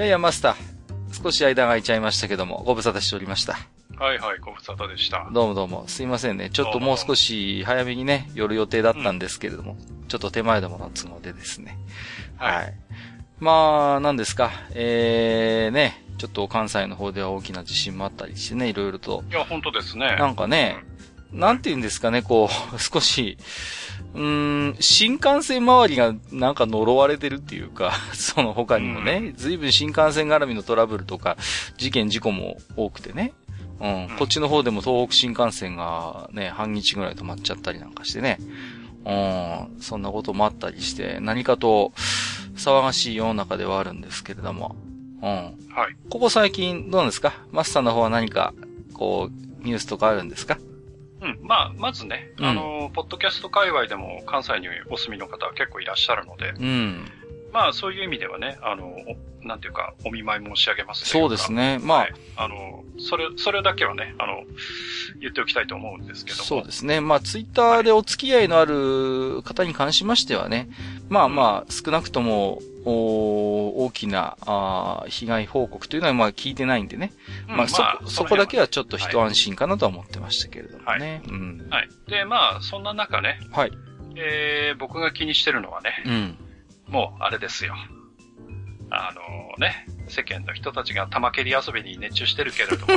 やいや、マスター。少し間が空いちゃいましたけども、ご無沙汰しておりました。はいはい、ご無沙汰でした。どうもどうも、すいませんね。ちょっともう少し早めにね、寄る予定だったんですけれども、ちょっと手前どもの都合でですね。はいはい。まあ、なんですか、えー、ね、ちょっと関西の方では大きな地震もあったりしてね、いろいろと。いや、本当ですね。なんかね、なんて言うんですかね、こう、少し、うーん、新幹線周りがなんか呪われてるっていうか、その他にもね、随分新幹線絡みのトラブルとか、事件事故も多くてね。うん、こっちの方でも東北新幹線がね、半日ぐらい止まっちゃったりなんかしてね。うん、そんなこともあったりして、何かと騒がしい世の中ではあるんですけれども。うん。はい。ここ最近どうなんですか？マスターの方は何か、こう、ニュースとかあるんですか？うん。まあ、まずね、うんあの、ポッドキャスト界隈でも関西にお住みの方は結構いらっしゃるので、うん。まあ、そういう意味ではね、あの、おなんていうか、お見舞い申し上げますそうですね。ね。まあ、はい。あの、それ、それだけはね、あの、言っておきたいと思うんですけども。そうですね。まあ、ツイッターでお付き合いのある方に関しましてはね、まあまあ、少なくとも、お大きなあー被害報告というのはまあ聞いてないんでね。うんまあ、そ、そこだけは。はちょっと一安心かなとは思ってましたけれどもね。うん。はい。で、まあ、そんな中ね、はい。えー、僕が気にしてるのはね、うん。もう、あれですよ。あのね、世間の人たちが玉蹴り遊びに熱中してるけれども、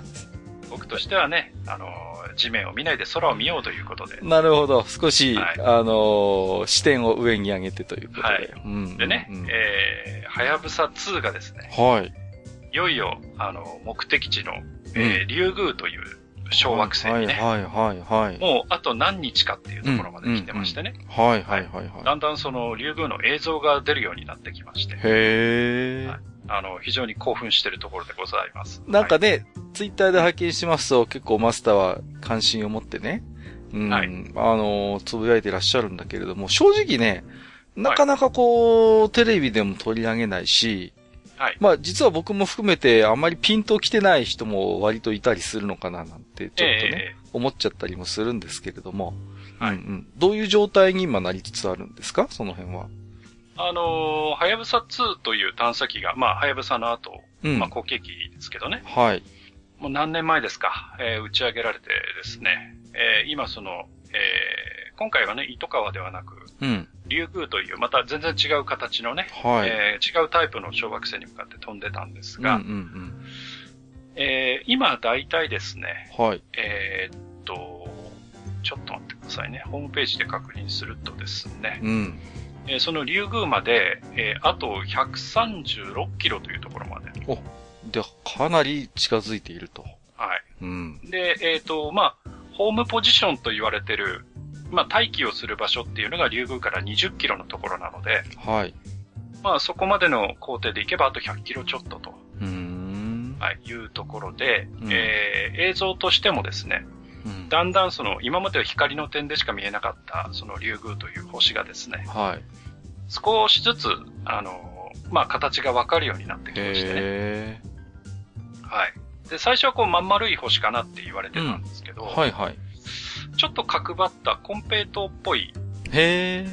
僕としてはね、あの地面を見ないで空を見ようということで、なるほど。少し、はいあのー視点を上に上げてということで。はいうん。でね、うんえー、はやぶさ2がですね、はい。いよいよ、あの、目的地の、えー、竜宮という小惑星にね、はいはいはいはい。もうあと何日かっていうところまで来てましてね、はいはいはいはい。だんだんその竜宮の映像が出るようになってきまして、へー。はい。あの、非常に興奮しているところでございます。はいなんかね、ツイッターで拝見しますと、結構マスターは関心を持ってね、うん、はい。あの、つぶやいてらっしゃるんだけれども、正直ね、なかなかこう、テレビでも取り上げないし、はい。まあ実は僕も含めてあまりピンと来てない人も割といたりするのかななんて、ちょっとね、え思っちゃったりもするんですけれども、はい。うんうん、どういう状態に今なりつつあるんですか？その辺は。あのーはやぶさ2という探査機が、まあ、はやぶさの後、うん。まあ、後継機ですけどね、はい。もう何年前ですか、えー打ち上げられてですね、えー今その、えー今回はね、糸川ではなく、うん。竜宮という、また全然違う形のね、はい。えー違うタイプの小惑星に向かって飛んでたんですが、うんうんえー今大体ですね、うん。はい。えーっと、ちょっと待ってくださいね。ホームページで確認するとですね、うん。えーその竜宮まで、えーあと136キロというところまで。で、かなり近づいていると。はい。うん。で、えっ、と、まあ、ホームポジションと言われてる、まあ、待機をする場所っていうのが竜宮から20キロのところなので、はい。まあ、そこまでの工程で行けばあと100キロちょっとと、うーん。はい、いうところで、うんえー映像としてもですね、うんだんだんその、今までは光の点でしか見えなかった、その竜宮という星がですね、はい。少しずつ、あの、まあ、形がわかるようになってきましてね。へはい。で、最初はこう、まん丸い星かなって言われてたんですけど、ー。はいはい。ちょっと角張ったコンペイトーっぽいへ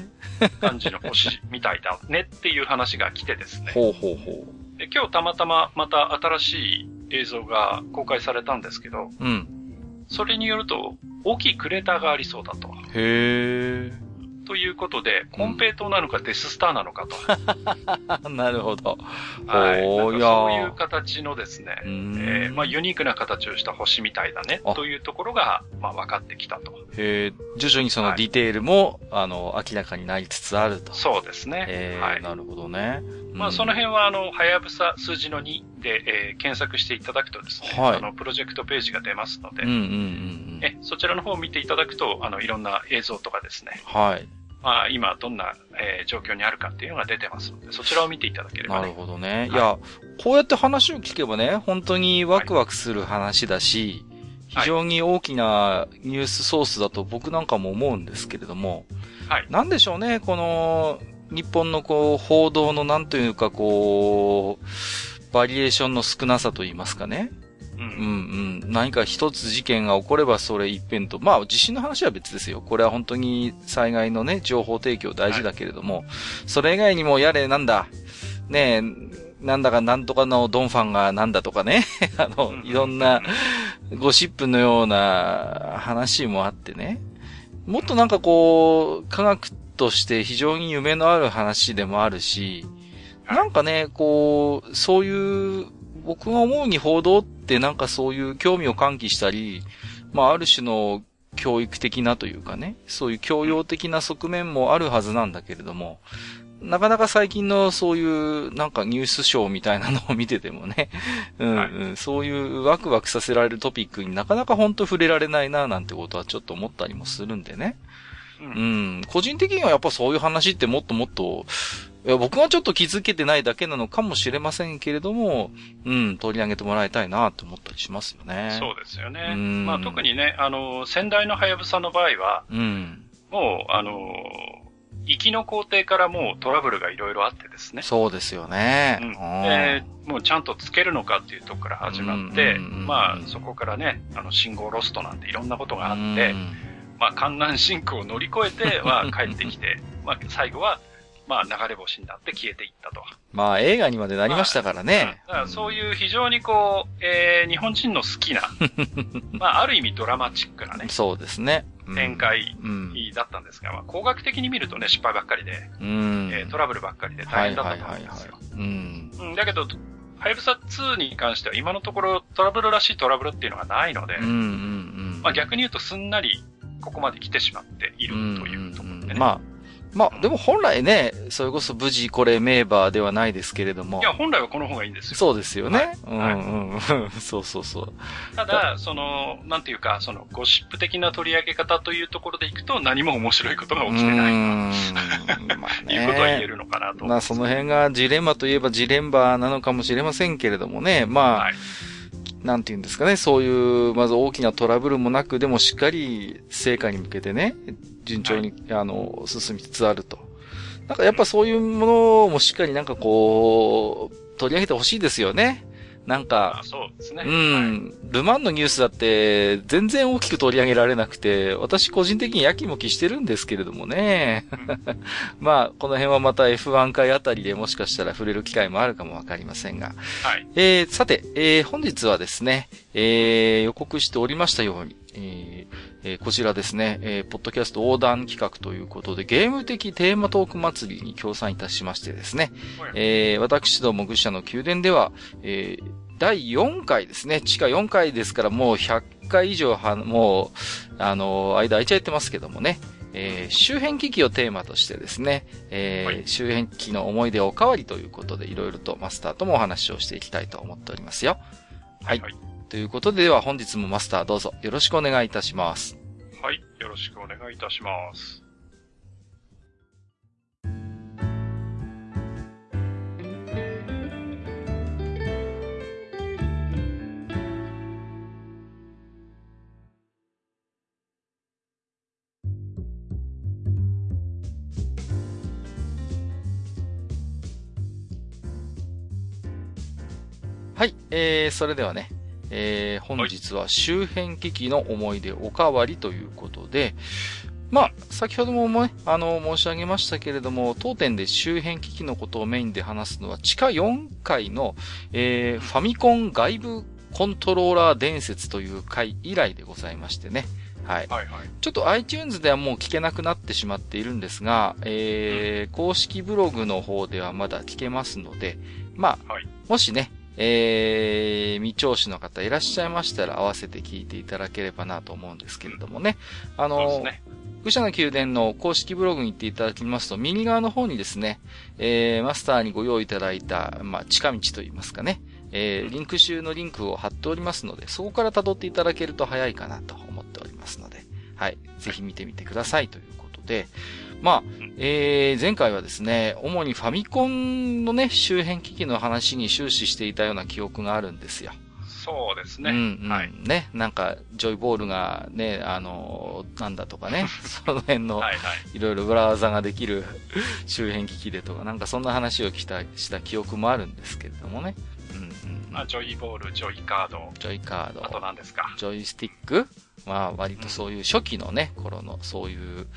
感じの星みたいだねっていう話が来てですー。ね。ほうほうほで今日たまたままた新しい映像が公開されたんですけど、う。うん。それによると大きいクレーターがありそうだと。へということで、コンペイトーなのかデススターなのかと。ー。なるほど。はい。そういう形のですねえーまあユニークな形をした星みたいだねあというところが、まあ分かってきたと。へー。徐々にそのはいディテールも、あの、明らかになりつつあると。そうですね。はい。なるほどね。まあその辺。辺はあの、はやぶさ数字の2で、えー検索していただくとですね、はいあの、プロジェクトページが出ますので、うんうんうんうん。えそちらの方を見ていただくと、あの、いろんな映像とかですね、はい。まあ、今どんな、えー状況にあるかっていうのが出てますので、そちらを見ていただければなるね。ほどね。いはいや、こうやって話を聞けばね、本当にワクワクする話だし、はい非常に大きなニュースソースだと僕なんかも思うんですけれども、はい。なんでしょうね、この、日本のこう、報道のなんというかこう、バリエーションの少なさといいますかね。う。うんんうん。何か一つ事件が起こればそれ一辺と、まあ地震の話は別ですよ。これは本当に災害のね、情報提供大事だけれども、それ以外にもやれなんだ、ねえ、なんだかなんとかのドンファンがなんだとかね、あの、うんいろんなゴシップのような話もあってね、もっとなんかこう、科学として非常に夢のある話でもあるし、はいなんかね、こう、そういう、僕が思うに報道ってなんかそういう興味を喚起したり、まあある種の教育的なというかね、そういう教養的な側面もあるはずなんだけれども、なかなか最近のそういうなんかニュースショーみたいなのを見ててもね、うん、そういうワクワクさせられるトピックになかなか本当触れられないななんてことはちょっと思ったりもするんでね。う。うんん、個人的にはやっぱそういう話ってもっともっと、いや僕がちょっと気づけてないだけなのかもしれませんけれども、うん、取り上げてもらいたいなと思ったりしますよね。そうですよね。うんまあ、特にね、あの、先代のハヤブサの場合は、うん。もう、あの、行きの工程からもうトラブルがいろいろあってですね。そうですよね。うんうんでもうちゃんとつけるのかっていうところから始まって、まあそこからね、あの信号ロストなんていろんなことがあって、うんまあ観覧進行を乗り越えて、まあ帰ってきて、まあ最後は、まあ流れ星になって消えていったと。まあ映画にまでなりましたからね。うんだからそういう非常にこう、えー、日本人の好きな、まあある意味ドラマチックなね、そうですね。うん展。開うん。だったんですが、まあ工学的に見るとね、失敗ばっかりで、うん。えートラブルばっかりではい大変だったと思うんですよ。。うん。うん、だけど、ハイブサ2に関しては今のところトラブルらしいトラブルっていうのがないので、うんうんうん。まあ逆に言うとすんなりここまで来てしまっているというところでね。まあ、まあ、でも本来ね、それこそ無事これ名馬ではないですけれども。いや、本来はこの方がいいんですよ。そうですよね。はいうんうん。そうそうそう。ただ、その、なんていうか、そのゴシップ的な取り上げ方というところでいくと何も面白いことが起きてないとうーんまあね。いうことは言えるのかなと。まあその辺がジレンマといえばジレンマなのかもしれませんけれどもね。まあ、はい。なんて言うんですかね。そういう、まず大きなトラブルもなく、でもしっかり成果に向けてね、順調に、あの、進みつつあると。なんかやっぱそういうものもしっかりなんかこう、取り上げてほしいですよね。なんまかあ、、そうですね。うはいん。ルマンのニュースだって、全然大きく取り上げられなくて、私個人的にやきもきしてるんですけれどもね。まあ、この辺はまた F1 回あたりでもしかしたら触れる機会もあるかもわかりませんが。はい。えー、さて、えー、本日はですね、えー、予告しておりましたように、えーえーこちらですね、えー、ポッドキャスト横断企画ということで、ゲーム的テーマトーク祭りに協賛いたしましてですね、えー、私ども愚者の宮殿では、えー、第4回ですね、地下4回ですからもう100回以上は、もう、あのー間空いちゃってますけどもね、えー周辺機器をテーマとしてですね、えーはい。周辺機器の思い出おかわりということで、いろいろとマスターともお話をしていきたいと思っておりますよ。はいはい。ということで、では本日もマスターどうぞよろしくお願いいたします。はい。よろしくお願いいたします。はい、えー、それではね、えー、本日は周辺機器の思い出おかわりということで、まあ、先ほどもね、あの、申し上げましたけれども、当店で周辺機器のことをメインで話すのは、地下4回の、えー、ファミコン外部コントローラー伝説という回以来でございましてね。はい。はいはい。ちょっと iTunes ではもう聞けなくなってしまっているんですが、えー、公式ブログの方ではまだ聞けますので、まあ、はいもしね、えー、未聴取の方いらっしゃいましたら合わせて聞いていただければなと思うんですけれどもね。あのね。愚者の宮殿の公式ブログに行っていただきますと、右側の方にですね、えー、マスターにご用意いただいた、まあ、近道といいますかね、えー、リンク集のリンクを貼っておりますので、そこから辿っていただけると早いかなと思っておりますので、はい。ぜひ見てみてくださいということで、まあ、えー、前回はですね、主にファミコンのね、周辺機器の話に終始していたような記憶があるんですよ。そうですね。うん、うん、はい。ね、なんか、ジョイボールがね、あの、なんだとかね、その辺の、はいはい。いろいろ裏技ができる 周辺機器でとか、なんかそんな話をした、した記憶もあるんですけれどもね。うんうん、まあ、ジョイボール、ジョイカード。ジョイカード。あと何ですか？ジョイスティック？まあ、割とそういう初期のね、頃のそういう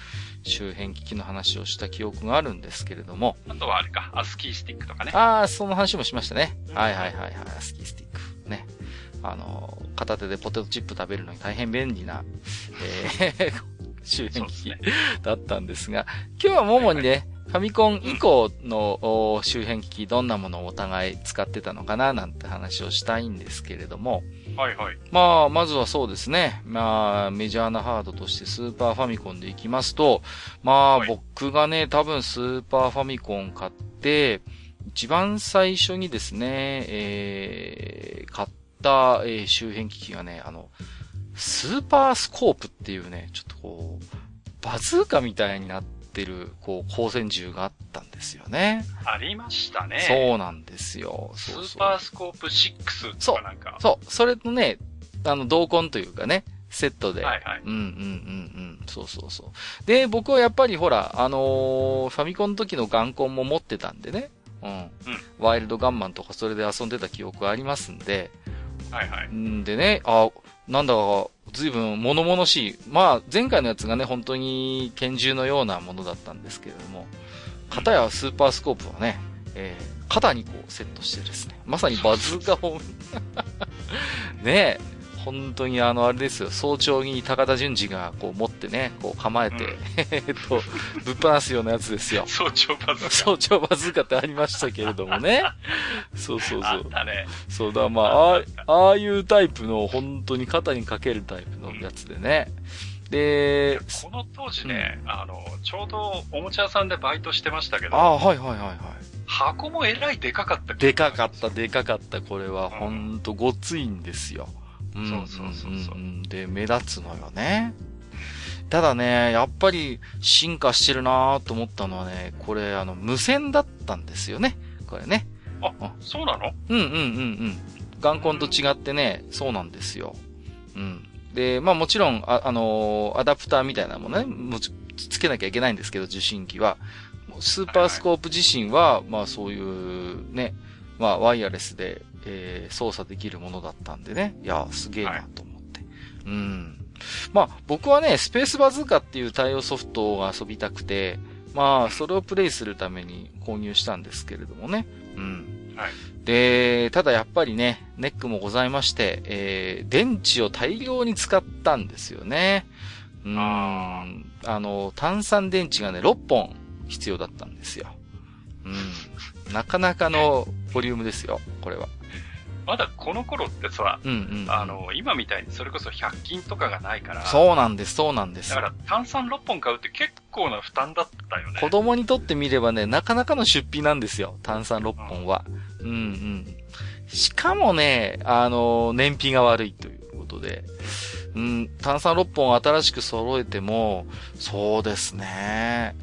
周辺機器の話をした記憶があるんですけれども。あとはあれか、アスキースティックとかね。ああ、その話もしましたね。はいはいはいはい、アスキースティック。ね。あの、片手でポテトチップ食べるのに大変便利な、えー、周辺機器だったんですが、今日はももにね、ファミコン以降の周辺機器どんなものをお互い使ってたのかななんて話をしたいんですけれども。はいはい。まあ、まずはそうですね。まあ、メジャーなハードとしてスーパーファミコンでいきますと、まあ、はい、僕がね、多分スーパーファミコン買って、一番最初にですね、えー、買った、えー、周辺機器がね、あの、スーパースコープっていうね、ちょっとこう、バズーカみたいになってる、こう、光線銃があったんですよね。ありましたね。そうなんですよ。そうスーパースコープ6とかなんか。そう、それとね、あの、同梱というかね、セットで。はいはい。うんうんうんうん。そうそうそう。で、僕はやっぱりほら、あのー、ファミコンの時の眼根も持ってたんでね。うん。うん。ワイルドガンマンとかそれで遊んでた記憶ありますんで。はいはい。んでね、あ、なんだか、随分物々しい。まあ、前回のやつがね、本当に拳銃のようなものだったんですけれども、片やスーパースコープはね、えー、肩にこうセットしてですね、まさにバズーカをねえ、本当にあの、あれですよ、早朝に高田純次がこう持ってね、こう構えて、うん、え っと、ぶっ放すようなやつですよ。早朝バズーカ。早朝バズーカってありましたけれどもね。そうそうそう。あったね。そうだ、まあ、あああいうタイプの、本当に肩にかけるタイプのやつでね。で、この当時ね、うん、あの、ちょうどおもちゃ屋さんでバイトしてましたけど。ああ、はいはいはいはい。箱もえらいでかかったでかかった、でかかった。これは、ほんとごついんですよ。そうそうそうそう。で、目立つのよね。ただね、やっぱり進化してるなと思ったのはね、これあの、無線だったんですよね。これね。あ、そうなの？うんうんうんうん。眼根と違ってね、そうなんですよ。うん。で、まあもちろん、あ、あのー、アダプターみたいなものね、もつけなきゃいけないんですけど、受信機は。スーパースコープ自身は、まあそういうね、まあワイヤレスでえー、操作できるものだったんでね。いや、すげえなと思って。はい、うん。まあ、僕はね、スペースバズーカっていう対応ソフトを遊びたくて、まあ、それをプレイするために購入したんですけれどもね。うん。はい。で、ただやっぱりね、ネックもございまして、えー、電池を大量に使ったんですよね。うん。あの、炭酸電池がね、6本必要だったんですよ。うん。なかなかのボリュームですよ、これは。まだこの頃ってさ、うんうんうん、あの、今みたいにそれこそ100均とかがないから。そうなんです、そうなんです。だから炭酸6本買うって結構な負担だったよね。子供にとってみればね、なかなかの出費なんですよ、炭酸6本は。うん、うん、うん。しかもね、あの、燃費が悪いということで。うん、炭酸6本新しく揃えても、そうですね。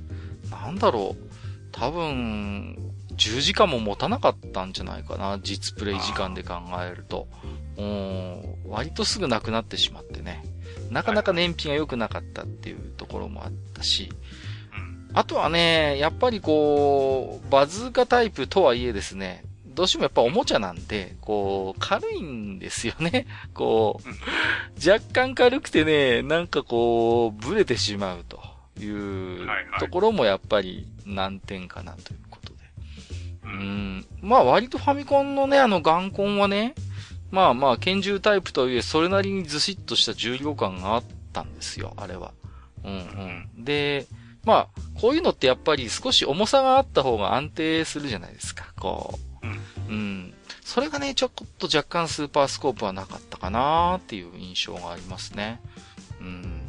なんだろう。多分、10時間も持たなかったんじゃないかな。実プレイ時間で考えると。うん、割とすぐなくなってしまってね。なかなか燃費が良くなかったっていうところもあったし。あとはね、やっぱりこう、バズーカタイプとはいえですね、どうしてもやっぱおもちゃなんで、こう、軽いんですよね。こう、若干軽くてね、なんかこう、ブレてしまうというところもやっぱり難点かなといううん。まあ割とファミコンのね、あの眼根はね、まあまあ拳銃タイプとはいえ、それなりにずしっとした重量感があったんですよ、あれは。うんうん。で、まあ、こういうのってやっぱり少し重さがあった方が安定するじゃないですか、こう。うん。うん。それがね、ちょっと若干スーパースコープはなかったかなっていう印象がありますね。うん。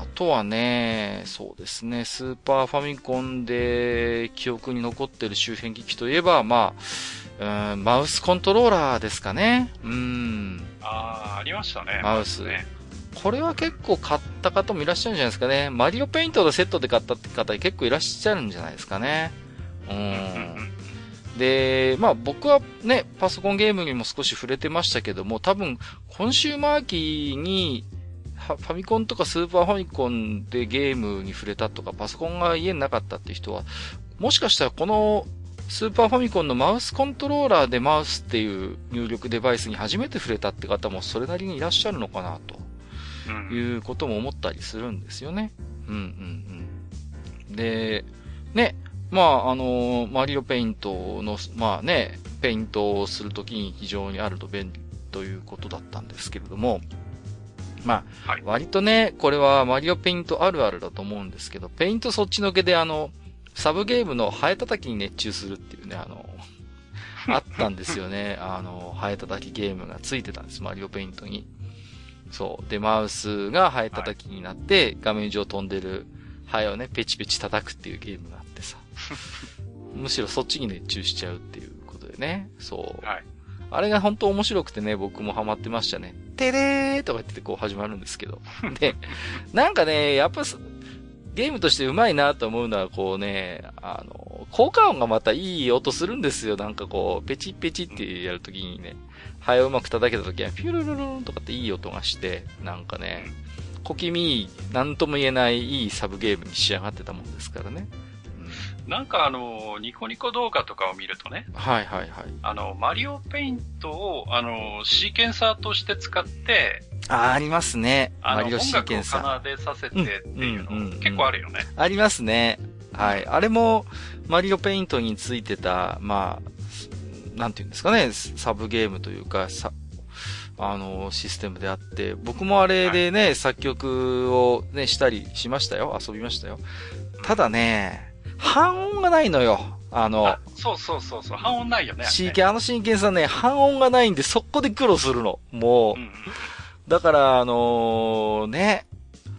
あとはね、そうですね、スーパーファミコンで記憶に残ってる周辺機器といえば、まあ、うん、マウスコントローラーですかね。うん。ああ、ありましたね。マウスね。これは結構買った方もいらっしゃるんじゃないですかね。マリオペイントのセットで買ったって方結構いらっしゃるんじゃないですかね。ううん。で、まあ僕はね、パソコンゲームにも少し触れてましたけども、多分、コンシューマー機に、はファミコンとかスーパーファミコンでゲームに触れたとか、パソコンが家になかったって人は、もしかしたらこのスーパーファミコンのマウスコントローラーでマウスっていう入力デバイスに初めて触れたって方もそれなりにいらっしゃるのかなと。うんいうことも思ったりするんですよね。うんうんうん。で、ね、まあ、あの、マリオペイントの、まあね、ペイントをするときに非常にあると便利ということだったんですけれども、まあ、はい割とね、これはマリオペイントあるあるだと思うんですけど、ペイントそっちのけであの、サブゲームのハエ叩きに熱中するっていうね、あの、あったんですよね。あの、ハエ叩きゲームがついてたんです、マリオペイントに。そう。で、マウスがハエ叩きになって、画面上飛んでるハエをね、ペチペチ叩くっていうゲームがあってさ。むしろそっちに熱中しちゃうっていうことでね。そう。はい。あれが本当面白くてね、僕もハマってましたね。てれーとか言ってこう始まるんですけど。で、なんかね、やっぱすゲームとして上手いなと思うのは、こうね、あの、効果音がまたいい音するんですよ。なんかこう、ペチペチってやるときにね、ハエをうまく叩けたときは、ピュルルルンとかっていい音がして、なんかね、小気味いい、なんとも言えないいいサブゲームに仕上がってたもんですからね。うん、なんかあの、ニコニコ動画とかを見るとね、はいはいはい。あの、マリオペイントを、あの、シーケンサーとして使って、あ、ありますね。マリオ音楽をシーケンサー。奏でさせてっていううんうんうんの、結構あるよね。ありますね。はい。あれも、マリオペイントについてた、まあ、なんていうんですかね、サブゲームというか、さ、あの、システムであって、僕もあれでね、作曲をね、したりしましたよ。遊びましたよ。ただね、半音がないのよ。あのあ、そうそうそうそう、半音ないよね。あれねシーケン、あの真剣さんね、半音がないんで、そこで苦労するの。もうう、んうんだから、あのね、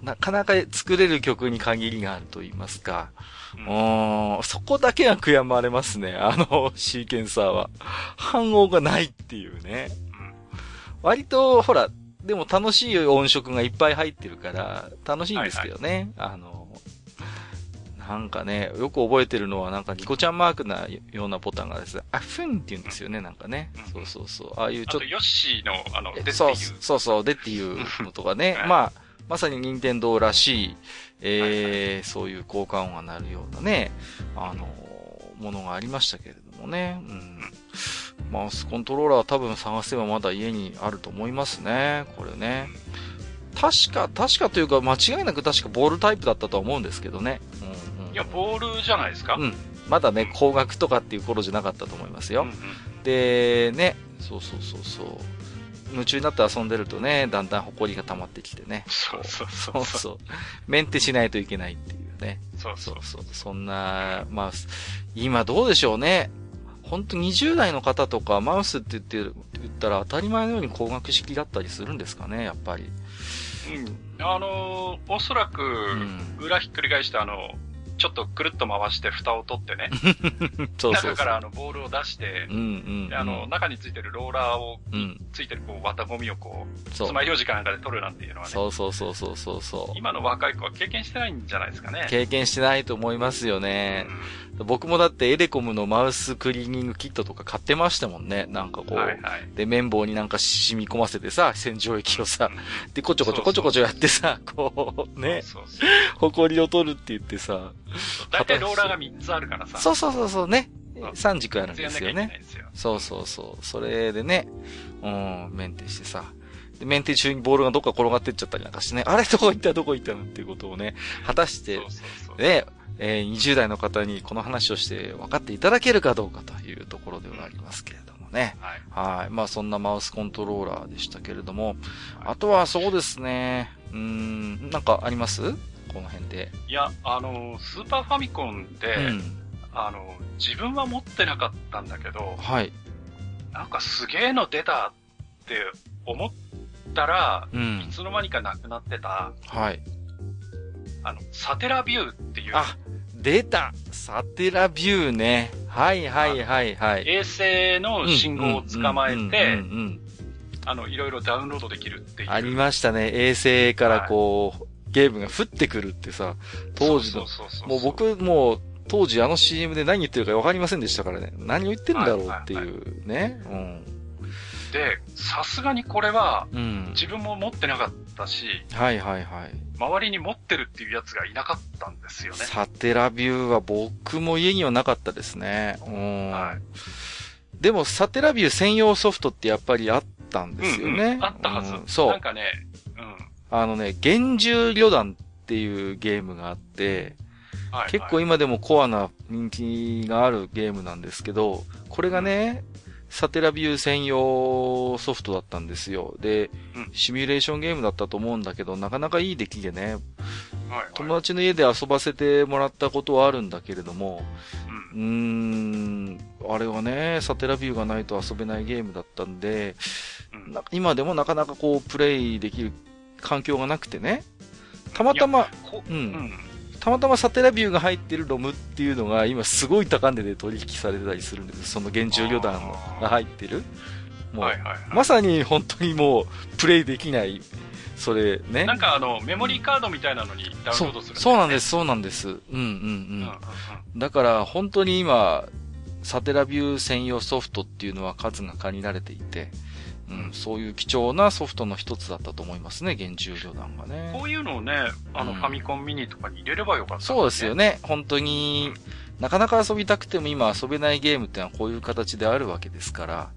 なかなか作れる曲に限りがあると言いますか。うんうーん、そこだけは悔やまれますね。あの、シーケンサーは。反応がないっていうね。割と、ほら、でも楽しい音色がいっぱい入ってるから、楽しいんですけどね。あの、なんかね、よく覚えてるのは、なんかニコちゃんマークなようなボタンがですね、あ、ふんって言うんですよね、なんかね。うんそうそうそう。ああいうちょっとヨッシーの、あの、でっていう。そうそうでっていうのとかねは。いまあ、まさに任天堂らしい、えーそういう効果音が鳴るようなね、あのものがありましたけれどもね。うん。マウスコントローラーは多分探せばまだ家にあると思いますね。これね。確か、確かというか間違いなく確かボールタイプだったとは思うんですけどね。いや、ボールじゃないですか。うん。まだね、光学とかっていう頃じゃなかったと思いますよ。うんうんで、ね、そうそうそうそう。夢中になって遊んでるとね、だんだん埃が溜まってきてね。そうそうそそううそう。メンテしないといけないっていうね。そうそうそうそう。そんな、まあ、今どうでしょうね。本当20代の方とかマウスって言ってる、言ったら当たり前のように光学式だったりするんですかね、やっぱり。うん。あのーおそらく、ん裏ひっくり返して、あの、ちょっとくるっと回して蓋を取ってね、そうそうそう。中からあのボールを出してうん、うん、うん。であの、中についてるローラーを、うん。ついてるこう、綿ゴミをこう。爪楊枝かなんかで取るなんていうのはね、そうそうそうそうそうそう。今の若い子は経験してないんじゃないですかね。経験してないと思いますよね。僕もだってエレコムのマウスクリーニングキットとか買ってましたもんね。なんかこう。はいはい。で、綿棒になんか染み込ませてさ、洗浄液をさう、んで、こちょこちょこちょこちょやってさ、こう、ね、そうそうほこりを取るって言ってさ、そう。大体ローラーが3つあるからさ。そうそうそうそうねうん、3軸あるんですよね。そうそうそう。それでね、うん、メンテしてさ、で、メンテ中にボールがどっか転がってっちゃったりなんかしてね、あれどこ行ったどこ行ったのっていうことをね、果たしてそう、そうそう。ね、えー20代の方にこの話をして分かっていただけるかどうかというところではありますけれどもね。はい。はい。まあそんなマウスコントローラーでしたけれども、あとはそうですね、うーん、なんかあります？この辺で。いや、あの、スーパーファミコンで、うん。あの、自分は持ってなかったんだけど、はい。なんかすげえの出たって思ったら、ういん。つの間にかなくなってた、はい。あの、サテラビューっていう、あ、出たサテラビューね。はいはいはいはい。衛星の信号を捕まえて、うんうんうんうんあの、いろいろダウンロードできるっていう。ありましたね。衛星からこう、ゲームが降ってくるってさ、当時の、もう僕、もう、当時あの CM で何言ってるか分かりませんでしたからね。何を言ってるんだろうっていうね。で、さすがにこれは、うん。うん。自分も持ってなかったし、はいはいはい。周りに持ってるっていうやつがいなかったんですよね。サテラビューは僕も家にはなかったですね。うん。はいでも、サテラビュー専用ソフトってやっぱりあったんですよね。うんうんあったはず。うんそう。なんかね、うん。あのね、幻獣旅団っていうゲームがあって、はい、結構今でもコアな人気があるゲームなんですけど、これがね、サテラビュー専用ソフトだったんですよ。でうん、シミュレーションゲームだったと思うんだけど、なかなかいい出来でね、はいはい、友達の家で遊ばせてもらったことはあるんだけれども、うん。うーん、あれはね、サテラビューがないと遊べないゲームだったんで、うん。な今でもなかなかこう、プレイできる環境がなくてね、たまたま、こううんん。たまたまサテラビューが入ってるロムっていうのが今すごい高値で取引されてたりするんです。その現状旅団のが入ってる。もう、はいはいはい。まさに本当にもうプレイできない、それね。なんかあの、メモリーカードみたいなのにダウンそロードする、そうなんです、そうなんです。うんうんうん。うんうんうん。だから本当に今、サテラビュー専用ソフトっていうのは数が限られていて、うん、そういう貴重なソフトの一つだったと思いますね、現住旅団がね。こういうのをね、あの、うんファミコンミニとかに入れればよかった、そうですよ。ね。本当に、なかなか遊びたくても今遊べないゲームってのはこういう形であるわけですから。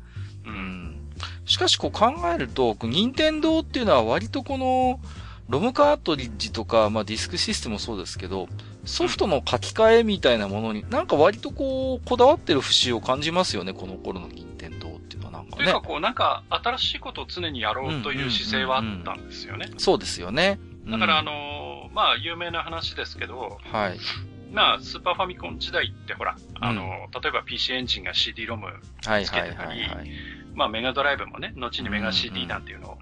う。うんん。しかしこう考えると、任天堂っていうのは割とこの、ロムカートリッジとか、まあディスクシステムもそうですけど、ソフトの書き換えみたいなものに、なんか割とこう、こだわってる節を感じますよね、この頃の任天堂というか。こう、なんか、新しいことを常にやろうという姿勢はあったんですよね。そうですよね。だから、あうん、のーまあ、有名な話ですけど、はい。まあ、スーパーファミコン時代ってほら、あのー例えば PC エンジンが CD ロム、はいはいはいはい。まあ、メガドライブもね、後にメガ CD なんていうのを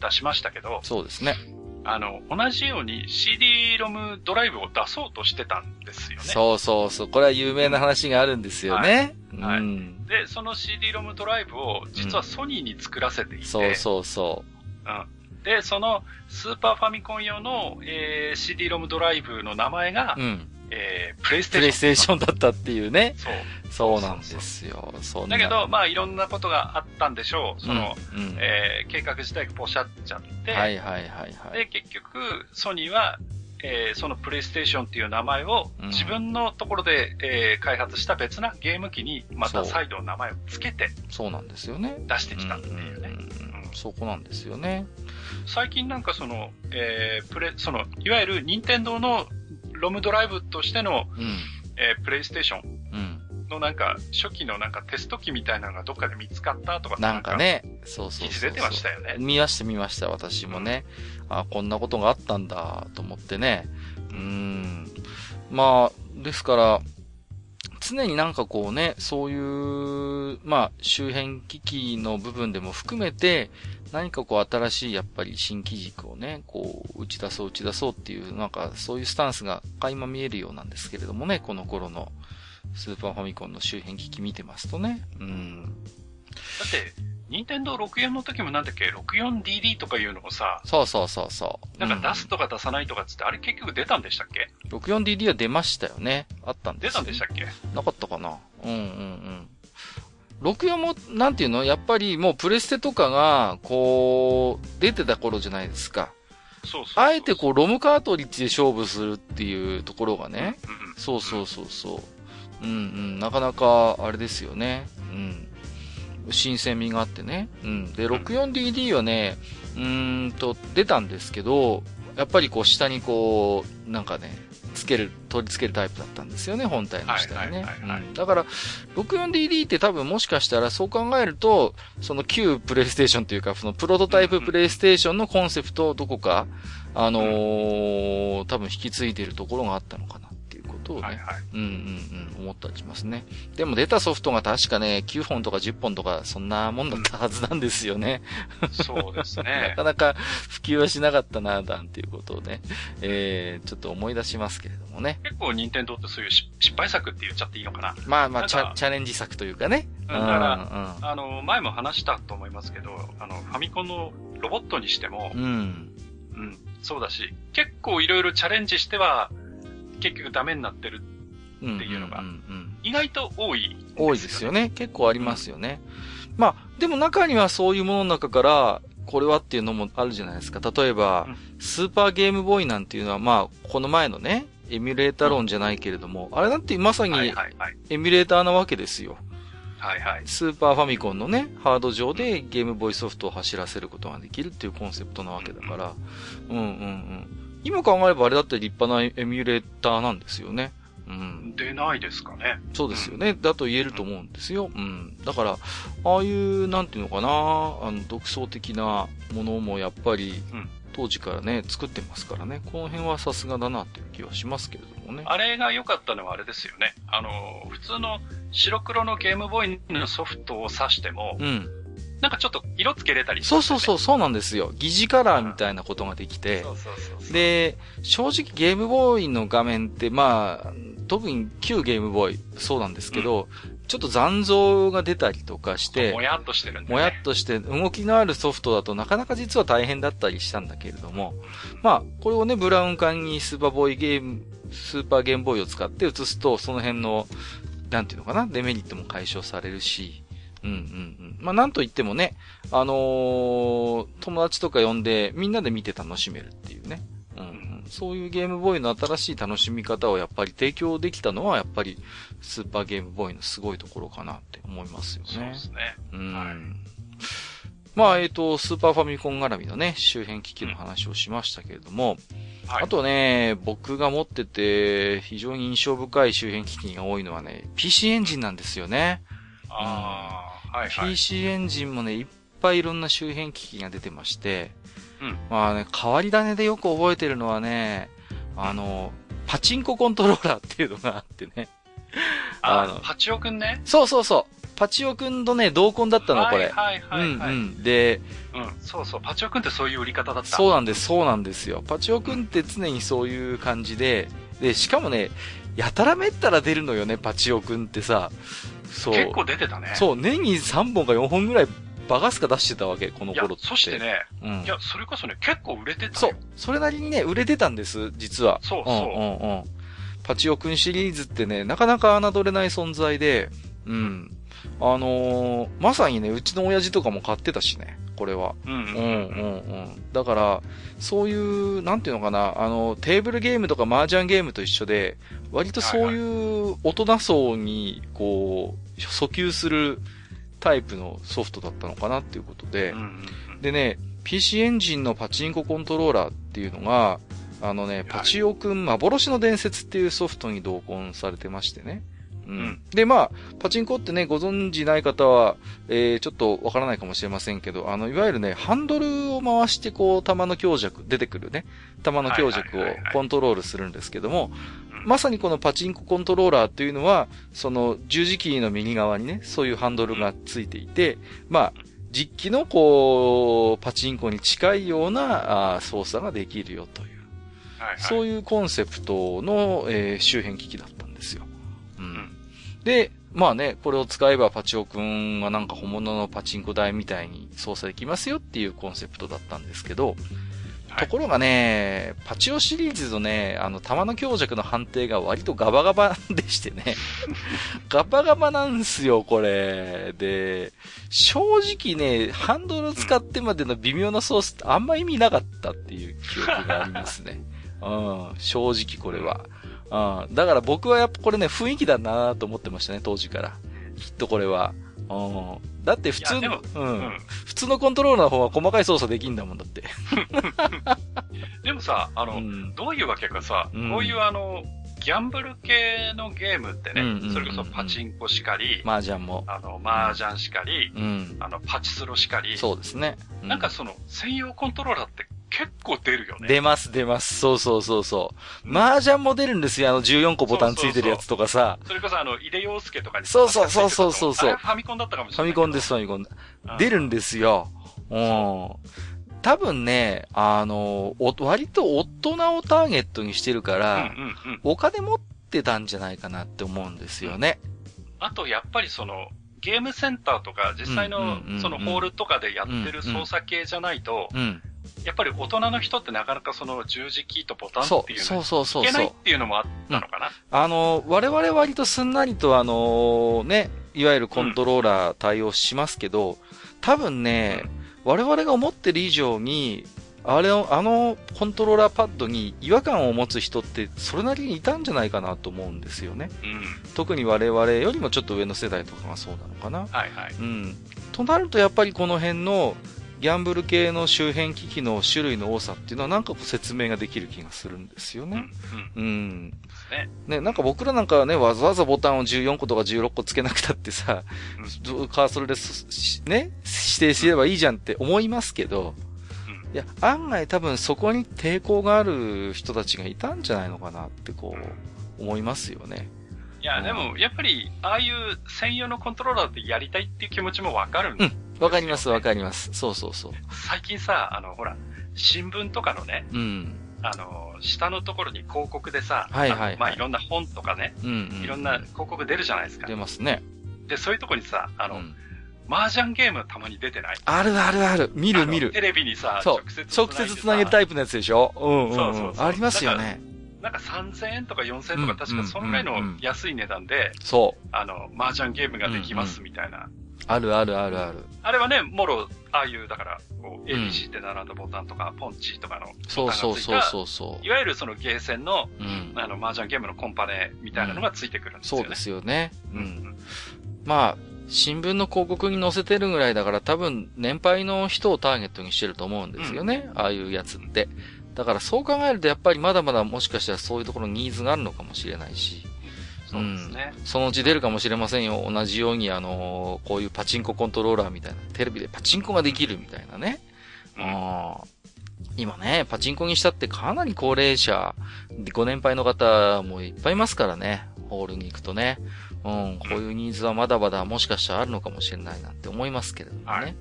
出しましたけど、そうですね。あの、同じように CD ロムドライブを出そうとしてたんですよね。そうそうそう。これは有名な話があるんですよね。はいうん。で、その CD ロムドライブを実はソニーに作らせていて、そうそうそうん。で、そのスーパーファミコン用の、えー CD ロムドライブの名前が、う。うん。えープレイステーション。プレイステーションだったっていうね。そう。そうなんですよ。そんなだけど、まあ、いろんなことがあったんでしょう。その、うんうんえー計画自体がポシャっちゃって、はいはいはいはい。で、結局、ソニーは、えーそのプレイステーションっていう名前をうん自分のところで、えー開発した別なゲーム機にまた再度名前を付けてそうなんですよね。出してきたっていうね。そこなんですよね。最近なんかその、えープレ、その、いわゆる任天堂のロムドライブとしての、うん。えープレイステーションうん。のなんか初期のなんかテスト機みたいなのがどっかで見つかったとかなんか。ね、そうそうそうそう。記事出てましたよね見ました見ました、私もね。あ、こんなことがあったんだ、と思ってね。うん。まあ、ですから、常になんかこうね、そういう、まあ、周辺機器の部分でも含めて、何かこう新しいやっぱり新機軸をね、こう打ち出そう打ち出そうっていう、なんかそういうスタンスが垣間見えるようなんですけれどもね、この頃のスーパーファミコンの周辺機器見てますとね。うん。だって、任天堂64の時もなんだっけ、64DD とかいうのをさ、そうそうそうそう。なんか出すとか出さないとかっつって、あれ結局出たんでしたっけ？うん、64DD は出ましたよね。あったんですよ出たんでしたっけ？なかったかな？うんうんうん。64も、なんていうの？やっぱりもうプレステとかが、こう、出てた頃じゃないですか。そうそうそうあえてこう、ロムカートリッジで勝負するっていうところがね。うんうんそうそうそうそう。うんうん。なかなか、あれですよね。うん。新鮮味があってね。うん。で、64DD はね、うーんと、出たんですけど、やっぱりこう、下にこう、なんかね、つける、取り付けるタイプだったんですよね、本体の下にね。だから、64DD って多分もしかしたらそう考えると、その旧プレイステーションというか、そのプロトタイププレイステーションのコンセプトをどこか、あのー多分引き継いでいるところがあったのかなことをね、はいはい。うんうんうん、思ったりしますね。でも出たソフトが確かね、9本とか10本とか、そんなもんだったはずなんですよね。そうです なねか。なか普及はしなかったな、なんていうことをね、えー、ちょっと思い出しますけれどもね。結構任天堂ってそういうし失敗作って言っちゃっていいのかな。まあまあ、チャチャレンジ作というかね。だからうあの、前も話したと思いますけど、あの、ファミコンのロボットにしてもん、うん。うん。うん、そうだし、結構いろいろチャレンジしては、結局ダメになってる。うん。っていうのがんん意外と多い、多いですよ。ね。結構ありますよね。まあ、でも中にはそういうものの中から、これはっていうのもあるじゃないですか。例えば、うんスーパーゲームボーイなんていうのは、まあ、この前のね、エミュレーター論じゃないけれども、あれなんてまさに。エミュレーターなわけですよ。はいはい。スーパーファミコンのね、ハード上でゲームボーイソフトを走らせることができるっていうコンセプトなわけだから、うんうんうん。今考えればあれだって立派なエミュレーターなんですよね。うん。出ないですかね。そうですよね。だと言えると思うんですよ。うん。だから、ああいう、なんていうのかな、あの、独創的なものもやっぱりうん、当時からね、作ってますからね。この辺はさすがだなっていう気はしますけれどもね。あれが良かったのはあれですよね。あの、普通の白黒のゲームボーイのソフトを指しても、うん。なんかちょっと色つけれたりそうそうそう、そうなんですよ。疑似カラーみたいなことができて。で、正直ゲームボーイの画面って、まあ、特に旧ゲームボーイ、そうなんですけど、ちょっと残像が出たりとかしても、やっとしてるんで、ね。もやっとして動きのあるソフトだとなかなか実は大変だったりしたんだけれども、まあ、これをね、ブラウン管にスーパーボーイゲーム、スーパーゲームボーイを使って映すと、その辺の、なんていうのかな、デメリットも解消されるし、うんうんうん。まあ、なんと言ってもね、あのー友達とか呼んで、みんなで見て楽しめるっていうね。うんうん、そういうゲームボーイの新しい楽しみ方をやっぱり提供できたのは、やっぱりスーパーゲームボーイのすごいところかなって思いますよね。そうですね。うんはいまあ、えっ、と、スーパーファミコン絡みのね、周辺機器の話をしましたけれども、はい。あとね、僕が持ってて、非常に印象深い周辺機器が多いのはね、PC エンジンなんですよね。ああ、はいはい。PC エンジンもね、いっぱいいろんな周辺機器が出てまして、うんまあね、変わり種でよく覚えてるのはね、あの、パチンココントローラーっていうのがあってね。あのあ、パチオくんね？そうそうそう。パチオくんとね、同梱だったの、これ。はいはいはい、はい。うんうん。で、うん、そうそう。パチオくんってそういう売り方だった。そうなんです、そうなんですよ。パチオくんって常にそういう感じで、で、しかもね、やたらめったら出るのよね、パチオくんってさ。そう。結構出てたね。そう、年に3本か4本ぐらいバカすか出してたわけ、この頃っ、て。そしてね、うんい。や、それこそね、結構売れてたよそう。。それなりにね、売れてたんです、実は。そうそうんうんうん。パチオくんシリーズってね、なかなか侮れない存在で、うん。あのーまさにね、うちの親父とかも買ってたしね、これは。うんうんうんうんうん。だから、そういう、なんていうのかな、あの、テーブルゲームとか麻雀ゲームと一緒で、割とそういう大人層に、こう、訴求するタイプのソフトだったのかなっていうことででね、PC エンジンのパチンココントローラーっていうのが、あのね、パチオくん幻の伝説っていうソフトに同梱されてましてね。うん。うん。で、まあ、パチンコってね、ご存知ない方は、えー、ちょっとわからないかもしれませんけど、あの、いわゆるね、ハンドルを回して、こう、弾の強弱、出てくるね、弾の強弱をコントロールするんですけども、うん。まさにこのパチンココントローラーっていうのは、その十字キーの右側にね、そういうハンドルがついていて、まあ、実機のこう、パチンコに近いようなあー操作ができるよという、はいはい。そういうコンセプトの、えー周辺機器だっで、まあね、これを使えばパチオくんはなんか本物のパチンコ台みたいに操作できますよっていうコンセプトだったんですけど、はいところがね、パチオシリーズのね、あの、弾の強弱の判定が割とガバガバでしてね。ガバガバなんすよ、これ。で、正直ね、ハンドル使ってまでの微妙なソースってあんま意味なかったっていう記憶がありますね。うん、正直これは。うん、だから僕はやっぱこれね、雰囲気だなと思ってましたね、当時から。きっとこれは。うん。だって普通のいやでも、う、うんん。普通のコントローラーの方は細かい操作できんだもんだって。でもさ、あの、うんどういうわけかさ、うんこういうあの、ギャンブル系のゲームってね、うんうんうんうんそれこそパチンコしかり、麻雀も。あの、麻雀しかり、うん。あの、パチスロしかり、そうですね。うなんか、その、専用コントローラーって結構出るよね。出ます、出ます。そうそうそうそう。麻雀も出るんですよ。あの14個ボタンついてるやつとかさ。それこそあの、井出洋介とかにそうそうそうそうそうファミコンだったかもしれない。ファミコンです、ファミコン。出るんですよ。うん。多分ね、あの、お割と大人をターゲットにしてるかうんら、うんうん。お金持ってたんじゃないかなって思うんですよね。あと、やっぱりその、ゲームセンターとか、実際のそのホールとかでやってる操作系じゃないと、うん。やっぱり大人の人ってなかなかその十字キーとボタンそう、っていうのにそうそうそういけないっそう。ていうのもあったのかな。あの、我々割とすんなりとあの、ね、いわゆるコントローラー対応しますけど、多分ね、我々が思ってる以上に、あれを、あのコントローラーパッドに違和感を持つ人ってそれなりにいたんじゃないかなと思うんですよね。うん。特に我々よりもちょっと上の世代とかがそうなのかな。はいはい。うん。となるとやっぱりこの辺のギャンブル系の周辺機器の種類の多さっていうのはなんかこう説明ができる気がするんですようん。ね。うん。うん。ねね、なんか僕らなんかはね、わざわざボタンを14個とか16個つけなくたってさ、カーソルでね、指定すればいいじゃんって思いますけど、いや、案外多分そこに抵抗がある人たちがいたんじゃないのかなってこう、思いますよね。いや、でも、やっぱり、ああいう専用のコントローラーってやりたいっていう気持ちもわかるんですよわかりますわかります。そうそうそう。最近さ、あの、ほら、新聞とかのね、うん。あの、下のところに広告でさ、はいはいはいまあ、いろんな本とかね、うん、うん。いろんな広告出るじゃないですか。出ますね。で、そういうとこにさ、あの、うん麻雀ゲームたまに出てない？あるあるある。見る見るテ。レビにさ、そう直接。直接つなげるタイイプのやつでしょ？うんうん、うん。そうそうありますよね。プ。なんか3000円とか4000円とか、うん確かそのぐらいの安い値段で、そう。あの、麻雀ゲームができますみたいな。あるあるあるある。あれはね、もろ、ああいう、だから、こう、うん ABC って並んだボタンとか、ポンチとかのボタンそうがついた、そうそうそうそいわゆるそのゲーセンの、う。うん。あの、麻雀ゲームのコンパネみたいなのがついてくるんですよね。そうですよね。う。うんん。まあ、新聞の広告に載せてるぐらいだから多分年配の人をターゲットにしてると思うんですよね。ああいうやつって。だからそう考えるとやっぱりまだまだもしかしたらそういうところにニーズがあるのかもしれないし。そうですね。そのうち出るかもしれませんよ。同じようにあのーこういうパチンココントローラーみたいな。テレビでパチンコができるみたいなね。うん今ね、パチンコにしたってかなり高齢者、ご年配の方もいっぱいいますからね。ホールに行くとね。うん、こういうニーズはまだまだもしかしたらあるのかもしれないなんて思いますけれどもね。はいはい。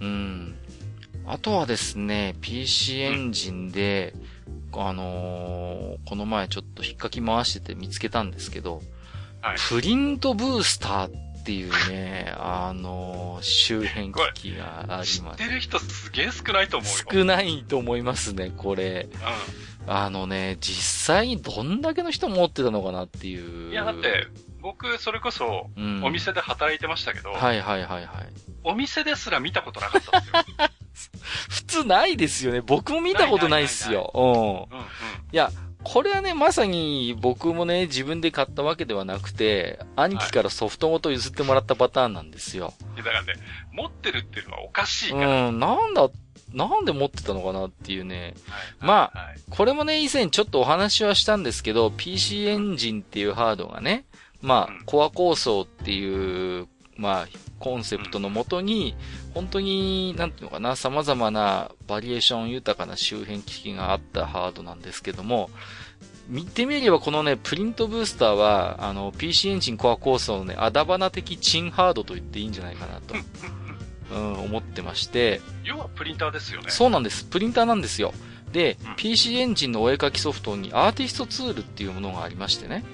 うん。あとはですね、PC エンジンで、あのーこの前ちょっと引っかき回してて見つけたんですけど、はいプリントブースターっていうね、あのー周辺機器があり知ます。ってる人すげえ少ないと思うよ。少ないと思いますね、これ。あのね、実際にどんだけの人持ってたのかなっていう。うん。いや、だって、僕、それこそ、うん、お店で働いてましたけど、はいはいはいはい。お店ですら見たことなかったんですよ。普通ないですよね。僕も見たことないっすよ。うん。うんうん。いや、これはね、まさに僕もね、自分で買ったわけではなくて、兄貴からソフトごと譲ってもらったパターンなんですよ。いやだからね、持ってるっていうのはおかしいかうら。ん、なんだ、なんで持ってたのかなっていうね。はいまあはいこれもね、以前ちょっとお話はしたんですけど、PC エンジンっていうハードがね、まあうん、コア構想っていう、まあ、コンセプトのもとに、本当に、なんていうのかな、様々なバリエーション豊かな周辺機器があったハードなんですけども、見てみればこのね、プリントブースターは、あの、PC エンジンコア構想のね、アダバナ的チンハードと言っていいんじゃないかなと、うん、思ってまして、要はプリンターですよね。そうなんです。プリンターなんですよ。で、うん PC エンジンのお絵描きソフトにアーティストツールっていうものがありましてね。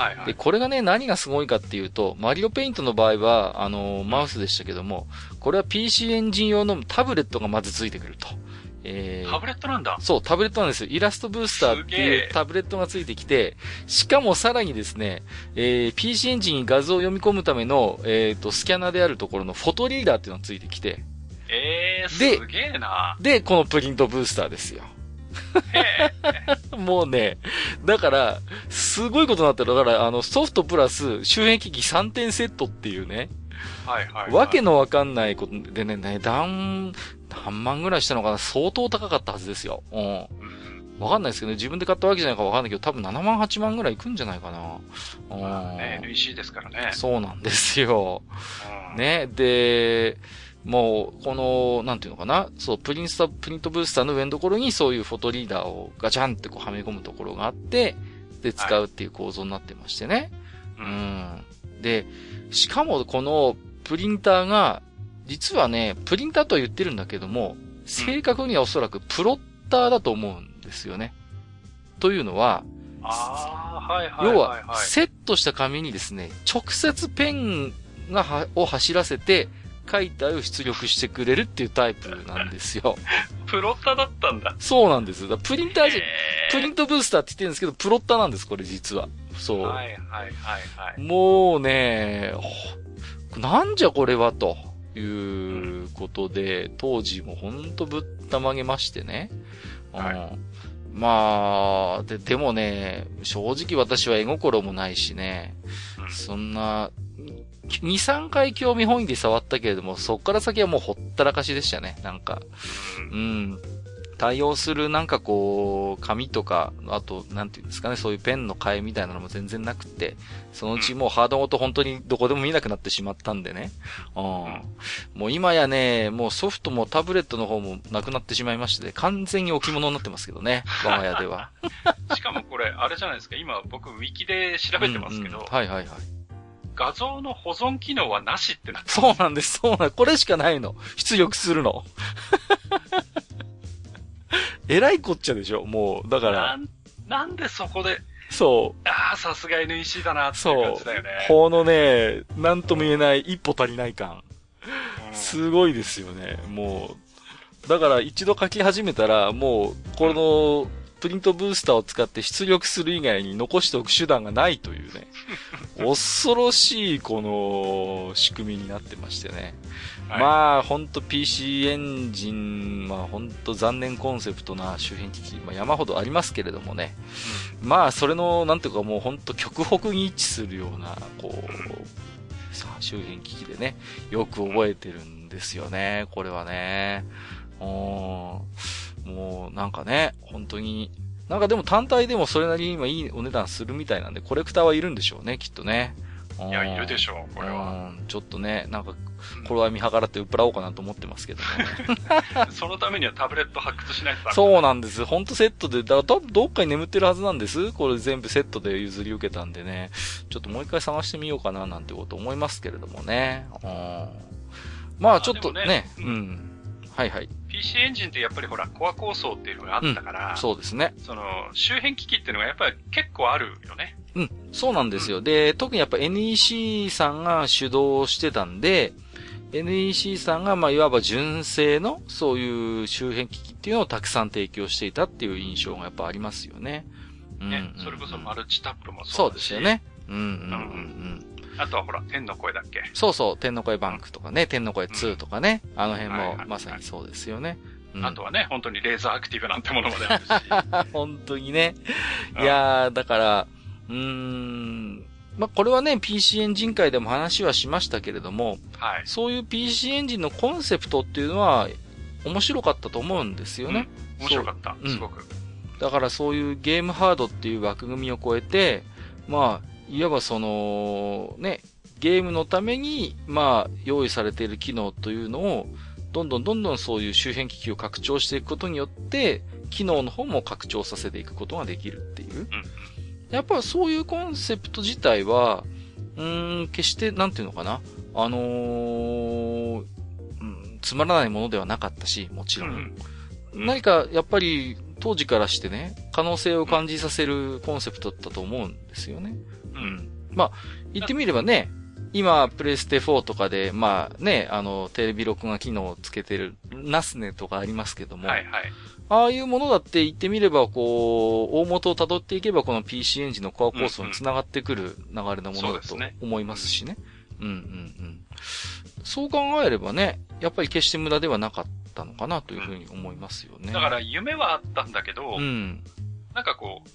で、はいはい。これがね、何がすごいかっていうと、マリオペイントの場合は、あの、マウスでしたけども、これは PC エンジン用のタブレットがまずついてくると。えータブレットなんだ。そう、タブレットなんですよ。イラストブースターっていうタブレットがついてきて、しかもさらにですね、えー PC エンジンに画像を読み込むための、えっ、と、スキャナーであるところのフォトリーダーっていうのがついてきて、えー、ですげえな。で、このプリントブースターですよ。もうね、だから、すごいことになってる。だから、あの、ソフトプラス周辺機器3点セットっていうね、はいはい、はい。わけのわかんないことでね、値段、何万ぐらいしたのかな相当高かったはずですよ。うん。うん。わかんないですけどね、自分で買ったわけじゃないからわかんないけど、多分7万8万ぐらいいくんじゃないかな。うん。まあね、NEC ですからね。そうなんですよ。うん。ね、で、もう、この、なんていうのかな、そう、プリンスト、プリントブースターの上のところにそういうフォトリーダーをガチャンってこうはめ込むところがあって、で、使うっていう構造になってましてね。はい、うん。で、しかもこのプリンターが、実はね、プリンターとは言ってるんだけども、正確にはおそらくプロッターだと思うんですよね。というのは、ああ、はいはい要は、セットした紙にですね、直接ペンがは、を走らせて、書いた絵を出力してくれるっていうタイプなんですよ。プロッタだったんだ。そうなんですよ。プリンターじゃ、プリントブースターって言ってるんですけど、プロッタなんです、これ実は。そう。はいはいはいはい。もうね、なんじゃこれはということで、うん、当時もほんとぶったまげましてね。はい、まあ、で、でもね、正直私は絵心もないしね、うん、そんな、2、3回興味本位で触ったけれども、そっから先はもうほったらかしでしたね、なんか。うん。対応するなんかこう、紙とか、あと、なんていうんですかね、そういうペンの替えみたいなのも全然なくて、そのうちもうハードごと本当にどこでも見なくなってしまったんでね。うん。もう今やね、もうソフトもタブレットの方もなくなってしまいまして、完全に置物になってますけどね、我が家では。しかもこれ、あれじゃないですか、今僕ウィキで調べてますけど、うんうん、はいはいはい。画像の保存機能はなしってなってそうなんです、そうなんこれしかないの。出力するの。えらいこっちゃでしょもう、だから。なんでそこで。そう。ああ、さすが NEC だなっていう感じだよね。そう。このね、なんとも言えない一歩足りない感。うん、すごいですよね。もう。だから一度書き始めたら、もう、この、プリントブースターを使って出力する以外に残しておく手段がないというね。恐ろしい、この、仕組みになってましてね。はい、まあ、ほんと PC エンジン、まあほんと残念コンセプトな周辺機器、まあ山ほどありますけれどもね。うん、まあ、それの、なんていうかもうほんと極北に位置するような、こう、さあ、周辺機器でね、よく覚えてるんですよね、これはね。もう、なんかね、本当に、なんかでも単体でもそれなりに今いいお値段するみたいなんで、コレクターはいるんでしょうね、きっとね。いや、いるでしょう、これは。ちょっとね、なんか、これは見計らって売っ払おうかなと思ってますけどね。そのためにはタブレット発掘しないとそうなんです。ほんとセットで、だ多分どっかに眠ってるはずなんです。これ全部セットで譲り受けたんでね。ちょっともう一回探してみようかななんてこと思いますけれどもね。うん、まあちょっとね、ねうん。はいはい。PC エンジンってやっぱりほら、コア構想っていうのがあったから、うん、そうですね。その、周辺機器っていうのがやっぱり結構あるよね。うん、そうなんですよ。うん、で、特にやっぱ NEC さんが主導してたんで、NEC さんが、まあ、いわば純正の、そういう周辺機器っていうのをたくさん提供していたっていう印象がやっぱありますよね。うん、ね、それこそマルチタップもそうですよね。うんうんうんうん。あとはほら、天の声だっけ？そうそう、天の声バンクとかね、天の声2とかね、あの辺もまさにそうですよね。あとはね、本当にレーザーアクティブなんてものまであるし。本当にね。いやー、だから、うーん、まあ、これはね、PC エンジン界でも話はしましたけれども、はい、そういう PC エンジンのコンセプトっていうのは、面白かったと思うんですよね。うん、面白かった、すごく、うん。だからそういうゲームハードっていう枠組みを超えて、まあ、いわばその、ね、ゲームのために、まあ、用意されている機能というのを、どんどんどんどんそういう周辺機器を拡張していくことによって、機能の方も拡張させていくことができるっていう。うんやっぱそういうコンセプト自体は、うん、決して、なんていうのかな。あのー、うん、つまらないものではなかったし、もちろん、何か、やっぱり、当時からしてね、可能性を感じさせるコンセプトだったと思うんですよね。うん。まあ、言ってみればね、今、プレステ4とかで、まあね、あの、テレビ録画機能をつけてる、ナスネとかありますけども、はいはい。ああいうものだって言ってみれば、こう、大元を辿っていけば、この PC エンジンのコア構想につながってくる流れのものだと思いますしね。うんうんうん。そう考えればね、やっぱり決して無駄ではなかったのかなというふうに思いますよね。だから夢はあったんだけど、うん。なんかこう、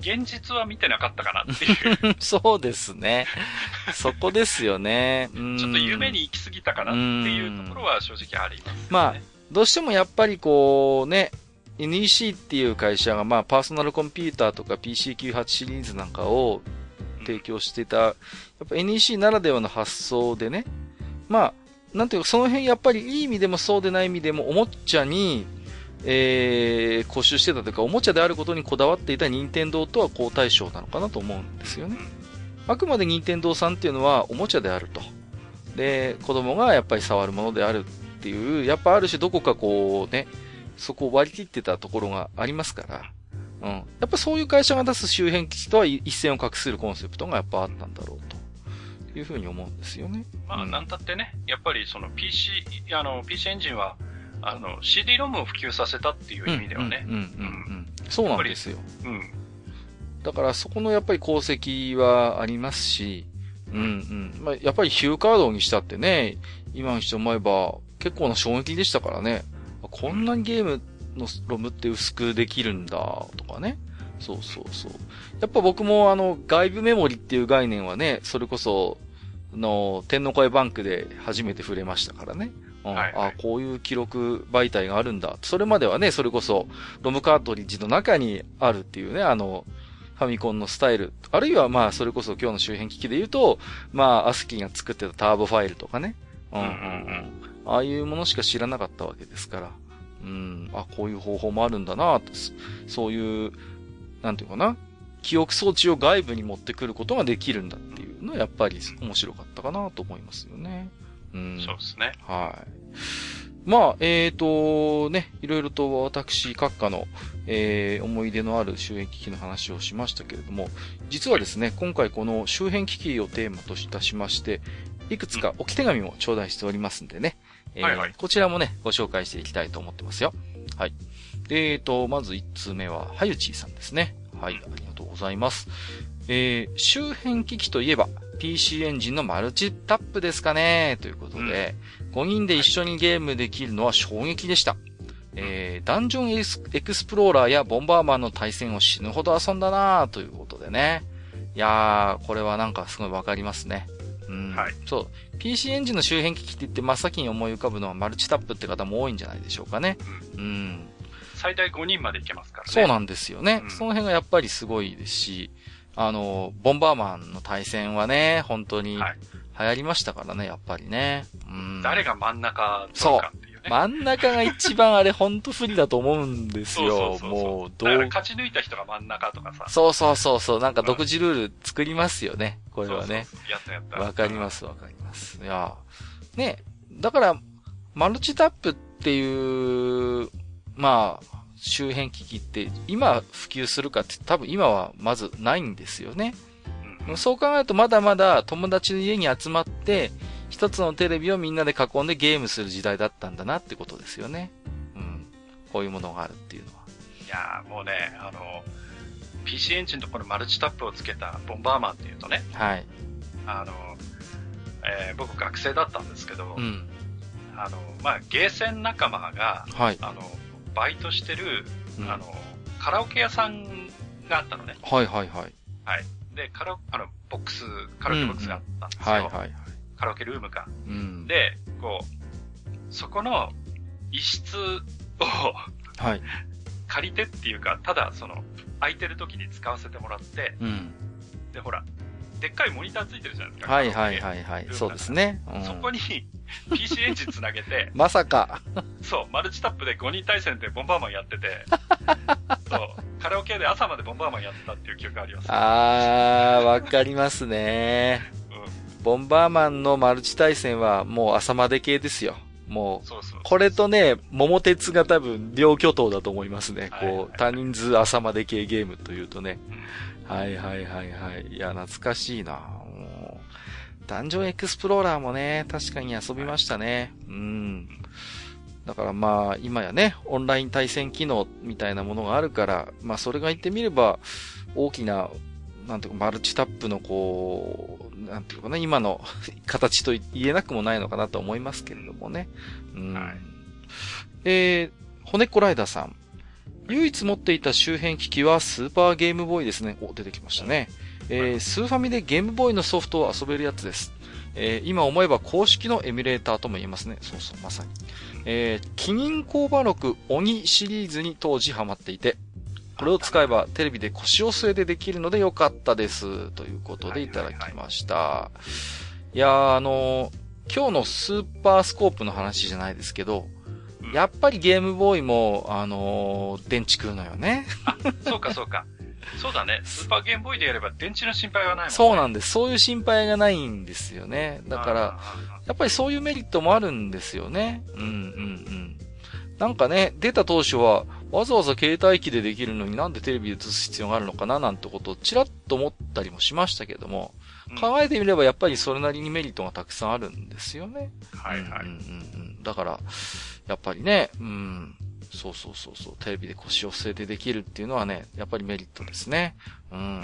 現実は見てなかったかなっていう。そうですね。そこですよね。ちょっと夢に行き過ぎたかなっていうところは正直あります、ね、まあ、どうしてもやっぱりこうね、NEC っていう会社がまあパーソナルコンピューターとか PC98 シリーズなんかを提供していた、やっぱ NEC ならではの発想でね、まあ、なんていうか、その辺やっぱりいい意味でもそうでない意味でも、おもちゃに、えー、固執してたというか、おもちゃであることにこだわっていた任天堂とは好対象なのかなと思うんですよね。あくまで任天堂さんっていうのはおもちゃであると。で、子供がやっぱり触るものであるっていう、やっぱある種どこかこうね、そこを割り切ってたところがありますから、うん。やっぱそういう会社が出す周辺機器とは一線を画するコンセプトがやっぱあったんだろうというふうに思うんですよね。まあ、なんたってね、やっぱりその PC、あの、PC エンジンは、あの、CD ロムを普及させたっていう意味ではね。うん、うん、うん。そうなんですよ。うん。だからそこのやっぱり功績はありますし、うんうん。まあ、やっぱりヒューカードにしたってね、今にして思えば結構な衝撃でしたからね。こんなにゲームのロムって薄くできるんだ、とかね。そうそうそう。やっぱ僕もあの、外部メモリっていう概念はね、それこそ、の、天の声バンクで初めて触れましたからね。うん、はいはい、あこういう記録媒体があるんだ。それまではね、それこそ、ロムカートリッジの中にあるっていうね、あの、ファミコンのスタイル。あるいはまあ、それこそ今日の周辺機器で言うと、まあ、アスキーが作ってたターボファイルとかね。うんうんうん。ああいうものしか知らなかったわけですから。うん、あ、こういう方法もあるんだなそういう、なんていうかな。記憶装置を外部に持ってくることができるんだっていうのはやっぱり面白かったかなと思いますよね。うん。そうですね。はい。まあ、えっ、ー、と、ね、いろいろと私、閣下の、えー、思い出のある周辺機器の話をしましたけれども、実はですね、今回この周辺機器をテーマといたしまして、いくつか置き手紙も頂戴しておりますんでね、えーはいはい、こちらもね、ご紹介していきたいと思ってますよ。はい。えーと、まず1通目は、はゆちーさんですね。はい、ありがとうございます。えー、周辺機器といえば、PC エンジンのマルチタップですかねということで、うん、5人で一緒にゲームできるのは衝撃でした。えー、ダンジョンエクスプローラーやボンバーマンの対戦を死ぬほど遊んだなということでね。いやー、これはなんかすごいわかりますね。うん。はい。そう。PC エンジンの周辺機器って言って真っ先に思い浮かぶのはマルチタップって方も多いんじゃないでしょうかね。うん。うん、最大5人までいけますからね。そうなんですよね。うん、その辺がやっぱりすごいですし、あの、ボンバーマンの対戦はね、本当に流行りましたからね、やっぱりね。うん、誰が真ん中取るかっていうね。真ん中が一番あれ本当不利だと思うんですよ。もう、どう。勝ち抜いた人が真ん中とかさ。そうそうそうそう。なんか独自ルール作りますよね。これはね。そうそうやったやった。わかりますわかります。いや、ね。だから、マルチタップっていう、まあ、周辺機器って今普及するかって多分今はまずないんですよね。うん、そう考えるとまだまだ友達の家に集まって一つのテレビをみんなで囲んでゲームする時代だったんだなってことですよね。うん。こういうものがあるっていうのは。いやーもうね、あの、PC エンジンとこのマルチタップをつけたボンバーマンっていうとね。はい。あの、えー、僕学生だったんですけど、うん、あの、まあ、ゲーセン仲間が、はい、あの、バイトしてる、うん、あの、カラオケ屋さんがあったのね。はいはいはい。はい。で、カラあの、ボックス、カラオケボックスがあったんですよ。うんうん、はいはいはい。カラオケルームが。うん、で、こう、そこの一室をはい。借りてっていうか、ただその、空いてる時に使わせてもらって、うん、で、ほら、でっかいモニターついてるじゃないですか。はいはいはいはい。そうですね。うん、そこに PC エンジンつなげて、まさか。そう、マルチタップで5人対戦でボンバーマンやってて、そう、カラオケで朝までボンバーマンやってたっていう記憶あります、あー、わかりますね。うん。ボンバーマンのマルチ対戦はもう朝まで系ですよ。もう、そうそうこれとね、桃鉄が多分両巨頭だと思いますね。こう、多人数朝まで系ゲームというとね。はいはいはいはい。いや、懐かしいな。ダンジョンエクスプローラーもね、確かに遊びましたね。うん。だからまあ、今やね、オンライン対戦機能みたいなものがあるから、まあそれが言ってみれば、大きな、なんていうか、マルチタップのこう、なんていうかな、今の 形と言えなくもないのかなと思いますけれどもね。うん。はい、えー、骨っこライダーさん。唯一持っていた周辺機器はスーパーゲームボーイですね。お、出てきましたね。えー、スーファミでゲームボーイのソフトを遊べるやつです。えー、今思えば公式のエミュレーターとも言えますね。そうそう、まさに。えー、キニン工場録鬼シリーズに当時ハマっていて、これを使えばテレビで腰を据えてできるのでよかったです。ということでいただきました。いやー、あのー、今日のスーパースコープの話じゃないですけど、うんやっぱりゲームボーイも、あのー電池食うのよね。そうかそうか。そうだね。スーパーゲームボーイでやれば電池の心配はないもんね。そうなんです。そういう心配がないんですよね。だから、あやっぱりそういうメリットもあるんですよね。うんうんうん。なんかね、出た当初は、わざわざ携帯機でできるのになんでテレビで映す必要があるのかななんてことをちらっと思ったりもしましたけども、うん考えてみればやっぱりそれなりにメリットがたくさんあるんですよね。ーはいはい。うんうんうんうん。だから、やっぱりね、うん。そうそうそうそう。テレビで腰を据えてできるっていうのはね、やっぱりメリットですね。うん。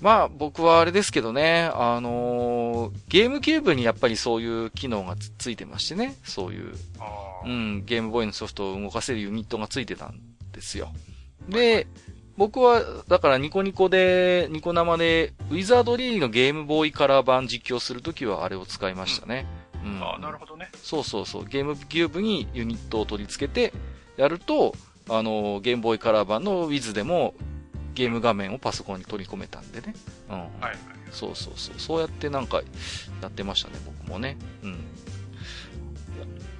まあ、僕はあれですけどね、あのーゲームキューブにやっぱりそういう機能がつついてましてね、そういう、あうーん、ゲームボーイのソフトを動かせるユニットがついてたんですよ。で、僕は、だからニコニコで、ニコ生で、ウィザードリーのゲームボーイカラー版実況するときはあれを使いましたね。うん。あー、なるほどね。そうそうそう。ゲームキューブにユニットを取り付けて、やると、あの、ゲームボーイカラー版の Wiz でも、ゲーム画面をパソコンに取り込めたんでね。うん。はいはい。そうそうそう。そうやってなんか、やってましたね、僕もね。うん。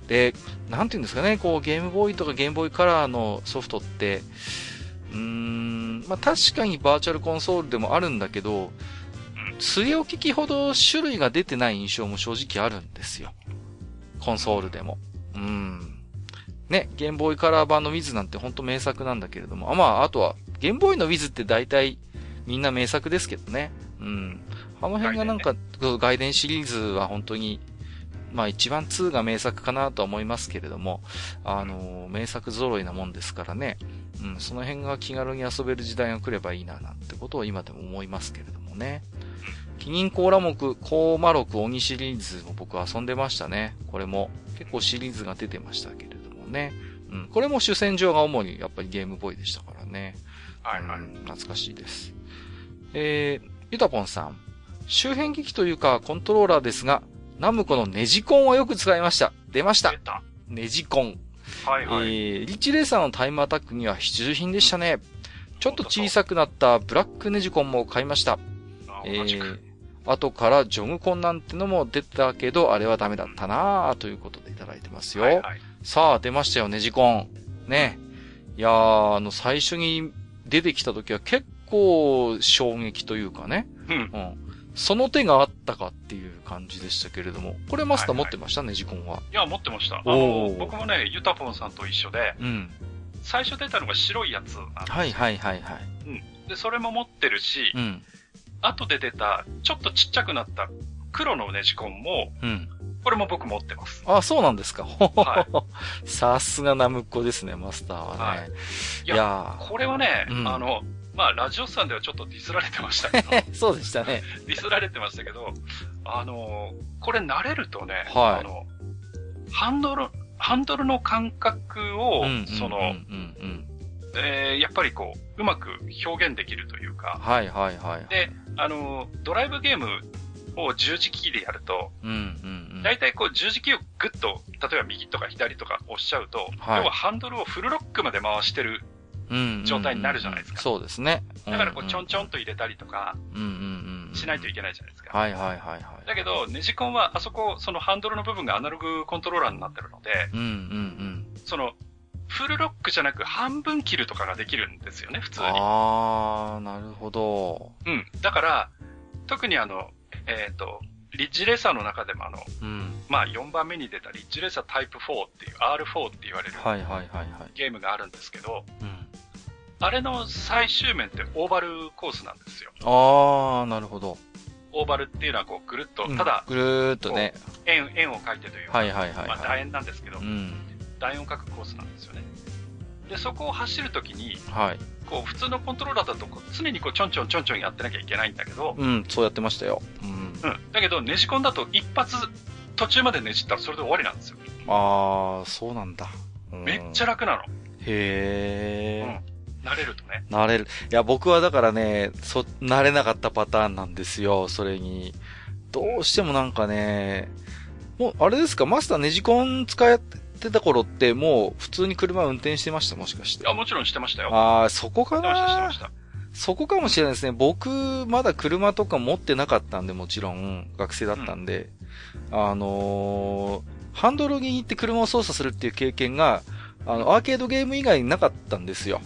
で、なんていうんですかね、こう、ゲームボーイとかゲームボーイカラーのソフトって、うーん、まあ確かにバーチャルコンソールでもあるんだけど、据え置き機ほど種類が出てない印象も正直あるんですよ。コンソールでも。うん。ね、ゲームボーイカラー版の Wiz なんてほんと名作なんだけれども、あまあ、あとは、ゲームボーイの Wiz って大体みんな名作ですけどね。うん。あの辺がなんか、外伝シリーズは本当に、まあ一番2が名作かなとは思いますけれども、あの名作揃いなもんですからね。うん、その辺が気軽に遊べる時代が来ればいいななんてことを今でも思いますけれどもね。キニンコーラ目、コーマロク鬼シリーズも僕遊んでましたね。これも結構シリーズが出てましたけれどもね。うん、これも主戦場が主にやっぱりゲームボーイでしたからね。はいはい。うん懐かしいです。えー、ゆたぽんさん。周辺機器というかコントローラーですが、ナムコのネジコンをよく使いました。出ました出。た。ネジコン。はいはい。えー、リッチレーサーのタイムアタックには必需品でしたね。ちょっと小さくなったブラックネジコンも買いました。あえ。ー、後からジョグコンなんてのも出たけど、あれはダメだったなぁ、ということでいただいてますよ。はいはい。さあ、出ましたよ、ネジコン。ね。いやー、あの、最初に出てきた時は結構衝撃というかね。うん。うん。その手があったかっていう感じでしたけれども。これマスター持ってました、ネジコンは。いや、持ってました。あおのー、僕もね、ユタポンさんと一緒で、うん。最初出たのが白いやつなんですよはいはいはいはい。で、それも持ってるし、うん。後で出た、ちょっとちっちゃくなった黒のネジコンも、うん。これも僕持ってます。あ、そうなんですか。は さすがナムコですね、マスターはね。はいい、いややこれはね、うんあの、まあ、ラジオさんではちょっとディスられてましたけど、ー そうでしたね。ディスられてましたけど、あの、これ慣れるとね、はいあの、ハンドル、ハンドルの感覚を、うん。その。えーやっぱりこう、うまく表現できるというか、はいはいはい。で、あの、ドライブゲームを十字キーでやると、うんうんうん。大体こう十字キーをグッと、例えば右とか左とか押しちゃうと、はい要はハンドルをフルロックまで回してる。状態になるじゃないですかそうですね。だからこうちょんちょんと。と入れたりとかうんうんうん。しないといけないじゃないですか。はいはいはいはい。だけど、ネジコンはあそこ、そのハンドルの部分がアナログコントローラーになってるので、うんうんうん。その、フルロックじゃなく半分切るとかができるんですよね、普通に。あー、なるほど。うん。だから、特にあの、えっ、と、リッジレーサーの中でもあの、うん。まあ4番目に出たリッジレーサータイプ4っていう R4 って言われるはいはいはいはい。ゲームがあるんですけど、うん。あれの最終面ってオーバルコースなんですよ。あー、なるほど。オーバルっていうのはこうぐるっと、うんただぐるーっとね。円、円を描いてというか、はいはいはいまあ楕はい。円なんですけど、うん。楕円を描くコースなんですよね。で、そこを走るときに、はい。こう普通のコントローラーだと常にこうちょんちょんちょんちょんやってなきゃいけないんだけど、うん、そうやってましたよ。うん。うん。だけど、ねじ込んだと一発途中までねじったらそれで終わりなんですよ。あー、そうなんだ。うんめっちゃ楽なの。へー。慣れるとね。慣れる。いや、僕はだからね、そ、慣れなかったパターンなんですよ、それに。どうしてもなんかね、もう、あれですか、マスターネジコン使ってた頃って、もう、普通に車運転してました、もしかしてあ、。もちろんしてましたよ。あー、そこかしてました、してまなした。そこかもしれないですね。僕、まだ車とか持ってなかったんで、もちろん、学生だったんで、あのーハンドルを握って車を操作するっていう経験が、あの、アーケードゲーム以外になかったんですよ。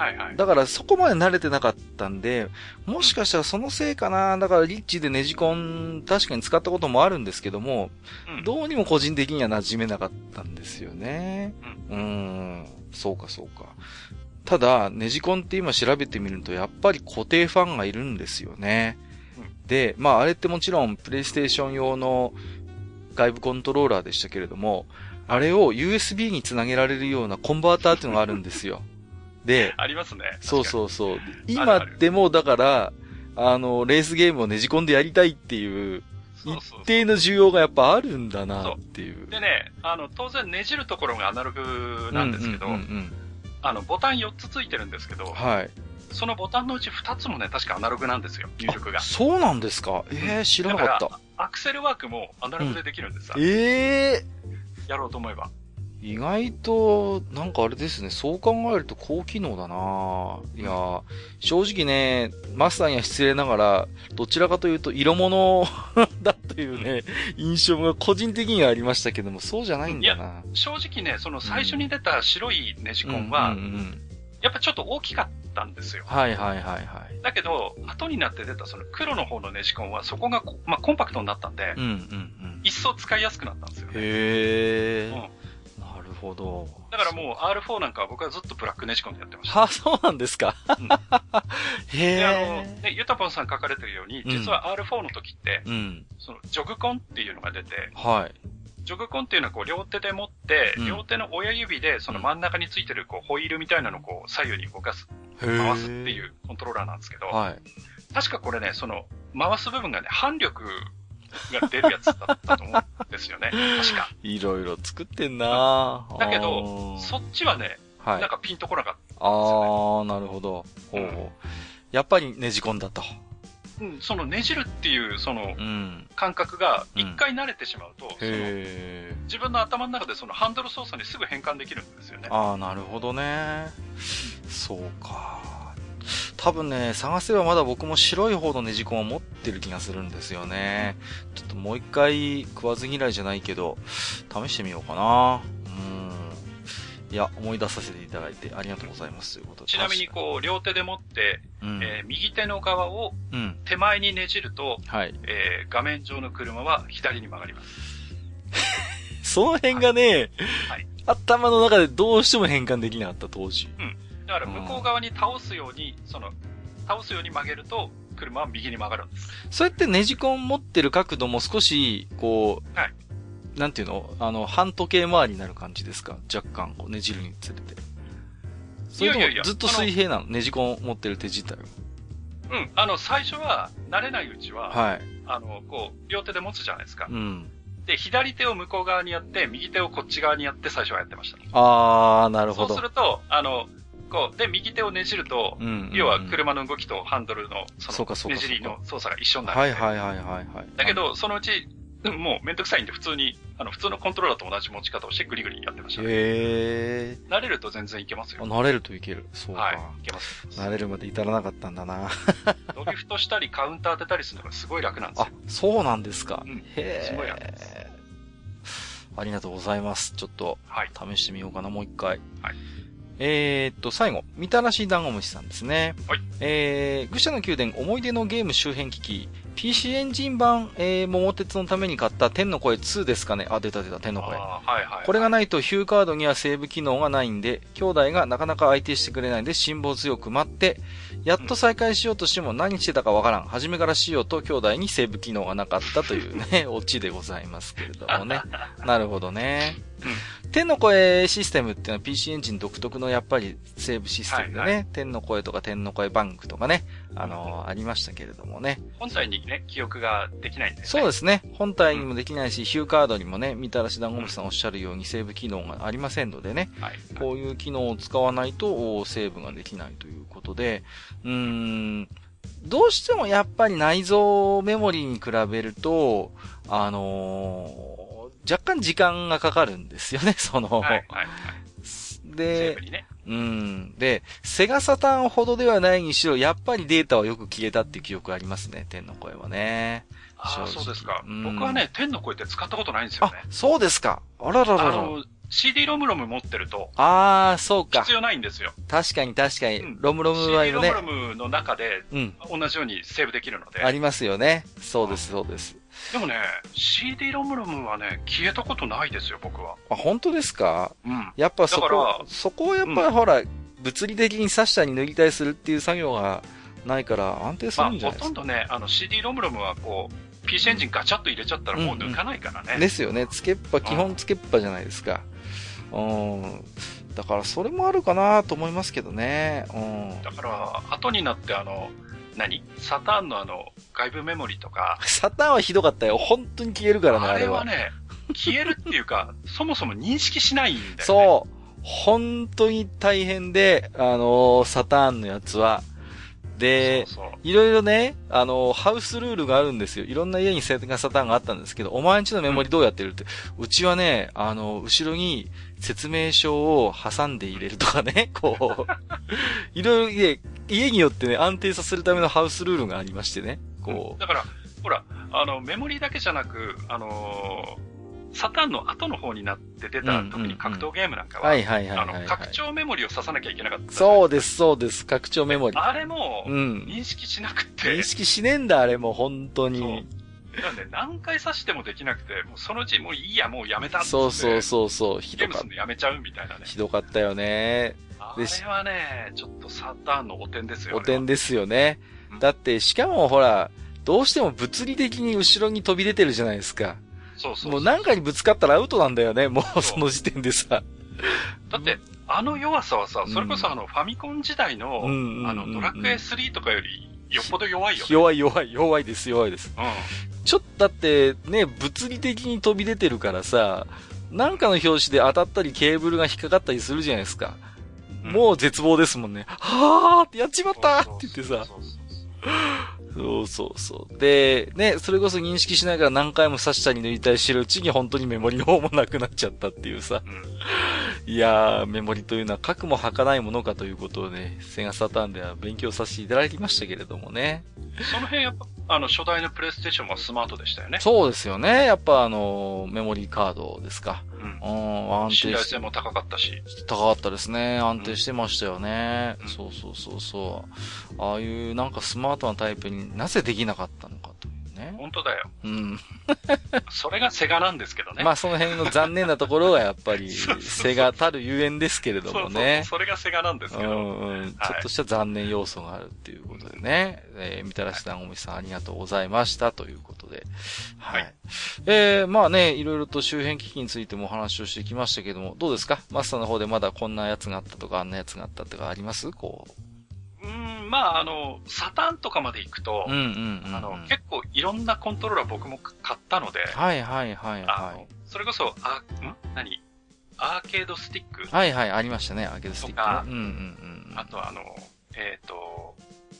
はいはい。だからそこまで慣れてなかったんで、もしかしたらそのせいかな。だからリッチでネジコン確かに使ったこともあるんですけども、うんどうにも個人的には馴染めなかったんですよね。うーん、そうかそうか。ただ、ネジコンって今調べてみると、やっぱり固定ファンがいるんですよね。うんで、まああれってもちろんプレイステーション用の外部コントローラーでしたけれども、あれを USB につなげられるようなコンバーターっていうのがあるんですよ。で、ありますね。そうう。そうそう。今でもだから、あの、レースゲームをねじ込んでやりたいっていう、一定の需要がやっぱあるんだなっていう。でね、あの、当然ねじるところがアナログなんですけど、うんうんうんあの、ボタン4つついてるんですけどうん、はい。そのボタンのうち2つもね、確かアナログなんですよ、入力が。そうなんですか？ええ知らなかった。アクセルワークもアナログでできるんですさ、ええやろうと思えば。意外と、なんかあれですね、そう考えると高機能だないや、正直ね、マスターには失礼ながら、どちらかというと色物 だというね、印象が個人的にはありましたけども、そうじゃないんだな。正直ね、その最初に出た白いネジコンは、やっぱちょっと大きかったんですよ。はいはいはいはい。だけど、後になって出たその黒の方のネジコンは、そこがこ、まあ、コンパクトになったんで、うんうんうん。一層使いやすくなったんですよね。へえ、うんほど。だからもう R4 なんかは僕はずっとブラックネジコンでやってました。は、そうなんですか。うんへで、あの、え。ね、ゆたぽんさん書かれてるように、うん実は R4 の時って、うん。その、ジョグコンっていうのが出て、はい。ジョグコンっていうのはこう、両手で持って、うん両手の親指で、その真ん中についてる、こう、ホイールみたいなのをこう、左右に動かす。回すっていうコントローラーなんですけど、はい。確かこれね、その、回す部分がね、反力が出るやつだったと思うんですよね。確か。いろいろ作ってんなだけあど、ーそっちはね、はいなん。かピンとこなかっあー、なるほど。ほうほう。やっぱりねじ込んだと。た。うん、そのねじるっていう、そのうん。感覚が、うん一回慣れてしまうと、そのへ自分の頭の中でそのハンドル操作にすぐ変換できるんですよねー。。あー、なるほどね。そうか。多分ね、探せばまだ僕も白い方のネジコンを持ってる気がするんですよね。ちょっともう一回食わず嫌いじゃないけど、試してみようかな。うん。いや、思い出させていただいてありがとうございますということで。ちなみにこう、両手で持って、う、うん。えー右手の側をうん。手前にねじると、はい。えー画面上の車は左に曲がります。その辺がね、はい頭の中でどうしても変換できなかった当時。だから向こう側に倒すように、その、倒すように曲げると、車は右に曲がるんです。そうやってネジコン持ってる角度も少し、こう、はいなんていうの？あの、半時計回りになる感じですか？若干、こうねじるにつれて。それといやいやいやもずっと水平なの？ネジコン持ってる手自体うん。あの、最初は、慣れないうちは、は。はい。あの、こう、両手で持つじゃないですかう。ん。で、左手を向こう側にやって、右手をこっち側にやって最初はやってました。あー、なるほど。そうすると、あの、こう、で、右手をねじると、うんうんうん要は車の動きとハンドルの、その、ねじりの操作が一緒になる。はいはいはいはいはい。だけど、そのうち、うんもうめんどくさいんで普通に、あの、普通のコントローラーと同じ持ち方をしてグリグリやってました、ね。へ慣れると全然いけますー。よ。慣れるといける。そうか。はい。いけます。慣れるまで至らなかったんだな。ドリフトしたりカウンター当てたりするのがすごい楽なんですよあ。、そうなんですか。うんへすごい楽ですえ。ありがとうございます。ちょっと、はい。試してみようかな、もう一回。はい。えー、っと、最後、みたらし団子虫さんですね。はい。えー、愚者の宮殿思い出のゲーム周辺機器、PC エンジン版、えー、桃鉄のために買った天の声2ですかね。あ、出た出た、天の声。あーはいはい。これがないとヒューカードにはセーブ機能がないんで、兄弟がなかなか相手してくれないんで辛抱強く待って、やっと再開しようとしても何してたかわからん。初めからしようと兄弟にセーブ機能がなかったというね、オチでございますけれどもね。なるほどね。天の声システムっていうのは PC エンジン独特のやっぱりセーブシステムでね、はい天の声とか天の声バンクとかね、あのーありましたけれどもね。本体にね、記憶ができないんで、ね。そうですね。本体にもできないし、ヒューカードにもね、みたらし団子虫さんおっしゃるようにセーブ機能がありませんのでね。はい。こういう機能を使わないとおセーブができないということで、うーん、どうしてもやっぱり内蔵メモリーに比べると、あのー若干時間がかかるんですよね、その、はい、はい、はい。でね。うん。で、セガサターンほどではないにしろ、やっぱりデータはよく消えたっていう記憶ありますね、天の声はね。ああ、そうですか、うん僕はね、天の声って使ったことないんですよあね。、そうですか。あらららら。あの、CD ロムロム持ってると、あー、そうか必。要ないんですよ。確かに確かにうん。ロムロムは CD ロねム。ロムの中で、うん。同じようにセーブできるので。ありますよね。そうです、そうです。でもね、CD ロムロムはね、消えたことないですよ、僕は。あ、本当ですか？うん。やっぱそこ、そこをやっぱりほら、物理的に刺したに塗りたいするっていう作業がないから安定するんじゃないですか？とんどね、あの CD ロムロムはこう、PC エンジンガチャッと入れちゃったらもう抜かないからね。ですよね。つけっぱ、基本つけっぱじゃないですか。うん。だからそれもあるかなと思いますけどね。うん。だから、後になってあの、何？サターンのあの、外部メモリとか、サターンはひどかったよ。本当に消えるからね、あれは。あれはね、消えるっていうか、そもそも認識しないんだよね。そう。本当に大変で、あのーサターンのやつは。で、いろいろね、あのーハウスルールがあるんですよ。いろんな家にセガサターンがあったんですけど、お前んちのメモリどうやってるって。うちはね、あのー後ろに説明書を挟んで入れるとかね、こう、いろいろ、家家によってね、安定させるためのハウスルールがありましてね、こだから、ほら、あの、メモリだけじゃなく、あのーサターンの後の方になって出た、うんうんうん特に格闘ゲームなんかう。は、あの。拡張メモリを刺さなきゃいけなかった。そうです、そうです。拡張メモリ。あれも、うん。認識しなくて、認識しねえんだ、あれも、本当に。なんで何回刺してもできなくて、もうそのうちもういいや、もうやめたってそうそうそうそう。ひどかっゲームするのやめちゃうみたいなねた。。ひどかったよね。あでれはね、ちょっとサターンのお点ですよ。お点ですよねう。んだって、しかもほら、どうしても物理的に後ろに飛び出てるじゃないですか。そうそうもう何かにぶつかったらアウトなんだよね、もうその時点でさ。だって、あの弱さはさ、それこそあの、ファミコン時代の、うんうんうんうんあの、ドラクエ3とかより、よっぽど弱いよね。弱い弱い、弱いです、弱いです。うちょっとだって、ね、物理的に飛び出てるからさ、なんかの拍子で当たったりケーブルが引っかかったりするじゃないですか。ん。もう絶望ですもんね。はーってやっちまったって言ってさ。そうそうそうそうそうそう。で、ね、それこそ認識しながら何回も刺したり抜いたりしてるうちに本当にメモリの方もなくなっちゃったっていうさ。いやー、メモリというのは核も儚いものかということをね、セガサターンでは勉強させていただきましたけれどもね。その辺やっぱ、あの、初代のプレイステーションはスマートでしたよね。そうですよね。やっぱあの、メモリーカードですか。うんうん、安定信頼性も高かったし。高かったですね。安定してましたよね。うんそうそうそうそう。ああいうなんかスマートなタイプになぜできなかったのかというね。本当だよ。うん。それがセガなんですけどね。まあその辺の残念なところがやっぱり、セガたるゆえんですけれどそうそうそうもね。それがセガなんですうけど。んうん。ちょっとした残念要素があるっていうことでね。えー、みたらしさん、おみさんありがとうございましたということで。はい。はいえー、まあね、いろいろと周辺機器についてもお話をしてきましたけども、どうですか？マスターの方でまだこんなやつがあったとか、あんなやつがあったとかあります？こう。うん、まあ、あの、サターンとかまで行くと、結構いろんなコントローラー僕も買ったので、はいはいはいはい。それこそ、あ、ん？何？アーケードスティック、はいはい、ありましたね、アーケードスティックとかね。うんうんうん。あとあの、えっ、と、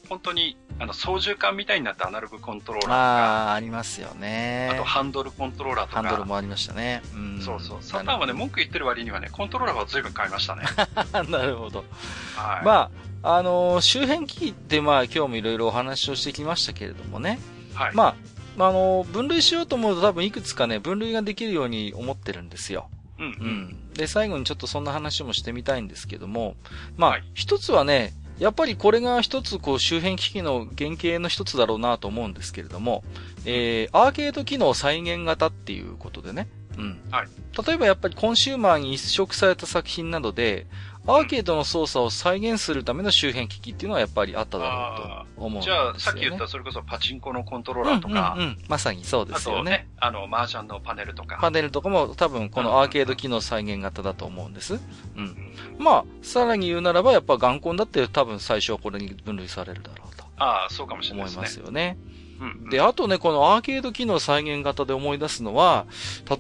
本当に、あの、操縦桿みたいになったアナログコントローラーとか、ああ、ありますよね。あとハンドルコントローラーとか、ハンドルもありましたね。うん。そうそう。サターンはね、文句言ってる割にはね、コントローラーは随分買いましたね。なるほど。はい。まあ、あのー周辺機器ってまあ今日もいろいろお話をしてきましたけれどもね。はい。まあ、あのー分類しようと思うと多分いくつかね、分類ができるように思ってるんですよ。うん、う。うんん。で、最後にちょっとそんな話もしてみたいんですけども、まあはい、一つはね、やっぱりこれが一つこう周辺機器の原型の一つだろうなと思うんですけれども、えー、アーケード機能再現型っていうことでね。うん。はい。例えばやっぱりコンシューマーに移植された作品などで、アーケードの操作を再現するための周辺機器っていうのはやっぱりあっただろうと思うんですじよ、ね。ゃあ、さっき言ったそれこそパチンコのコントローラーとか、うんうんうん、まさにそうであすよね。とね、あの、麻雀のパネルとか。パネルとかも多分このアーケード機能再現型だと思うんです。うん。まあ、さらに言うならばやっぱ眼根だって多分最初はこれに分類されるだろうとああ、そうかもしれない思いですね。ますよね。うんうんで、あとね、このアーケード機能再現型で思い出すのは、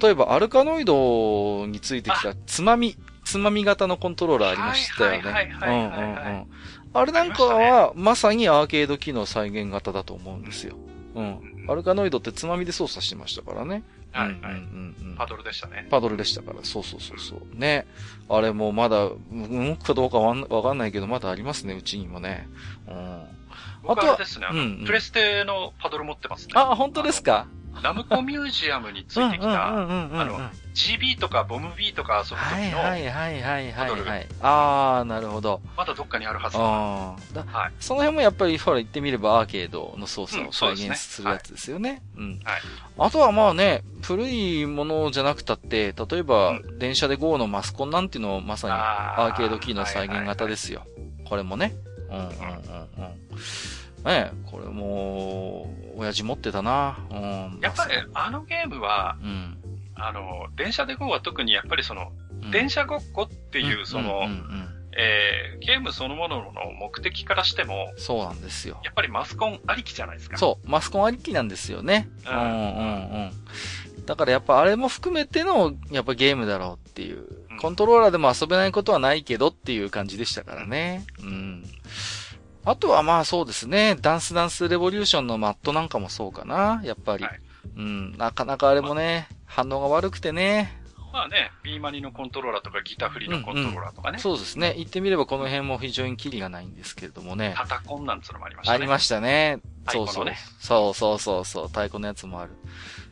例えばアルカノイドについてきたつまみ、つまみ型のコントローラーありましたよね。はいはいはいはいはいはいうんうんうんあれなんかは、まさにアーケード機能再現型だと思うんですよ。うん。アルカノイドってつまみで操作してましたからね。はいうんうんうんうんパドルでしたね。パドルでしたから、そうそうそうそう。ね。あれもまだ、動くかどうかわかんないけど、まだありますね、うちにもね。うん。僕あとははですね、あの、うんうんプレステのパドル持ってますね。あ、本当ですか？ナムコミュージアムについてきた、あの、GB とかボム B とか遊ぶはい時の、はいはいはいはいはい。あー、なるほど。まだどっかにあるはずだ。あーだはい。その辺もやっぱり、ほら、言ってみればアーケードの操作を再現するやつですよね。うん。はい。あとはまあね、古いものじゃなくたって、例えば、う電車で GO のマスコンなんていうのもまさにアーケードキーの再現型ですよ。これもね。うんうんうんうん。ねえ、これも、親父持ってたな。うん。やっぱりあのゲームは、うん。あの、電車で GO は特にやっぱりその、うん電車ごっこっていう、その、えー、ゲームそのものの目的からしても、そうなんですよ。やっぱりマスコンありきじゃないですか。そう、マスコンありきなんですよね。ううんんうんうん。だからやっぱあれも含めての、やっぱゲームだろうっていううん。コントローラーでも遊べないことはないけどっていう感じでしたからね。うん。あとはまあそうですね。ダンスダンスレボリューションのマットなんかもそうかな。やっぱり。はいうん。なかなかあれもね、反応が悪くてね。まあね、ビーマニのコントローラーとかギターフリーのコントローラーとかね、そうですね。言ってみればこの辺も非常にキリがないんですけれどもね。タタコンなんつうのもありましたね。ありましたね。そうそう。ねそうそうそうそう。太鼓のやつもある。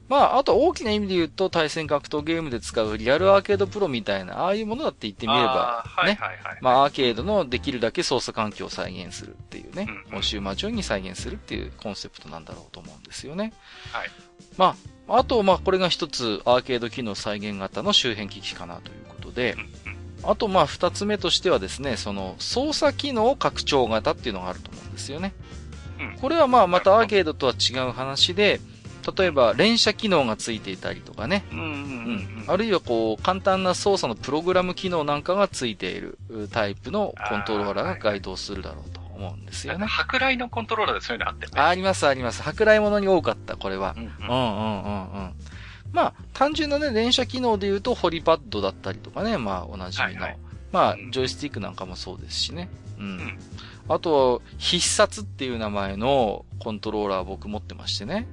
まあ、あと大きな意味で言うと、対戦格闘ゲームで使うリアルアーケードプロみたいな、ああいうものだって言ってみればね。はいはい。まあ、アーケードのできるだけ操作環境を再現するっていうねうんうん。コンシューマー上に再現するっていうコンセプトなんだろうと思うんですよね。はい。まあ、あと、まあ、これが一つアーケード機能再現型の周辺機器かなということでうん、うんあと、まあ、二つ目としてはですね、その、操作機能拡張型っていうのがあると思うんですよね。うんこれはまあ、またアーケードとは違う話で、例えば、連射機能がついていたりとかね。うん。あるいはこう、簡単な操作のプログラム機能なんかがついているタイプのコントローラーが該当するだろうと思うんですよね。舶来のコントローラーでそういうのあってね。ありますあります。舶来物に多かった、これは。うんうんうんうん。まあ、単純なね、連射機能で言うと、ホリパッドだったりとかね、まあ、おなじみの。はいはいまあう、んジョイスティックなんかもそうですしね。うん。んあと、必殺っていう名前のコントローラー僕持ってましてね。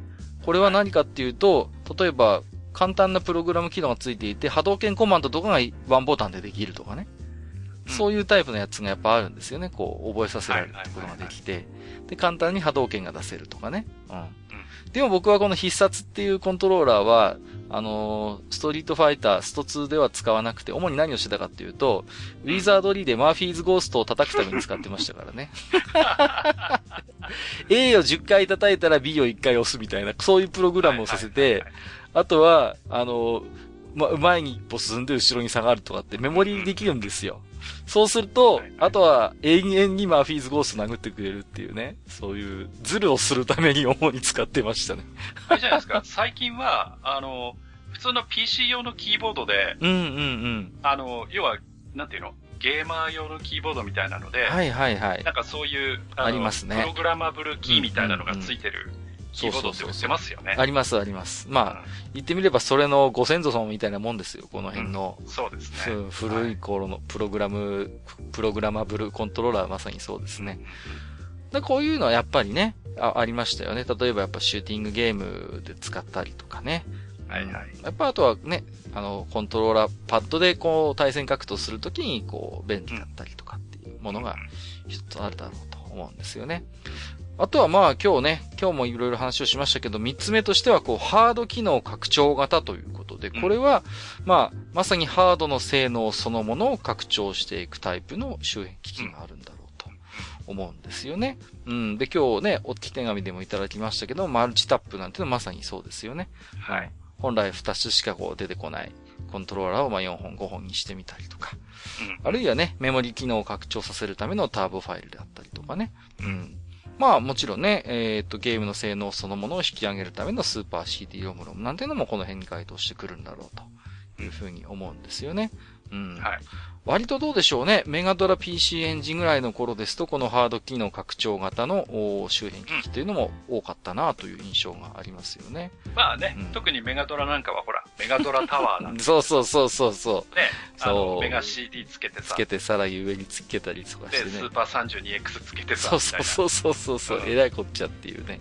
これは何かっていうと、例えば、簡単なプログラム機能がついていて、波動拳コマンドとかがワンボタンでできるとかね。うんそういうタイプのやつがやっぱあるんですよね。こう、覚えさせられるところができて。で、簡単に波動拳が出せるとかね。うん。でも僕はこの必殺っていうコントローラーは、あのーストリートファイター、スト2では使わなくて、主に何をしてたかっていうと、ウィザードリーでマーフィーズゴーストを叩くために使ってましたからね。A を10回叩いたら B を1回押すみたいな、そういうプログラムをさせて、あとは、あのーま、前に一歩進んで後ろに下がるとかってメモリーできるんですよ。そうするとはいはい、あとは永遠にマーフィーズゴースト殴ってくれるっていうね、そういうズルをするために主に使ってましたね。あれじゃないですか、最近は、あの、普通の PC 用のキーボードで、うんうんうん。あの、要は、なんていうの？ゲーマー用のキーボードみたいなので、はいはいはい。なんかそういう、のありますねプログラマブルキーみたいなのがついてるキーボードって売ってますよね。ありますあります。まあ、言ってみればそれのご先祖様みたいなもんですよ、この辺の。うんそうですね。ふ古い頃のプログラム、プログラマブルコントローラーはまさにそうですね。でこういうのはやっぱりねあ、ありましたよね。例えばやっぱシューティングゲームで使ったりとかね。はいはい。やっぱあとはね、あの、コントローラーパッドでこう対戦格闘するときにこう便利だったりとかっていうものが一つあるだろうと思うんですよね。あとはまあ今日ね、今日もいろいろ話をしましたけど、三つ目としてはこうハード機能拡張型ということで、これは、まあ、まさにハードの性能そのものを拡張していくタイプの周辺機器があるんだろうと思うんですよね。うん。で、今日ね、お手紙でもいただきましたけど、マルチタップなんてのはまさにそうですよね。はい。本来2つしかこう出てこないコントローラーをまあ4本5本にしてみたりとか。うんあるいはね、メモリ機能を拡張させるためのターボファイルであったりとかね。うん。まあもちろんね、えっ、と、ゲームの性能そのものを引き上げるためのスーパー CD ロムロムなんていうのもこの辺に該当してくるんだろうというふうに思うんですよね。うん。はい。割とどうでしょうね。メガドラ PC エンジンぐらいの頃ですと、このハード機能拡張型のお周辺機器というのも多かったなという印象がありますよね。まあね、うん特にメガドラなんかはほら、メガドラタワーなんで そうそうそうそうそう。ね、あそうの、メガ CD つけてさ、つけてさらに上につけたりとかで、してね。スーパー 32X つけてさ、そうそうそうそうそうそう、うんえらいこっちゃっていうね。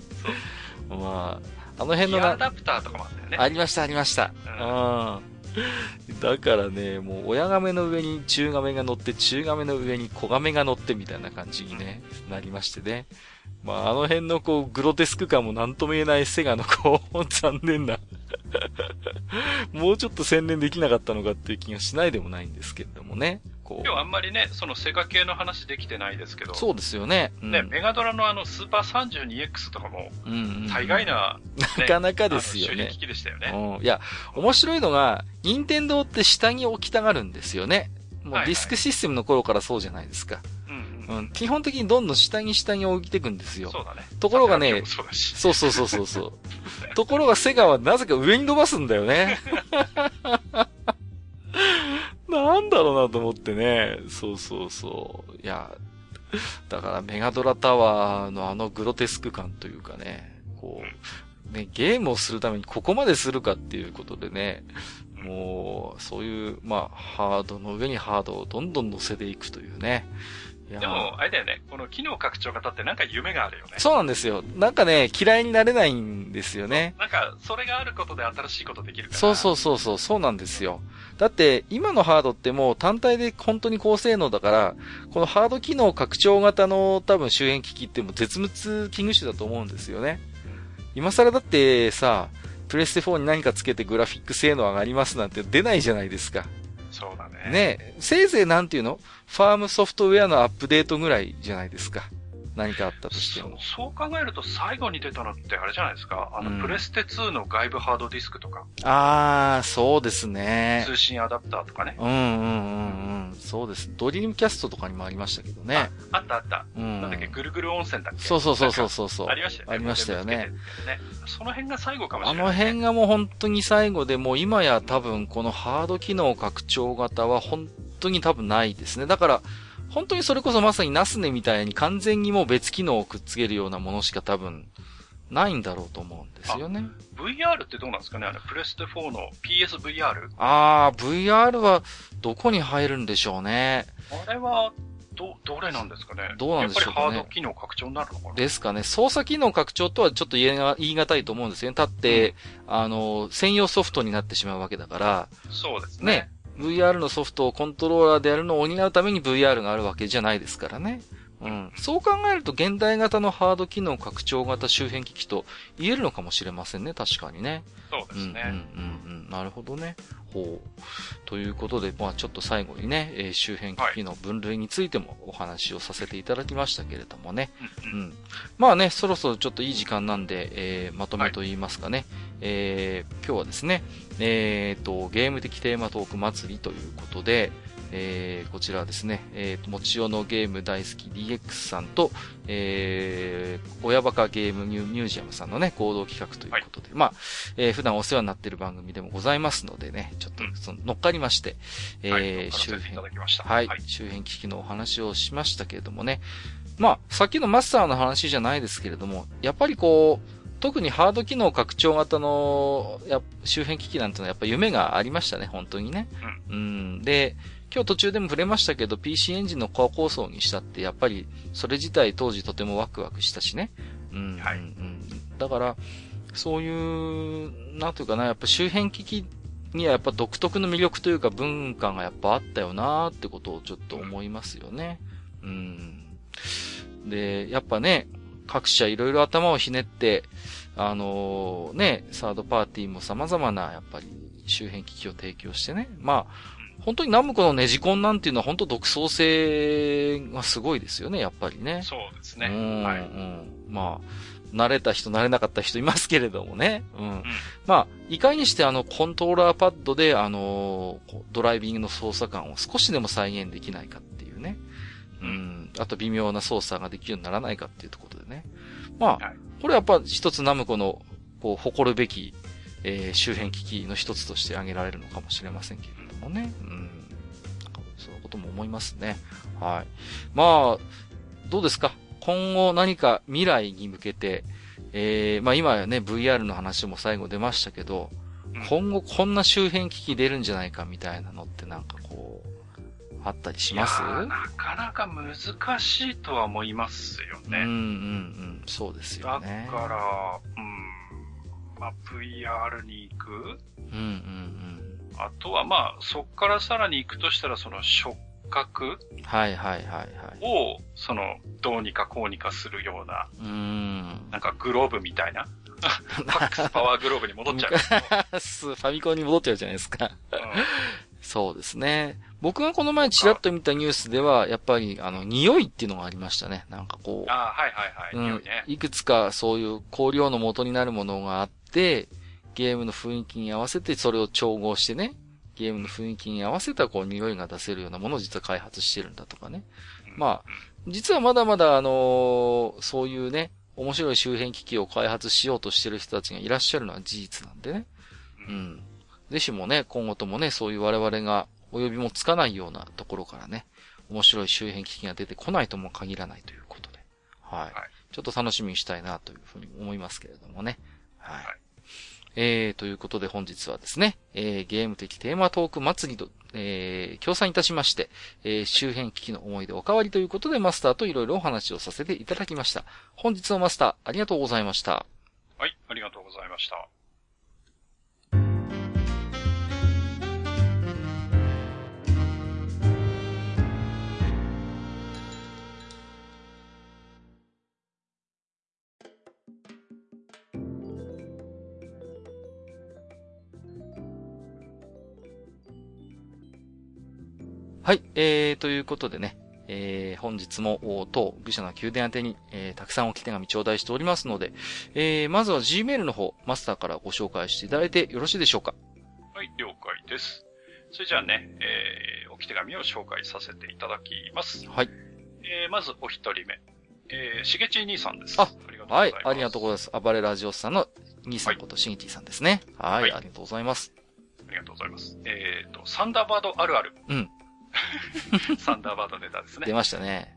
そうまあの辺のギアダプターとかもあったよね。ありました、ありました。うんうん。だからね、もう親亀の上に中亀が乗って、中亀の上に小亀が乗ってみたいな感じにね、なりましてね。まあ、あの辺のこう、グロテスク感もなんとも言えないセガのこう、残念な。もうちょっと洗練できなかったのかっていう気がしないでもないんですけれどもね。こ今日あんまりね、そのセガ系の話できてないですけど、う。そうですよね。うん、ね、メガドラのあの、スーパー 32X とかも、大概な、なかなかですよね機。器でしたよね。うん。いや、面白いのが、任天堂って下着を置きたがるんですよね。もうディスクシステムの頃からそうじゃないですか。うん。基本的にどんどん下着下着を置いていくんですよ。そうだね。ところがね。そうそうそうそうそう。ところがセガはなぜか上に伸ばすんだよね。なんだろうなと思ってね。そうそうそう。いや、だからメガドラタワーのあのグロテスク感というかね、こう、ね、ゲームをするためにここまでするかっていうことでね、もう、そういう、まあ、ハードの上にハードをどんどん乗せていくというね。でも、あれだよね、この機能拡張型ってなんか夢があるよね。そうなんですよ。なんかね、嫌いになれないんですよね。なんか、それがあることで新しいことできるから。そうそうそうそう、そうなんですよ。だって、今のハードってもう単体で本当に高性能だから、このハード機能拡張型の多分周辺機器ってもう絶滅危惧種だと思うんですよね。今更だってさ、プレステ4に何かつけてグラフィック性能上がりますなんて出ないじゃないですか。そうだね。ねせいぜいなんていうの？ファームソフトウェアのアップデートぐらいじゃないですか。何かあったとしても。そう考えると最後に出たのってあれじゃないですか。あの、うんプレステ2の外部ハードディスクとか、あー、そうですね。通信アダプターとかね。うんうんうんうん。そうです。ドリームキャストとかにもありましたけどね。あったあった。うん。なんだっけ、ぐるぐる温泉だっけ？そうそうそうそうそうそう。ありましたよね。ありましたよね。ね。その辺が最後かもしあれない、の辺がもう本当に最後で、もう今や多分このハード機能拡張型は本当に多分ないですね。だから、本当にそれこそまさにナスネみたいに完全にもう別機能をくっつけるようなものしか多分ないんだろうと思うんですよね。VR ってどうなんですかね？あの、プレステ4の PSVR? あー、VR はどこに入るんでしょうね。あれは、ど、どれなんですかね？どうなんでしょうかねやっぱりハード機能拡張になるのかな？ですかね。操作機能拡張とはちょっと言えが言い難いと思うんですよね。だって、あの、専用ソフトになってしまうわけだから、そうですねね。VR のソフトをコントローラーでやるのを補うために VR があるわけじゃないですからね。うん。そう考えると現代型のハード機能拡張型周辺機器と言えるのかもしれませんね。確かにね。そうですね。うんうんうんうん。なるほどね。ほう。ということで、まあちょっと最後にね、えー周辺機器の分類についてもお話をさせていただきましたけれどもね。うんうんうん。まあね、そろそろちょっといい時間なんで、えーまとめと言いますかね。えー今日はですね、えーと、ゲーム的テーマトーク祭りということで、えーこちらはですね、えーと、もちおのゲーム大好き DX さんと、えー、親バカゲームミュミュージアムさんのね、合同企画ということで、まあ、えー普段お世話になっている番組でもございますのでね、ちょっとうんその乗っかりまして、えーはい周辺。はい、はい。周辺機器のお話をしましたけれどもね。まあ、さっきのマスターの話じゃないですけれども、やっぱりこう、特にハード機能拡張型のや周辺機器なんてのはやっぱ夢がありましたね、本当にね。うん。で、今日途中でも触れましたけど、PC エンジンのコア構想にしたって、やっぱり、それ自体当時とてもワクワクしたしね。うん。はいうんうん。だから、そういう、なんていうかな、やっぱ周辺機器にはやっぱ独特の魅力というか文化がやっぱあったよなーってことをちょっと思いますよね。うん。で、やっぱね、各社いろいろ頭をひねって、あのね、サードパーティーも様々なやっぱり周辺機器を提供してね。まあ、本当にナムコのネジコンなんていうのは本当独創性がすごいですよね、やっぱりね。そうですね。うん、はい。うん。まあ、慣れた人、慣れなかった人いますけれどもね。うん。うん。まあ、いかにしてあの、コントローラーパッドで、あのドライビングの操作感を少しでも再現できないかっていうね。うん。あと微妙な操作ができるようにならないかっていうところでね。まあ、はいこれやっぱ一つナムコの、こう、誇るべき、えー周辺機器の一つとして挙げられるのかもしれませんけれどもね。うん。そういうことも思いますね。はい。まあ、どうですか？今後何か未来に向けて、えー、まあ今はね、VR の話も最後出ましたけど、うん今後こんな周辺機器出るんじゃないかみたいなのってなんかこう、あったりします？なかなか難しいとは思いますようんうんうね。ん、そうですよだね。から、うん。まあ、VR に行く？うんうんうん。あとはまあ、そっからさらに行くとしたら、その触覚はいはいはいはい。を、その、どうにかこうにかするような、うーん。なんかグローブみたいな。パックスパワーグローブに戻っちゃう。ファミコンに戻っちゃうじゃないですか。うんそうですね。僕がこの前ちらっと見たニュースでは、やっぱり、あの、匂いっていうのがありましたね。なんかこう。ああ、はいはいはい。うん匂いね。いくつかそういう香料の元になるものがあって、ゲームの雰囲気に合わせてそれを調合してね、ゲームの雰囲気に合わせたこう匂いが出せるようなものを実は開発してるんだとかね。まあ、実はまだまだあのーそういうね、面白い周辺機器を開発しようとしてる人たちがいらっしゃるのは事実なんでね。う。うんん。ぜひもね、今後ともね、そういう我々がお呼びもつかないようなところからね、面白い周辺機器が出てこないとも限らないということで。はい。はいちょっと楽しみにしたいなというふうに思いますけれどもね。はい。はいえー、ということで本日はですね、えー、ゲーム的テーマトーク祭りと、えー、協賛いたしまして、えー、周辺機器の思い出おかわりということでマスターといろいろお話をさせていただきました。本日のマスター、ありがとうございました。はい、ありがとうございました。はい、えー、ということでね、えー、本日も、お当、愚者の宮殿宛てに、えー、たくさんおき手紙頂戴しておりますので、えー、まずは Gmail の方、マスターからご紹介していただいてよろしいでしょうか？はい、了解です。それじゃあね、えー、置き手紙を紹介させていただきます。はい。えー、まずお一人目。えー、しげち兄さんです。あありがとうござはいいま、す。ありがとうございます。暴れラジオスさんの兄さんことしげちーさんですね。はい、はいありがとうございます。ありがとうございます。えーと、サンダーバードあるある。うん。サンダーバードネタですね。出ましたね。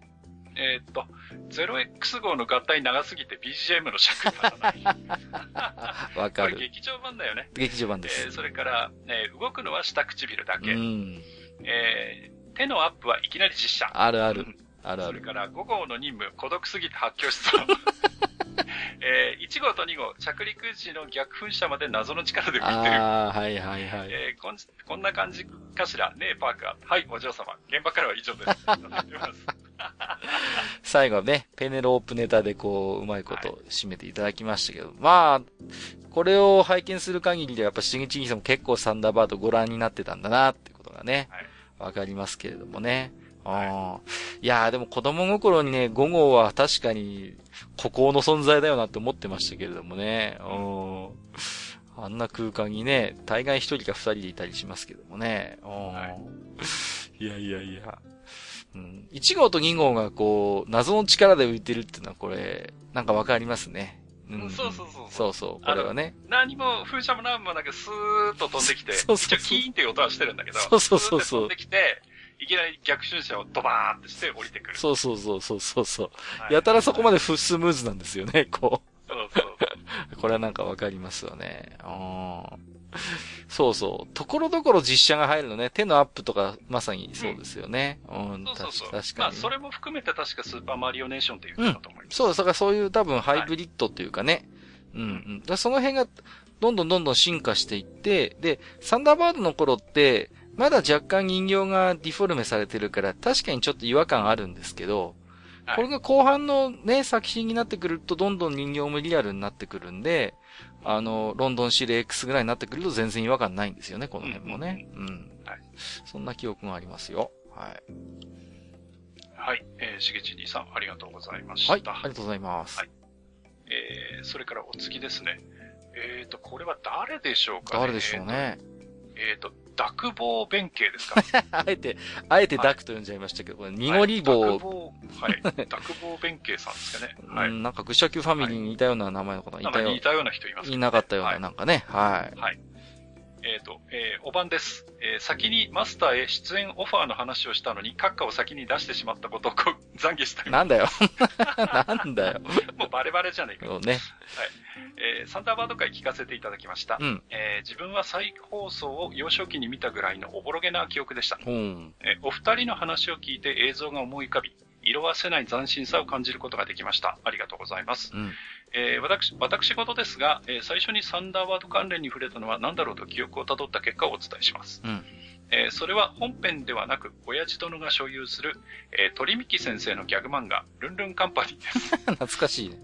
えーと、0X 号の合体長すぎて BGM の尺にならない。わこかる。れ劇場版だよね。劇場版です。えー、それから、えー動くのは下唇だけ。うん。えー手のアップはいきなり実写。あるある。あるある。それから5号の任務、孤独すぎて発狂しそう。えー1号と2号、着陸時の逆噴射まで謎の力で浮いてる。あー、はいはいはい。えーこんこんな感じかしら？ねえ、パーカー。はい、お嬢様。現場からは以上です。最後はね、ペネロープネタでこう、うまいこと締めていただきましたけど、まあ、これを拝見する限りでやっぱしげちぎさんも結構サンダーバードご覧になってたんだなってことがね、はいわかりますけれどもね。あーいやーでも子供心にね、5号は確かに孤高の存在だよなって思ってましたけれどもね。うんあんな空間にね、大概一人か二人でいたりしますけどもね。うんはいいやいやいや。うん、1号と2号がこう、謎の力で浮いてるっていうのはこれ、なんかわかりますね。うん。そうそうそうそうそう、これはね。何も、風車も何もなくスーッと飛んできて、そうそうそう一応キーンっていう音はしてるんだけど、そうそうそうそう飛んできて、いきなり逆噴射をドバーンってして降りてくる。そうそうそうそうそうそう。はいやたらそこまでフスムーズなんですよね、こそうそう。う。これはなんかわかりますよね。うん。そうそう。ところどころ実写が入るのね。手のアップとか、まさにそうですよね。うん、そうそうそう。確かに。まあ、それも含めて確かスーパーマリオネーションって言ってたと思います。そう、だからそういう多分ハイブリッドっていうかね。うん、うん。だからその辺がどんどんどんどん進化していって、で、サンダーバードの頃って、まだ若干人形がディフォルメされてるから、確かにちょっと違和感あるんですけど、はいこれが後半のね、作品になってくると、どんどん人形もリアルになってくるんで、あの、ロンドンシリ X ぐらいになってくると全然違和感ないんですよね、この辺もね。うん。はいそんな記憶がありますよ。はい。はい。えー、しげち兄さん、ありがとうございました。はい、ありがとうございます。はいえー、それからお次ですね。えーと、これは誰でしょうかね？誰でしょうね。えーと、濁棒弁慶ですか？あえて、あえてダクと呼んじゃいましたけど、これ、濁り棒、はい。濁棒、はい。濁棒弁慶さんですかね。はい。うん、なんか、愚者級ファミリーに似たような名前の方がいたよなんか似、たような人いますいなかったような、はいなんかね、はい。はい。えっ、と、えーお番です。えー先にマスターへ出演オファーの話をしたのに、閣下を先に出してしまったことを懺悔したい。なんだよ。なんだよ。もうバレバレじゃねえか。そうね。えーサンダーバード会聞かせていただきました。うん。えー自分は再放送を幼少期に見たぐらいのおぼろげな記憶でした。うん。えーお二人の話を聞いて映像が思い浮かび、色褪せない斬新さを感じることができました。ありがとうございます。うん。えー私、私事ですが、えー最初にサンダーバード関連に触れたのは何だろうと記憶をたどった結果をお伝えします。うん。えーそれは本編ではなく、親父殿が所有する、えー鳥幹先生のギャグ漫画、ルンルンカンパニーです。懐かしいね。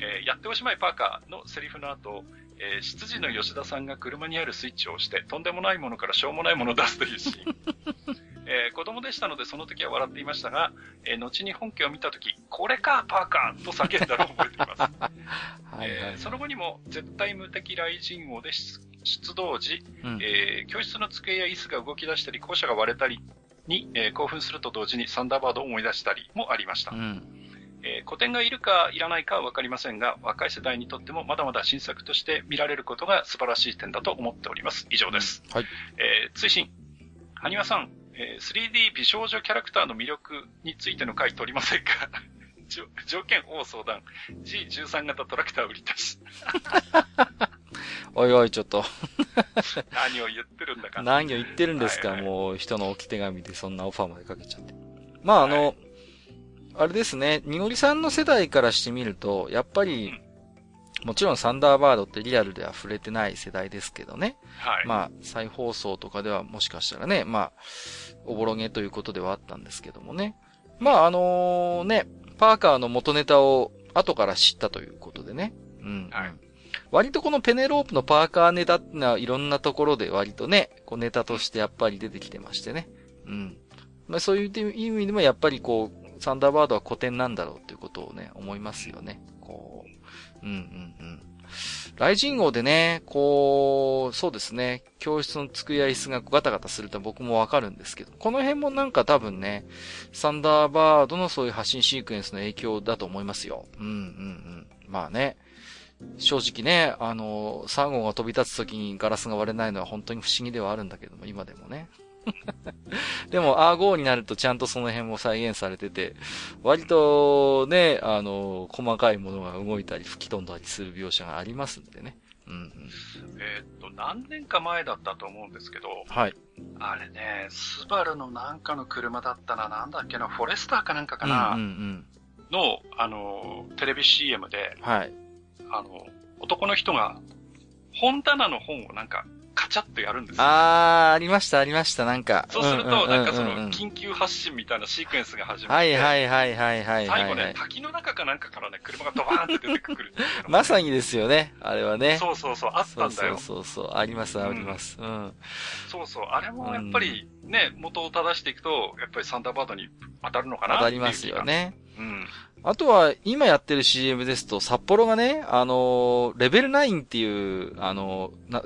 えーやっておしまいパーカーのセリフの後、えー、執事の吉田さんが車にあるスイッチを押して、とんでもないものからしょうもないものを出すというシーン。えー子供でしたのでその時は笑っていましたが、えー後に本家を見た時、これか、パーカーと叫んだのを覚えています。はいはい、えーその後にも、絶対無敵雷神王で出出動時、うん。えー教室の机や椅子が動き出したり、校舎が割れたりに、えー興奮すると同時にサンダーバードを思い出したりもありました。うん。えー古典がいるかいらないかはわかりませんが、若い世代にとってもまだまだ新作として見られることが素晴らしい点だと思っております。以上です。はい。えー追伸。はにわさん、えー 3D 美少女キャラクターの魅力についての回取りませんか？じょ条件を相談。G13 型トラクター売り出し。おいおい、ちょっと。何を言ってるんだか。何を言ってるんですか、はいはいもう、人の置き手紙でそんなオファーまでかけちゃって。まあ、あの、はあれですね、にごりさんの世代からしてみると、やっぱり、もちろんサンダーバードってリアルでは触れてない世代ですけどね。はい。まあ、再放送とかではもしかしたらね、まあ、おぼろげということではあったんですけどもね。まあ、あのね、パーカーの元ネタを後から知ったということでね。うん。はい割とこのペネロープのパーカーネタってのはいろんなところで割とね、こうネタとしてやっぱり出てきてましてね。うん。まあそういう意味でもやっぱりこう、サンダーバードは古典なんだろうということをね、思いますよね。こう。うんうんうん。雷神号でね、こう、そうですね、教室の机や椅子がガタガタすると僕もわかるんですけど、この辺もなんか多分ね、サンダーバードのそういう発信シークエンスの影響だと思いますよ。うんうんうん。まあね、正直ね、あの、サンゴが飛び立つ時にガラスが割れないのは本当に不思議ではあるんだけども、今でもね。でも、アーゴーになるとちゃんとその辺も再現されてて、割とね、あの、細かいものが動いたり吹き飛んだりする描写がありますんでね。うん、うん。えーっと、何年か前だったと思うんですけど、はい。あれね、スバルのなんかの車だったな、なんだっけな、フォレスターかなんかかうん、な、うん、うん。の、あの、テレビ CM で、はい。あの、男の人が、本棚の本をなんか、カチャッとやるんですよ。あー、ありました、ありました、なんか。そうすると、なんかその、緊急発進みたいなシークエンスが始まって、はいはいはいはいはいはい、最後ねはい、。滝の中かなんかからね、車がドバーンって出てくるまさにですよね、あれはね。そうそうそう、あったんだよ。そうそうそうそう、あります、あります。うん。そうそう、あれもやっぱりね、元を正していくと、やっぱりサンダーバードに当たるのかな当たりますよ。ね。うん。あとは、今やってる CM ですと、札幌がね、あのーレベル9っていう、あのーな、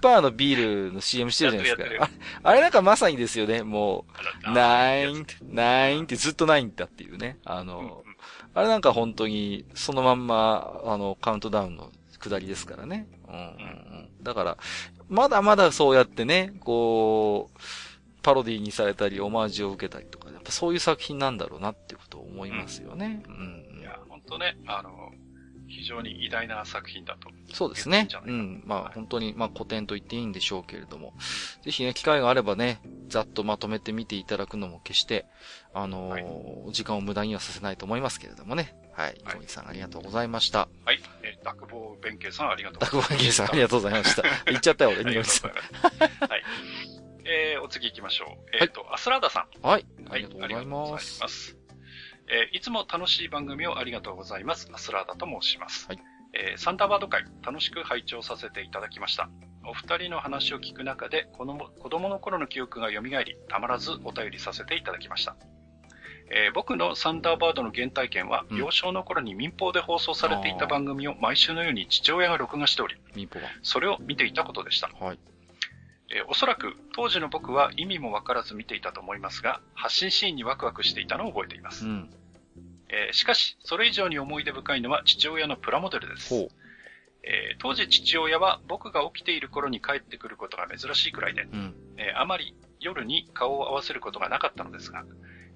9%のビールの CM してるじゃないですか。ああれなんかまさにですよね、もう、あら9、9ってずっと9だっていうね。あのーあれなんか本当に、そのまんま、あの、カウントダウンの下りですからね。うんうんうん。だから、まだまだそうやってね、こう、パロディにされたり、オマージュを受けたりとか、やっぱそういう作品なんだろうなっていうことを思いますよね。うん、うんいや、本当ね、あの、非常に偉大な作品だと。そうですねうかん。まあはい本当に、まあ古典と言っていいんでしょうけれども。ぜひね、機会があればね、ざっとまとめて見ていただくのも決して、あのー時間を無駄にはさせないと思いますけれどもね。はい。はいさんありがとうございました。はい。えー、ダクボー弁慶さんありがとうダクボーゲーさんありがとうございました。言っちゃったよ、俺、ありがニゴリさとうございます。はい。えー、お次行きましょう。えっ、と、アスラーダさん。ん。はい。あはいりがとうございます。す。えーいつも楽しい番組をありがとうございます。アスラーダと申します。はいえーサンダーバード会、楽しく拝聴させていただきました。お二人の話を聞く中で、子供子供の頃の記憶が蘇り、たまらずお便りさせていただきました。えー僕のサンダーバードの原体験は、うん幼少の頃に民放で放送されていた番組を毎週のように父親が録画しており、それを見ていたことでした。が。はい。えーおそらく当時の僕は意味もわからず見ていたと思いますが、発信シーンにワクワクしていたのを覚えています。うん。えーしかし、それ以上に思い出深いのは父親のプラモデルです。えー当時父親は僕が起きている頃に帰ってくることが珍しいくらいで、うん。えーあまり夜に顔を合わせることがなかったのですが、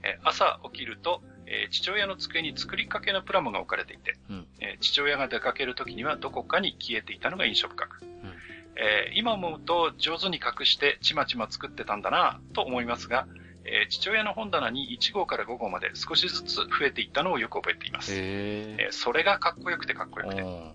えー朝起きると、えー父親の机に作りかけのプラモが置かれていて、うんえー父親が出かける時にはどこかに消えていたのが印象深く、えー今思うと上手に隠してちまちま作ってたんだなと思いますが、えー父親の本棚に1号から5号まで少しずつ増えていったのをよく覚えています。へえーそれがかっこよくてかっこよくて。え。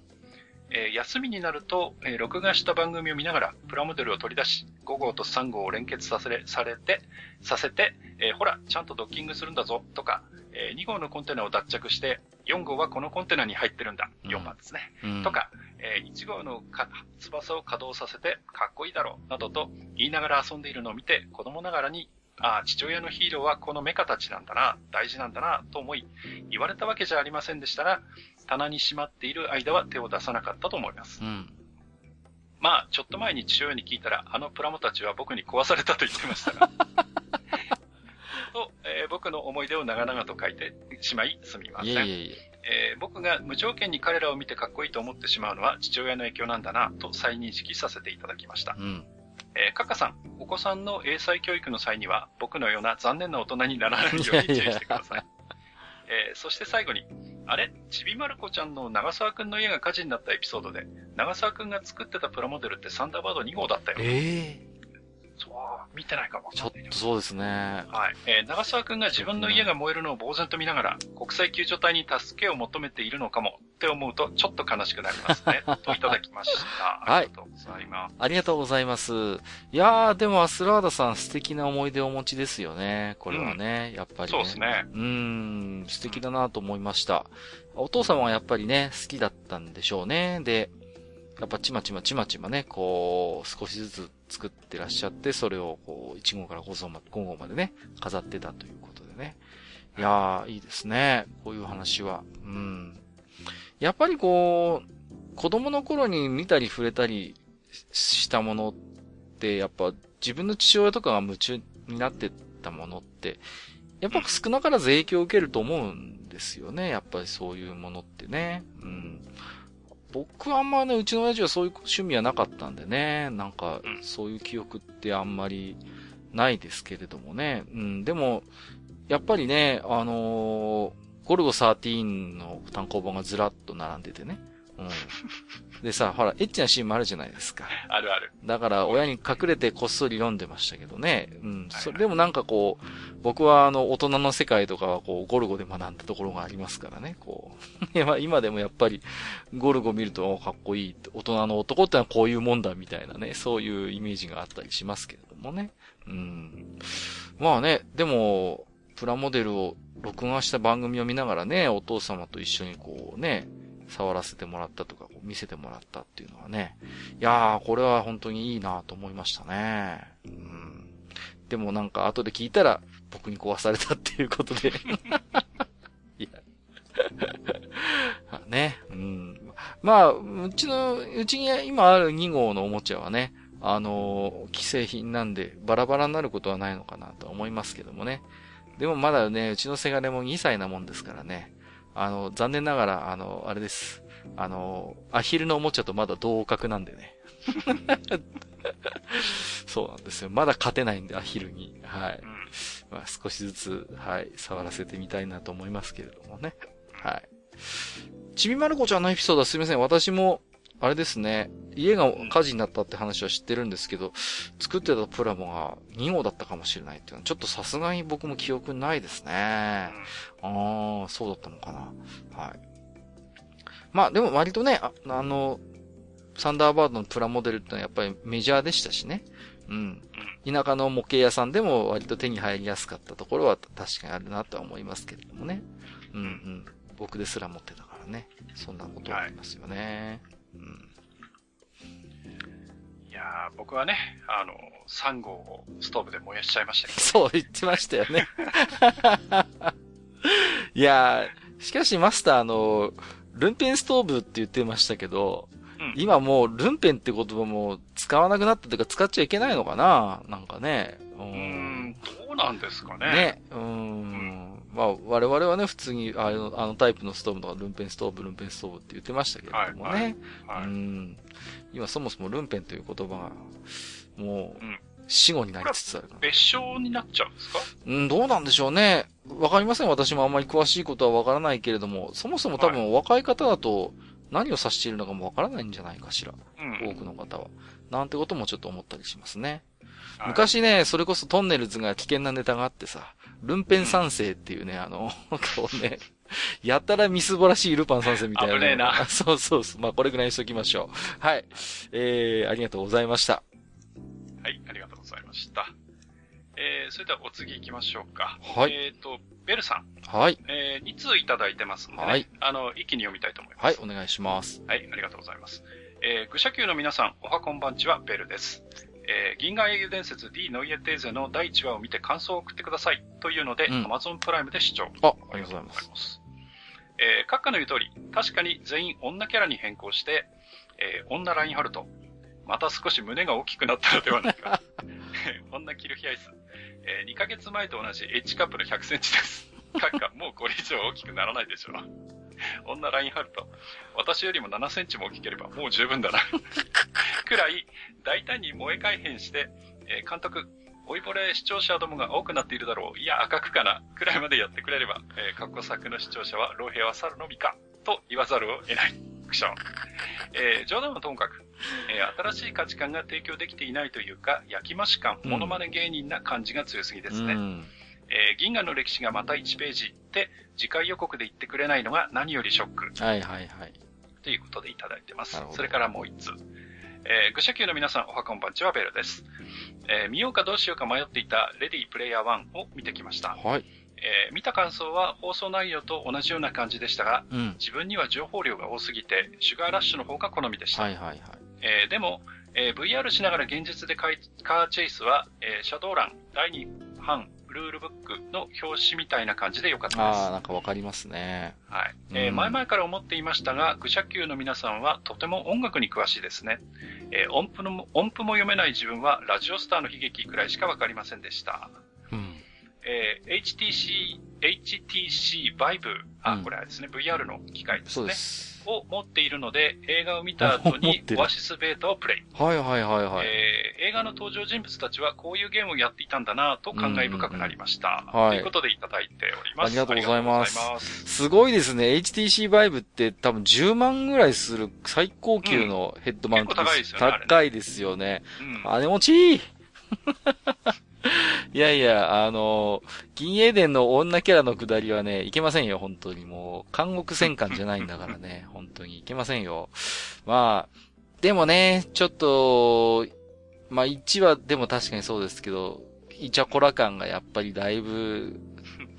えー休みになると、えー録画した番組を見ながら、プラモデルを取り出し、5号と3号を連結させれ、されて、させて、えーほら、ちゃんとドッキングするんだぞ、とか、え2号のコンテナを脱着して、4号はこのコンテナに入ってるんだ、4番ですね。うん。とか、え1号のか翼を稼働させて、かっこいいだろう、などと言いながら遊んでいるのを見て、子供ながらに、ああ、父親のヒーローはこのメカたちなんだな、大事なんだな、と思い、言われたわけじゃありませんでしたが、棚にしまっている間は手を出さなかったと思います。うん。まあ、ちょっと前に父親に聞いたら、あのプラモたちは僕に壊されたと言ってましたが。と、えー僕の思い出を長々と書いてしまいすみません。いえいえ。えー僕が無条件に彼らを見てかっこいいと思ってしまうのは父親の影響なんだなと再認識させていただきました。うん。えー、カッカさん、お子さんの英才教育の際には僕のような残念な大人にならないように注意してください。えーそして最後に、あれ？ちびまる子ちゃんの長澤くんの家が火事になったエピソードで、長澤くんが作ってたプラモデルってサンダーバード2号だったよ。ええそう、見てないかも。ちょっとそうですね。はい。えー長澤くんが自分の家が燃えるのを呆然と見ながら、国際救助隊に助けを求めているのかもって思うと、ちょっと悲しくなりますね。といただきました。ありがとうございます。ありがとうございます。いやー、でもアスラーダさん素敵な思い出をお持ちですよね。これはね、やっぱり、ね。そうですね。うーん、素敵だなと思いました。お父様はやっぱりね、好きだったんでしょうね。で、やっぱちまちまちまちまね、こう、少しずつ作ってらっしゃって、それをこう、1号から5号まで、5号までね、飾ってたということでね。いやー、いいですね。こういう話は。うん。やっぱりこう、子供の頃に見たり触れたりしたものって、やっぱ自分の父親とかが夢中になってたものって、やっぱ少なからず影響を受けると思うんですよね。やっぱりそういうものってね。うん。僕はあんまね、うちの親父はそういう趣味はなかったんでね。なんかう、んそういう記憶ってあんまりないですけれどもね。うん。でも、やっぱりね、あのーゴルゴ13の単行本がずらっと並んでてね。うん。でさ、ほら、エッチなシーンもあるじゃないですか。あるある。だから、親に隠れてこっそり読んでましたけどね。うん。はいそれでもなんかこう、僕はあの、大人の世界とかはこう、ゴルゴで学んだところがありますからね。こう。今でもやっぱり、ゴルゴ見ると、おかっこいい。大人の男ってのはこういうもんだみたいなね。そういうイメージがあったりしますけれどもね。うん。まあね、でも、プラモデルを録画した番組を見ながらね、お父様と一緒にこうね、触らせてもらったとか、見せてもらったっていうのはね。いやー、これは本当にいいなと思いましたね。うん。でもなんか後で聞いたら、僕に壊されたっていうことで。いや。まあね。うん。まあ、うちの、うちに今ある2号のおもちゃはね、あのー既製品なんで、バラバラになることはないのかなとは思いますけどもね。でもまだね、うちのせがれも2歳なもんですからね。あの、残念ながら、あの、あれです。あの、アヒルのおもちゃとまだ同格なんでね。そうなんですよ。まだ勝てないんで、アヒルに。はい。うん。まあ、少しずつ、はい、触らせてみたいなと思いますけれどもね。はい。ちびまる子ちゃんのエピソードはすみません。私も、あれですね、家が火事になったって話は知ってるんですけど、作ってたプラモが2号だったかもしれないっていうのは、ちょっとさすがに僕も記憶ないですね。ああ、そうだったのかな。はい。まあでも割とね、ああの、サンダーバードのプラモデルってのはやっぱりメジャーでしたしね。うん。田舎の模型屋さんでも割と手に入りやすかったところは確かにあるなとは思いますけれどもね。うんうん。僕ですら持ってたからね。そんなことはありますよね。うん。いやー僕はね、あの、3号をストーブで燃やしちゃいましたけど。そう言ってましたよね。いやー、しかしマスターあの、ルンペンストーブって言ってましたけど、うん今もうルンペンって言葉も使わなくなったというか使っちゃいけないのかな？なんかね。うん、どうなんですかね。ね。うーん。まあ、我々はね、普通に、あの、あのタイプのストーブとか、ルンペンストーブ、ルンペンストーブって言ってましたけれどもね。はいはいはい。うん。今そもそもルンペンという言葉が、もううん、死語になりつつある。別称になっちゃうんですか？うん、どうなんでしょうね。わかりません。私もあんまり詳しいことはわからないけれども、そもそも多分若い方だと何を指しているのかもわからないんじゃないかしら。うん。多くの方は。なんてこともちょっと思ったりしますね。昔ね、それこそトンネルズが危険なネタがあってさ、ルンペン三世っていうね、あの、こうね、やたらみすぼらしいルパン三世みたいな、危ねえな そうそうそう。まあ、これぐらいにしときましょう。はい。えー、ありがとうございました。はい、ありがとうございました。えー、それではお次行きましょうか。はいえっ、と、ベルさん、はい。えー、2通いただいてますんでね。はいあの、一気に読みたいと思います。はい、お願いします。はい、ありがとうございます。えー、愚者級の皆さん、おはこんばんちは、ベルです。えー、銀河英雄伝説 D ノイエテーゼの第1話を見て感想を送ってください。というので、うん Amazon プライムで視聴。あ、ありがとうございます。す。えー、閣下の言う通り、確かに全員女キャラに変更して、えー、女ラインハルト。また少し胸が大きくなったのではないか。女キルヒアイス。えー、2ヶ月前と同じ H カップの100センチです。閣下、もうこれ以上大きくならないでしょう。女ラインハルト。私よりも7センチも大きければもう十分だな。くらい、大胆に萌え改変して、えー監督、老いぼれ視聴者どもが多くなっているだろう。いや、赤くかな。くらいまでやってくれれば、えー、過去作の視聴者は、老兵は去るのみか。と言わざるを得ない。クション。えー冗談はともかく、えー新しい価値観が提供できていないというか、焼き増し感、うんモノマネ芸人な感じが強すぎですね。うん。えー銀河の歴史がまた1ページって、次回予告で言ってくれないのが何よりショック。はいはいはい。ということでいただいてますそれからもう一つ。えー、愚者級の皆さん、おはこんばんちは、ベルです。えー見ようかどうしようか迷っていた、レディープレイヤー1を見てきました。はい。えー見た感想は放送内容と同じような感じでしたが、うん。自分には情報量が多すぎて、シュガーラッシュの方が好みでした。はいはいはい。えーでも、えー VR しながら現実でカーチェイスは、えーシャドーラン第2版ルールブックの表紙みたいな感じで良かったです。ああ、なんかわかりますね。はい。えーうん前々から思っていましたが、愚者級の皆さんはとても音楽に詳しいですね。えー音符の音符も読めない自分はラジオスターの悲劇くらいしかわかりませんでした。うん。えー HTC、HTC Vive、あ、うんこれはですね、VR の機械ですそうね。です。を持っているので、映画を見た後 持にオアシスベータをプレイ。はいはいはいはい。えー映画の登場人物たちはこういうゲームをやっていたんだなと感慨深くなりました。うんうんうんはいということでいただいております。ありがとうございますます。すごいですね。HTC Vive って多分10万ぐらいする最高級のヘッドマウント結構高いですよねあれね高いですよね。うん金持ちいい いやいや、あの、銀英伝の女キャラのくだりはね、いけませんよ、本当に。もう、監獄戦艦じゃないんだからね、本当にいけませんよ。まあ、でもね、ちょっと、まあ1話でも確かにそうですけど、イチャコラ感がやっぱりだいぶ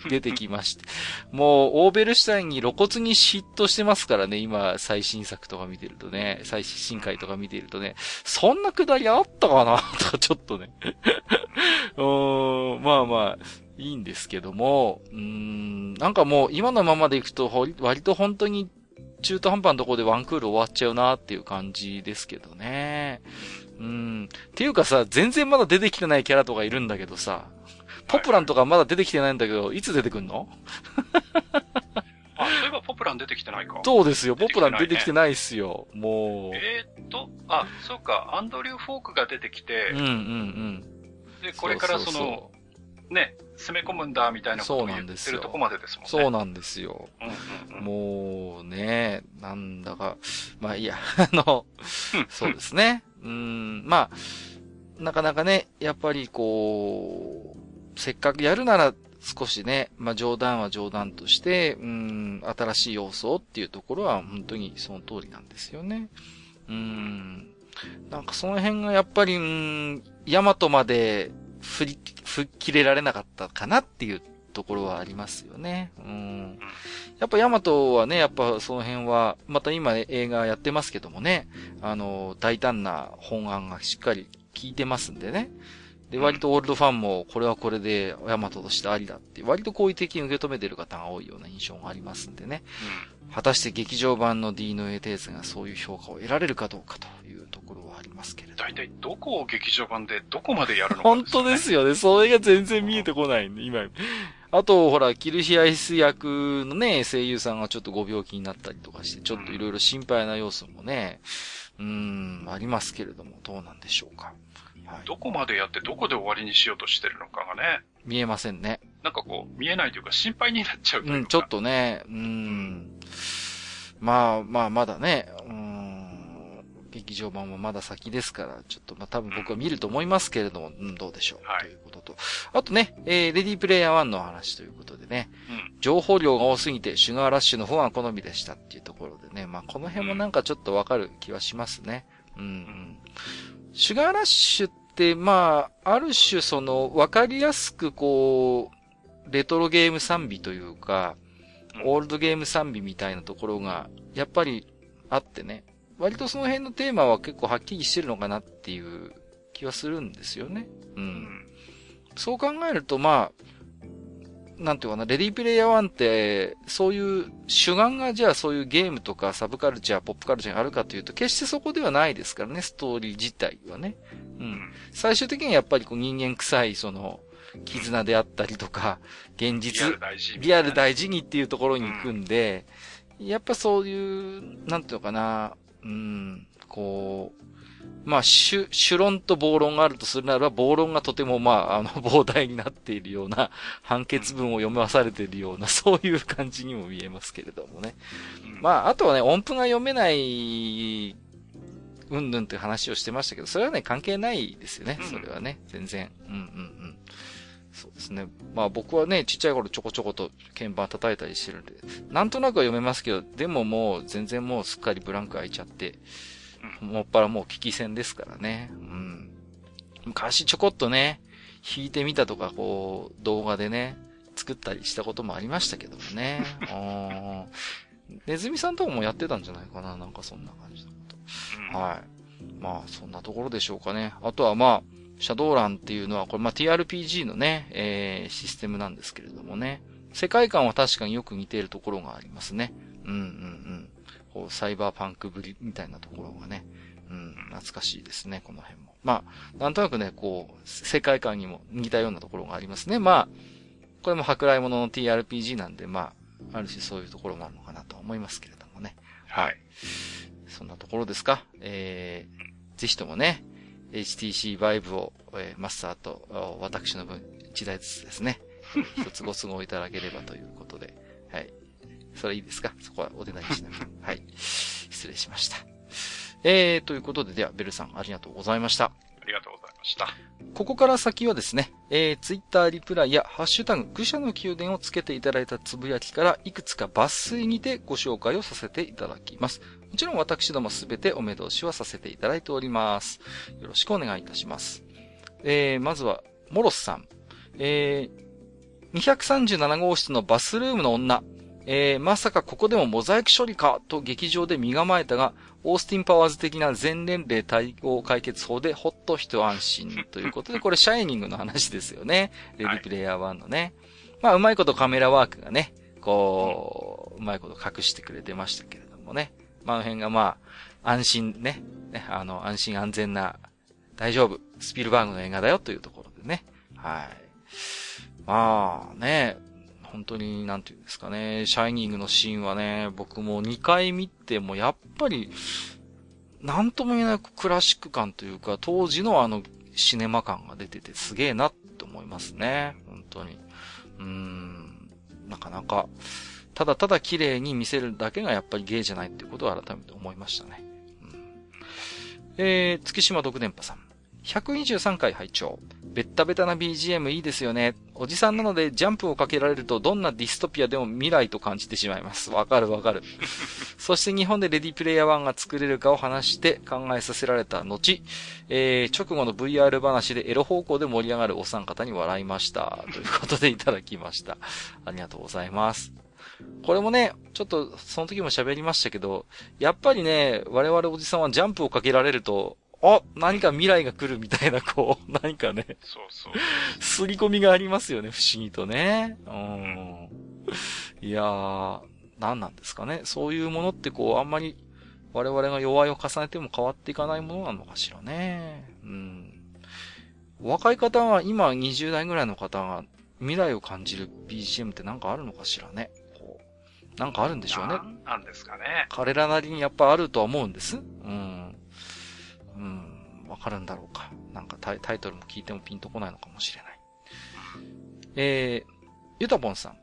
出てきまして。もう、オーベルシュタインに露骨に嫉妬してますからね、今、最新作とか見てるとね、最新回とか見てるとね、そんなくだりあったかな？とか、ちょっとね。うーん、まあまあ、いいんですけども、うん、なんかもう、今のままでいくと、割と本当に、中途半端なところでワンクール終わっちゃうなっていう感じですけどね。うん。っていうかさ、全然まだ出てきてないキャラとかいるんだけどさ、ポプランとかまだ出てきてないんだけど、いつ出てくんの？あ、そういえばポプラン出てきてないか。そうですよ、ポプラン出てきてないっすよ。もう。えーっと、あ、そうか、アンドリュー・フォークが出てきてうん、うんうん。で、これからそそうそうの、ね、攻め込むんだみたいなことを言ってるとこまでですもんね。そうなんですよ。うんうんうん。もうね、なんだか、まあいいや、あの、そうですね。うん、まあ、なかなかね、やっぱりこう、せっかくやるなら少しね、まあ冗談は冗談として、うん、新しい要素っていうところは本当にその通りなんですよね。うん、なんかその辺がやっぱり、うん、ヤマトまで振り、吹っ切れられなかったかなっていうところはありますよね。うん。やっぱヤマトはね、やっぱその辺は、また今ね、映画やってますけどもね、あの、大胆な本案がしっかり効いてますんでね。で、割とオールドファンも、これはこれで、ヤマトとしてありだって、割と好意的に受け止めてる方が多いような印象がありますんでね。果たして劇場版の D の A テーズがそういう評価を得られるかどうかというところはありますけれど。大体どこを劇場版でどこまでやるのか本当ですよね。それが全然見えてこないんで、今。あと、ほら、キルヒアイス役のね、声優さんがちょっとご病気になったりとかして、ちょっといろいろ心配な要素もね、うーん、ありますけれども、どうなんでしょうか。はい、どこまでやってどこで終わりにしようとしてるのかがね、見えませんね。なんかこう、見えないというか心配になっちゃうというか。うん、ちょっとね、うーん。まあまあ、まだね、うーん。劇場版はまだ先ですから、ちょっとまあ多分僕は見ると思いますけれども、うん、どうでしょう、はい、ということと。あとね、えー、レディープレイヤー1の話ということでね、うん、情報量が多すぎてシュガーラッシュの方は好みでしたっていうところでね、まあこの辺もなんかちょっとわかる気はしますね。うん、うん。シュガーラッシュって、まあ、ある種その、わかりやすくこう、レトロゲーム賛美というか、オールドゲーム賛美みたいなところが、やっぱりあってね。割とその辺のテーマは結構はっきりしてるのかなっていう気はするんですよね。うん。そう考えると、まあ、なんていうかな、レディープレイヤー1って、そういう主眼がじゃあそういうゲームとかサブカルチャー、ポップカルチャーがあるかというと、決してそこではないですからね、ストーリー自体はね。うん。最終的にはやっぱりこう人間臭い、その、絆であったりとか、現実、リアル大事にっていうところに行くんで、やっぱそういう、なんていうのかな、うん、こう、まあ、主、主論と暴論があるとするならば、暴論がとてもまあ、あの、膨大になっているような、判決文を読まされているような、そういう感じにも見えますけれどもね。まあ、あとはね、音符が読めない、うんぬんっていう話をしてましたけど、それはね、関係ないですよね、それはね。全然。うんうんうん。そうですね。まあ僕はね、ちっちゃい頃ちょこちょこと鍵盤叩いたりしてるんで、なんとなくは読めますけど、でももう全然もうすっかりブランク空いちゃって、もっぱらもう危機戦ですからね。うん。昔ちょこっとね、弾いてみたとか、こう、動画でね、作ったりしたこともありましたけどもね。ネズミさんとかもやってたんじゃないかななんかそんな感じのこと。はい。まあ、そんなところでしょうかね。あとはまあ、シャドウランっていうのは、これまあ TRPG のね、えー、システムなんですけれどもね。世界観は確かによく似ているところがありますね。うんうんうん。こう、サイバーパンクぶりみたいなところがね。うん、懐かしいですね、この辺も。まあ、なんとなくね、こう、世界観にも似たようなところがありますね。まあ、これも舶来物の TRPG なんで、まあ、ある種そういうところもあるのかなと思いますけれどもね。はい。そんなところですか。えー、ぜひともね、HTC Vive を、えー、マスターと、私の分、一台ずつですね、一つご都合いただければということで、はい。それいいですか？そこはお手なりしなく はい。失礼しました。えー、ということで、では、ベルさん、ありがとうございました。ありがとうございました。ここから先はですね、えー、ツイッターリプライやハッシュタグ、愚者の宮殿をつけていただいたつぶやきから、いくつか抜粋にてご紹介をさせていただきます。もちろん私どもすべてお目通しはさせていただいております。よろしくお願いいたします。えー、まずは、モロスさん。えー、237号室のバスルームの女。えー、まさかここでもモザイク処理かと劇場で身構えたが、オースティンパワーズ的な全年齢対応解決法でほっと一安心ということで、これシャイニングの話ですよね。レディプレイヤー1のね。はい、まあ、うまいことカメラワークがね、こう、うまいこと隠してくれてましたけれどもね。まあ、の辺がまあ、安心ね、ね、あの、安心安全な、大丈夫、スピルバーグの映画だよというところでね。はい。まあね、本当に、なんていうんですかね、シャイニングのシーンはね、僕も2回見てもやっぱり、なんとも言えないクラシック感というか、当時のあの、シネマ感が出ててすげえなって思いますね。本当に。うーん、なかなか、ただただ綺麗に見せるだけがやっぱり芸じゃないってことを改めて思いましたね。うん、えー、月島独電波さん。123回拝聴ベッタベタな BGM いいですよね。おじさんなのでジャンプをかけられるとどんなディストピアでも未来と感じてしまいます。わかるわかる。そして日本でレディプレイヤー1が作れるかを話して考えさせられた後、えー、直後の VR 話でエロ方向で盛り上がるお三方に笑いました。ということでいただきました。ありがとうございます。これもね、ちょっとその時も喋りましたけど、やっぱりね、我々おじさんはジャンプをかけられると、あ、何か未来が来るみたいな、こう、何かね。そうそう。すり込みがありますよね、不思議とね。うん。いやー、何なんですかね。そういうものってこう、あんまり我々が弱いを重ねても変わっていかないものなのかしらね。うん。若い方は、今20代ぐらいの方が未来を感じる BGM ってなんかあるのかしらね。なんかあるんでしょうね。なんですかね。彼らなりにやっぱあるとは思うんです。うん。うん。わかるんだろうか。なんかタイタイトルも聞いてもピンとこないのかもしれない。えー、ユタボンさん。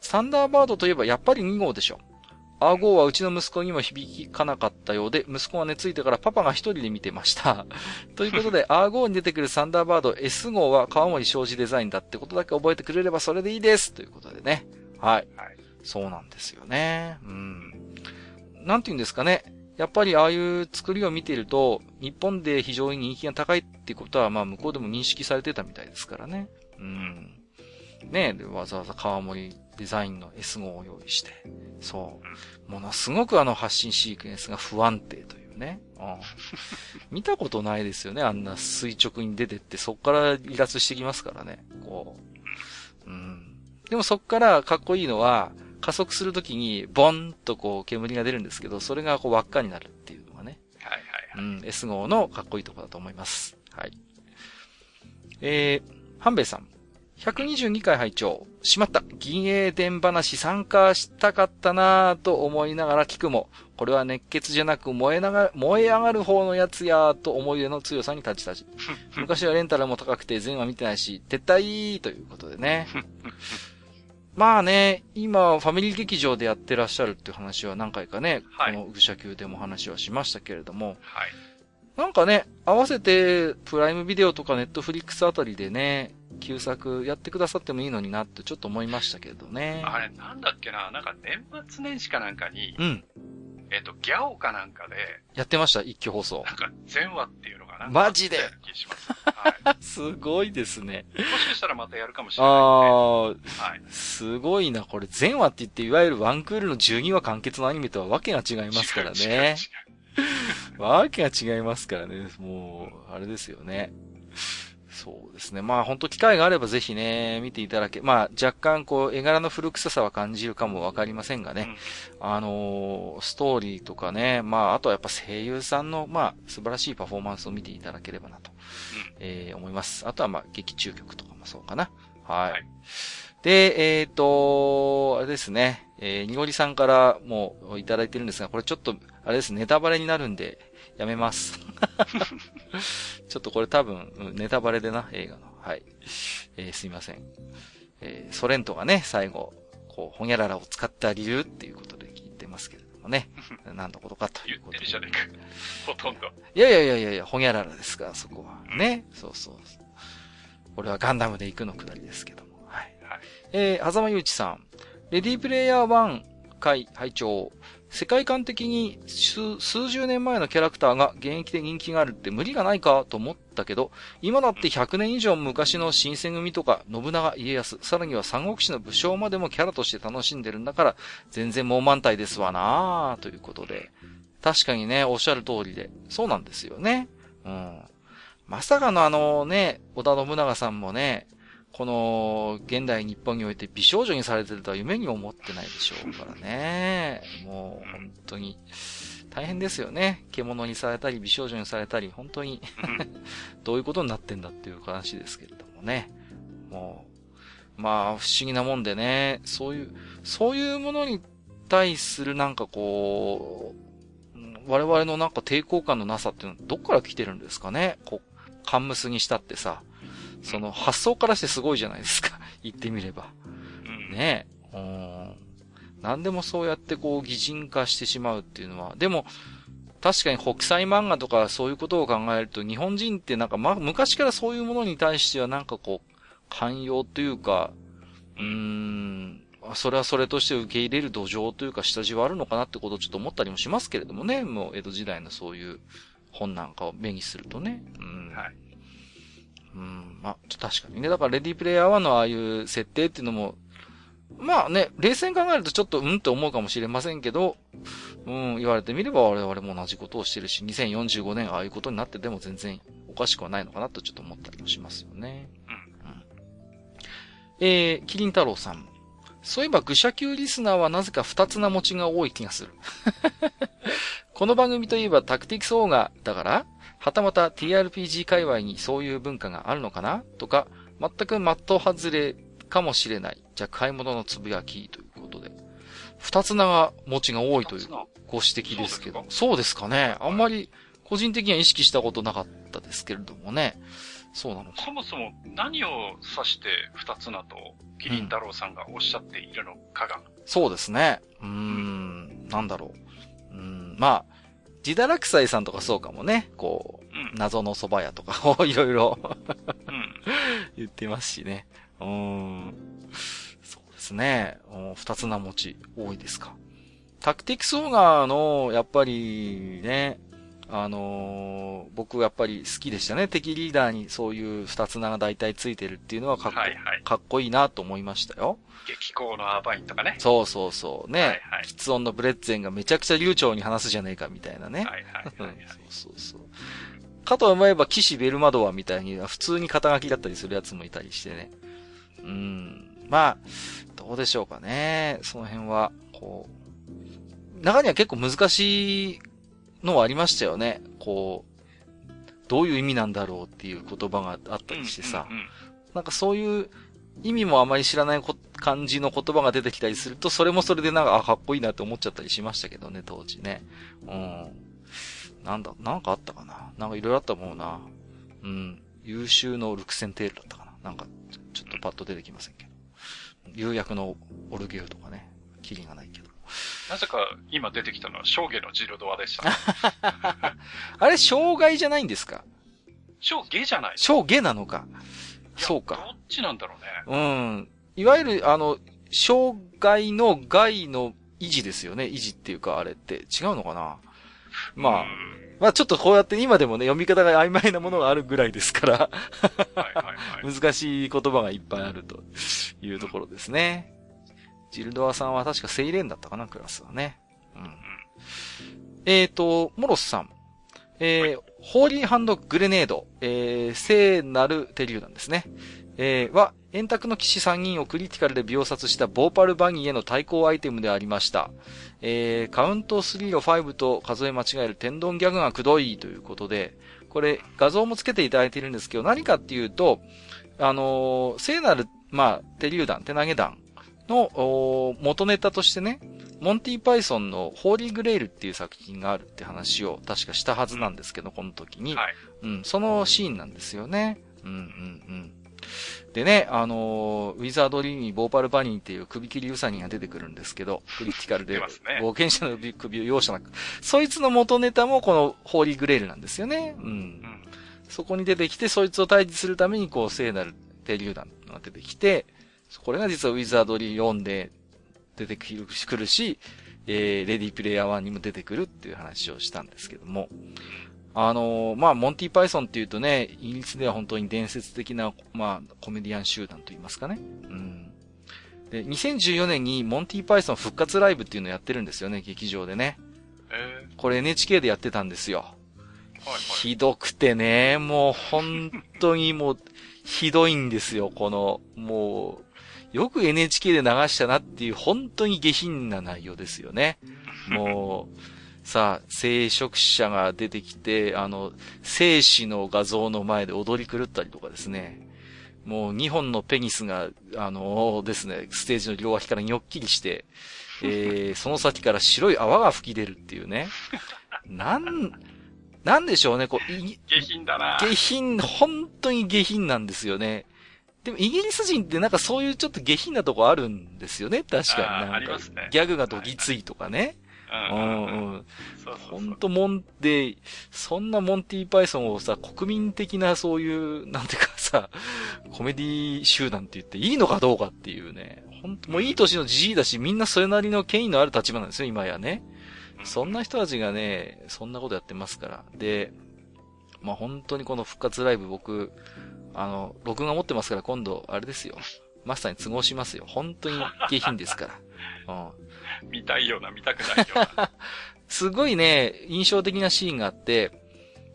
サンダーバードといえばやっぱり2号でしょ。アーゴーはうちの息子にも響かなかったようで、息子が寝ついてからパパが一人で見てました。ということで、アーゴーに出てくるサンダーバード S 号は川森商事デザインだってことだけ覚えてくれればそれでいいです。ということでね。はい。はい、そうなんですよね。うん。なんて言うんですかね。やっぱりああいう作りを見ていると、日本で非常に人気が高いってことは、まあ向こうでも認識されてたみたいですからね。うん。ねで、わざわざ川森デザインの S 号を用意して。そう。ものすごくあの発信シークエンスが不安定というね。うん、見たことないですよね。あんな垂直に出てって、そっから離脱してきますからね。こう。うん。でもそっからかっこいいのは、加速するときに、ボンとこう煙が出るんですけど、それがこう輪っかになるっていうのがね。はいはいはい。うん、S 号のかっこいいところだと思います。はい。えー、ハンベイさん。122回拝聴しまった。銀英伝話参加したかったなぁと思いながら聞くも、これは熱血じゃなく燃えながら、燃え上がる方のやつやと思い出の強さに立ち立ち。昔はレンタルも高くて全話見てないし、撤退ということでね。まあね、今、ファミリー劇場でやってらっしゃるっていう話は何回かね、はい、この愚者級でも話はしましたけれども、はい。なんかね、合わせて、プライムビデオとかネットフリックスあたりでね、旧作やってくださってもいいのになってちょっと思いましたけどね。あれ、なんだっけな、なんか年末年始かなんかに、うん。えっ、と、ギャオかなんかで、やってました、一挙放送。なんか、全話っていうのかな。マジですはい、すごいですね。もしかしたらまたやるかもしれない、ね。ああ、はい。すごいな、これ、全話って言って、いわゆるワンクールの12話完結のアニメとはわけが違いますからね。わけが違いますからね。もう、あれですよね。そうですね。まあ本当機会があればぜひね、見ていただけ、まあ若干こう絵柄の古臭さは感じるかもわかりませんがね、うん、あのー、ストーリーとかね、まああとはやっぱ声優さんのまあ素晴らしいパフォーマンスを見ていただければなと、うん、えー、思います。あとはまあ劇中曲とかもそうかな。はい。はい、で、えっ、ー、と、あれですね、えー、にごりさんからもいただいてるんですが、これちょっと、あれです、ネタバレになるんで、やめます。ちょっとこれ多分、ネタバレでな、映画の。はい。えー、すいません。えー、ソレントがね、最後、こう、ホニャララを使った理由っていうことで聞いてますけれどもね。何のことかということで。言ってるじゃねえか。ほとんど。いやいやいやいやいや、ホニャララですから、そこは。ね。そうそう。これはガンダムで行くのくだりですけども。はい。はい、えー、狭間祐一さん。レディープレイヤー1回拝聴世界観的に数十年前のキャラクターが現役で人気があるって無理がないかと思ったけど、今だって100年以上昔の新選組とか、信長、家康、さらには三国志の武将までもキャラとして楽しんでるんだから、全然もう満体ですわなぁ、ということで。確かにね、おっしゃる通りで。そうなんですよね。うん。まさかのあのね、織田信長さんもね、この、現代日本において美少女にされてるとは夢にも思ってないでしょうからね。もう、本当に、大変ですよね。獣にされたり、美少女にされたり、本当に どういうことになってんだっていう話ですけれどもね。もう、まあ、不思議なもんでね、そういう、そういうものに対するなんかこう、我々のなんか抵抗感のなさっていうのはどっから来てるんですかね。こう、カンムスにしたってさ。その発想からしてすごいじゃないですか。言ってみれば。ねえ。うん。何でもそうやってこう擬人化してしまうっていうのは。でも、確かに北斎漫画とかそういうことを考えると、日本人ってなんかま、昔からそういうものに対してはなんかこう、寛容というか、うーん、それはそれとして受け入れる土壌というか下地はあるのかなってことをちょっと思ったりもしますけれどもね。もう江戸時代のそういう本なんかを目にするとね。うん。はい。うん、まあ、確かにね。だからレディープレイヤー1のああいう設定っていうのも、まあね、冷静に考えるとちょっとうんって思うかもしれませんけど、うん、言われてみれば我々も同じことをしてるし、2045年ああいうことになってても全然おかしくはないのかなとちょっと思ったりもしますよね。うん。えー、キリン太郎さん。そういえば、愚者級リスナーはなぜか二つな持ちが多い気がする。この番組といえばタクティクスオーガだからはたまた TRPG 界隈にそういう文化があるのかな？とか、全く的外れかもしれない。じゃあ買い物のつぶやきということで。二つ長持ちが多いというご指摘ですけど。そうですかね。あんまり個人的には意識したことなかったですけれどもね。そうなのか。そもそも何を指して二つなと、キリン太郎さんがおっしゃっているのかが。うん、そうですね。うーん。なんだろう。うん、まあ、ジダラクサイさんとかそうかもね。こう、うん、謎の蕎麦屋とかを いろいろ言ってますしね。うん。そうですね。二つ名持ち多いですか。タクティクスオーガーの、やっぱりね、あのー、僕やっぱり好きでしたね。敵リーダーにそういう二つ名が大体ついてるっていうのはかっこ,、はいはい、かっこいいなと思いましたよ。激高のアーバインとかね。そうそうそう。ね。はいはい。喫音のブレッツェンがめちゃくちゃ流暢に話すじゃねえかみたいなね。はいはいはい、はい、そうそうそう。かと思えば、騎士ベルマドアみたいに普通に肩書きだったりするやつもいたりしてね。うん。まあ、どうでしょうかね。その辺は、こう、中には結構難しいのはありましたよね。こう、どういう意味なんだろうっていう言葉があったりしてさ、うんうんうん、なんかそういう意味もあまり知らない感じの言葉が出てきたりすると、それもそれでなんか、あ、かっこいいなって思っちゃったりしましたけどね、当時ね。うん。なんだ、なんかあったかななんかいろいろあったもんな。うん。優秀のルクセンテールだったかななんか、ちょっとパッと出てきませんけど。有薬のオルゲウとかね。キリがないけど。なぜか今出てきたのは、正下のジルドアでした、あれ、障害じゃないんですか？正下じゃない正下なのか？そうか。どっちなんだろうね。うん。いわゆる、あの、障害の害の維持ですよね。維持っていうか、あれって。違うのかな？まあ、まあちょっとこうやって今でもね、読み方が曖昧なものがあるぐらいですからはいはい、はい、難しい言葉がいっぱいあるというところですね。ジルドアさんは確かセイレーンだったかな、クラスはね。うん。えっ、ー、と、モロスさん。えー、ホーリーハンドグレネード、えー、聖なる手榴弾ですね。えー、は、円卓の騎士3人をクリティカルで秒殺したボーパルバギーへの対抗アイテムでありました。えー、カウント3を5と数え間違える天丼ギャグがくどいということで、これ画像もつけていただいているんですけど、何かっていうと、あのー、聖なる、まあ、手榴弾、手投げ弾の、元ネタとしてね、モンティパイソンのホーリーグレイルっていう作品があるって話を確かしたはずなんですけど、この時に。はい。うん、そのシーンなんですよね。うん、うん、うん。でね、あのー、ウィザードリーにボーパルバニーっていう首切りウサニが出てくるんですけど、クリティカルで、冒険者の首を容赦なく。そいつの元ネタもこのホーリーグレールなんですよね。うん。うん、そこに出てきて、そいつを退治するために、こう、聖なる手榴弾が出てきて、これが実はウィザードリー4で出てくるし、えー、レディープレイヤー1にも出てくるっていう話をしたんですけども。あのー、まあ、モンティパイソンっていうとね、イギリスでは本当に伝説的な、まあ、コメディアン集団と言いますかね。うん。で、2014年にモンティパイソン復活ライブっていうのをやってるんですよね、劇場でね。えー、これ NHK でやってたんですよ。はいはい、ひどくてね、もう本当にもう、ひどいんですよ、この、もう、よく NHK で流したなっていう本当に下品な内容ですよね。もう、さあ、聖職者が出てきて、あの、聖子の画像の前で踊り狂ったりとかですね。もう2本のペニスが、あのですね、ステージの両脇からニョッキリして、えー、その先から白い泡が吹き出るっていうね。なん、なんでしょうね、こう、下品だな。下品、本当に下品なんですよね。でもイギリス人ってなんかそういうちょっと下品なとこあるんですよね。確かになんか。ね、ギャグがどぎついとかね。うんうん。ほんとモンで、そんなモンティーパイソンをさ、国民的なそういう、なんていうかさ、コメディ集団って言っていいのかどうかっていうね。ほんと、もういい年のじじいだし、みんなそれなりの権威のある立場なんですよ、今やね。そんな人たちがね、そんなことやってますから。で、まあ本当にこの復活ライブ僕、あの、録画持ってますから今度、あれですよ。マスターに都合しますよ。本当に下品ですから。うん。見たいような、見たくないような。すごいね、印象的なシーンがあって、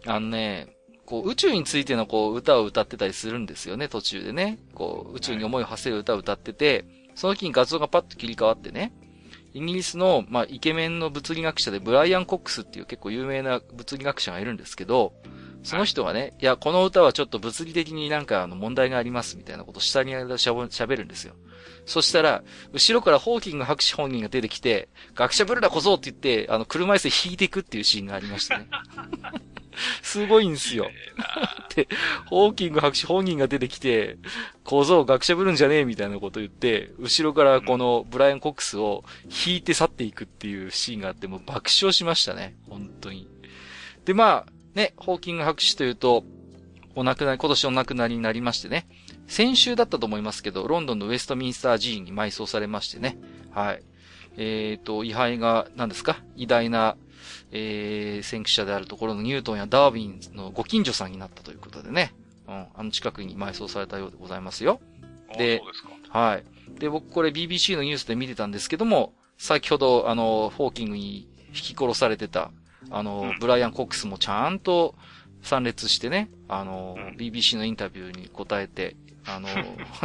あのね、こう、宇宙についてのこう、歌を歌ってたりするんですよね、途中でね。こう、宇宙に思いを馳せる歌を歌ってて、その時に画像がパッと切り替わってね、イギリスの、まあ、イケメンの物理学者でブライアン・コックスっていう結構有名な物理学者がいるんですけど、その人がね、いや、この歌はちょっと物理的になんかあの問題がありますみたいなことを下に喋るんですよ。そしたら、後ろからホーキング博士本人が出てきて、学者ブルラこそって言って、あの、車椅子で引いていくっていうシーンがありましたね。すごいんですよ。で、ホーキング博士本人が出てきて、小僧学者ぶるんじゃねえみたいなこと言って、後ろからこのブライアン・コックスを引いて去っていくっていうシーンがあって、もう爆笑しましたね。本当に。で、まあ、ね、ホーキング博士というと、お亡くなり、今年お亡くなりになりましてね。先週だったと思いますけど、ロンドンのウェストミンスター寺院に埋葬されましてね。はい。えっ、と、位牌が、何ですか？偉大な、えー、先駆者であるところのニュートンやダーウィンのご近所さんになったということでね。うん、あの近くに埋葬されたようでございますよ。あでそうですか。はい。で、僕これ BBC のニュースで見てたんですけども、先ほど、あの、ホーキングに引き殺されてた、あの、うんブライアン・コックスもちゃんと参列してね、あの、うん BBC のインタビューに答えて、あの、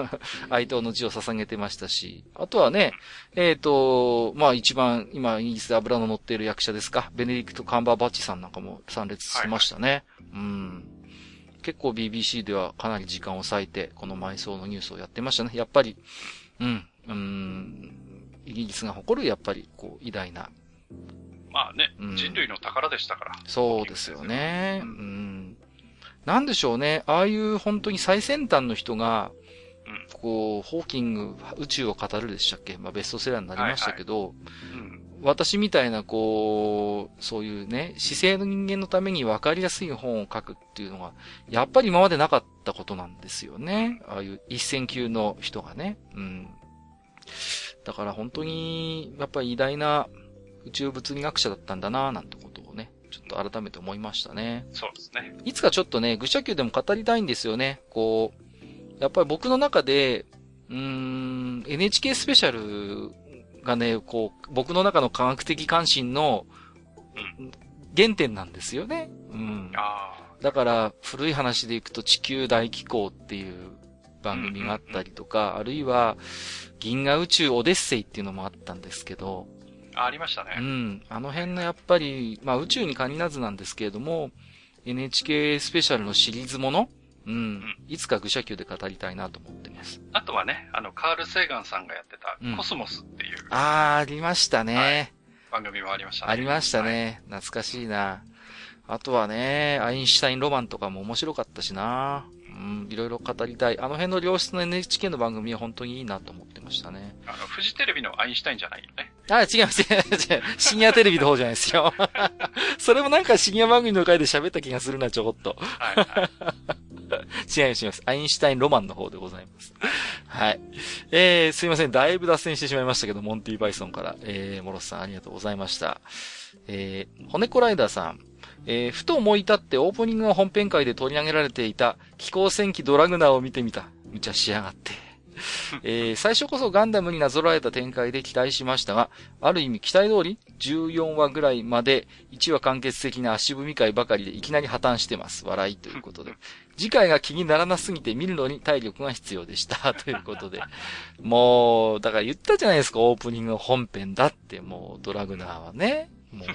哀悼の字を捧げてましたし、あとはね、えっ、と、まあ一番今イギリスで油の乗っている役者ですか、ベネディクト・カンバーバッチさんなんかも参列してましたね。うん。結構 BBC ではかなり時間を割いて、この埋葬のニュースをやってましたね。やっぱり、うん、うん、イギリスが誇るやっぱり、こう、偉大な。まあね、うん人類の宝でしたから。そうですよね。うん。なんでしょうね。ああいう本当に最先端の人が、うんこう、ホーキング、宇宙を語るでしたっけ？まあベストセラーになりましたけど、うん。私みたいな、こう、そういうね、姿勢の人間のために分かりやすい本を書くっていうのが、やっぱり今までなかったことなんですよね。ああいう一線級の人がね。うん。だから本当に、やっぱり偉大な宇宙物理学者だったんだななんてことをね、ちょっと改めて思いましたね。そうですね。いつかちょっとね、愚者級でも語りたいんですよね。こう、やっぱり僕の中で、うーん、NHK スペシャルがね、こう、僕の中の科学的関心の原点なんですよね。うん。あだから、古い話でいくと地球大気候っていう番組があったりとか、あるいは、銀河宇宙オデッセイっていうのもあったんですけど、あ。ありましたね。うん。あの辺のやっぱり、まあ宇宙に限らずなんですけれども、NHK スペシャルのシリーズものうん。いつか愚者級で語りたいなと思ってます。あとはね、あの、カール・セーガンさんがやってたうん、コスモスっていうあー、ありましたね。番組もありましたね。ありましたはい。ね。懐かしいな。あとはね、アインシュタインロマンとかも面白かったしな。うん、いろいろ語りたい。あの辺の良質の NHK の番組は本当にいいなと思ってましたね。あの、フジテレビのアインシュタインじゃないよね。あ、違います、違います。深夜テレビの方じゃないですよ。それもなんか深夜番組の回で喋った気がするな、ちょこっと。はい、はい。違います、違います。アインシュタインロマンの方でございます。はい。えー、すいません。だいぶ脱線してしまいましたけど、モンティバイソンから、えー、モロスさんありがとうございました。えー、骨子ライダーさん。えー、ふと思い立ってオープニングの本編会で取り上げられていた気候戦記ドラグナーを見てみた。無茶しやがって。えー、最初こそガンダムになぞらえた展開で期待しましたが、ある意味期待通り14話ぐらいまで1話完結的な足踏み会ばかりでいきなり破綻してます。笑いということで。次回が気にならなすぎて見るのに体力が必要でした。ということで。もう、だから言ったじゃないですか、オープニングの本編だって、もう、ドラグナーはね。もう、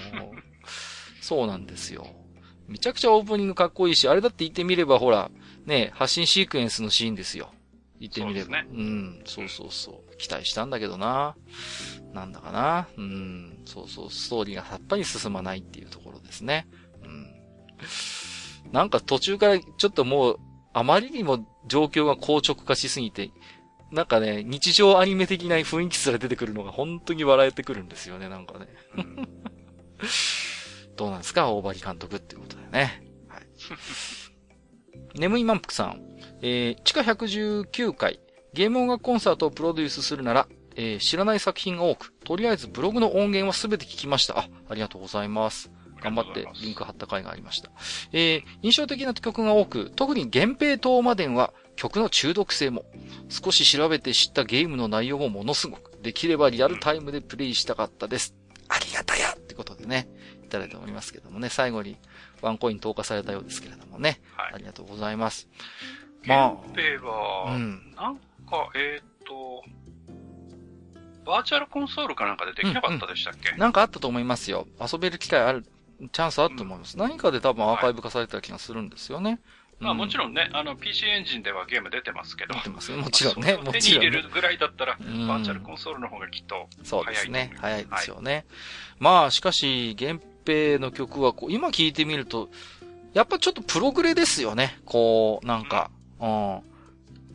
そうなんですよ。めちゃくちゃオープニングかっこいいし、あれだって言ってみれば、ほら、ね、発信シークエンスのシーンですよ。言ってみれば。そうですうん、そうそうそう。期待したんだけどな。なんだかな。うん、そうそう、ストーリーがさっぱり進まないっていうところですね。うん。なんか途中からちょっともう、あまりにも状況が硬直化しすぎて、なんかね、日常アニメ的な雰囲気すら出てくるのが本当に笑えてくるんですよね、なんかね。うん どうなんですか大張監督っていうことだよね。はい。眠い満腹さん。えー、地下119回、ゲーム音楽コンサートをプロデュースするなら、えー知らない作品が多く、とりあえずブログの音源はすべて聞きました。あ、ありがとうございます。頑張ってリンク貼った回がありました。えー印象的な曲が多く、特に源平東馬伝は曲の中毒性も、少し調べて知ったゲームの内容もものすごく、できればリアルタイムでプレイしたかったです。ありがたやってことでね、いただいておりますけどもね、最後にワンコイン投下されたようですけれどもね、はいありがとうございます。まあ、は、うん。なんか、えっ、と、バーチャルコンソールかなんかでできなかったでしたっけ、なんかあったと思いますよ。遊べる機会ある、チャンスあると思います。何かで多分アーカイブ化された気がするんですよね。まあもちん。ろんね、あの PC エンジンではゲーム出てますけど。出てますね。もちろんね。手に入れ。るぐらいだったら、うんバーチャルコンソールの方がきっとそうですね。早いですよね。まあ、しかし、源平の曲はこう、今聴いてみると、やっぱちょっとプログレですよね。こう、なんか、うん。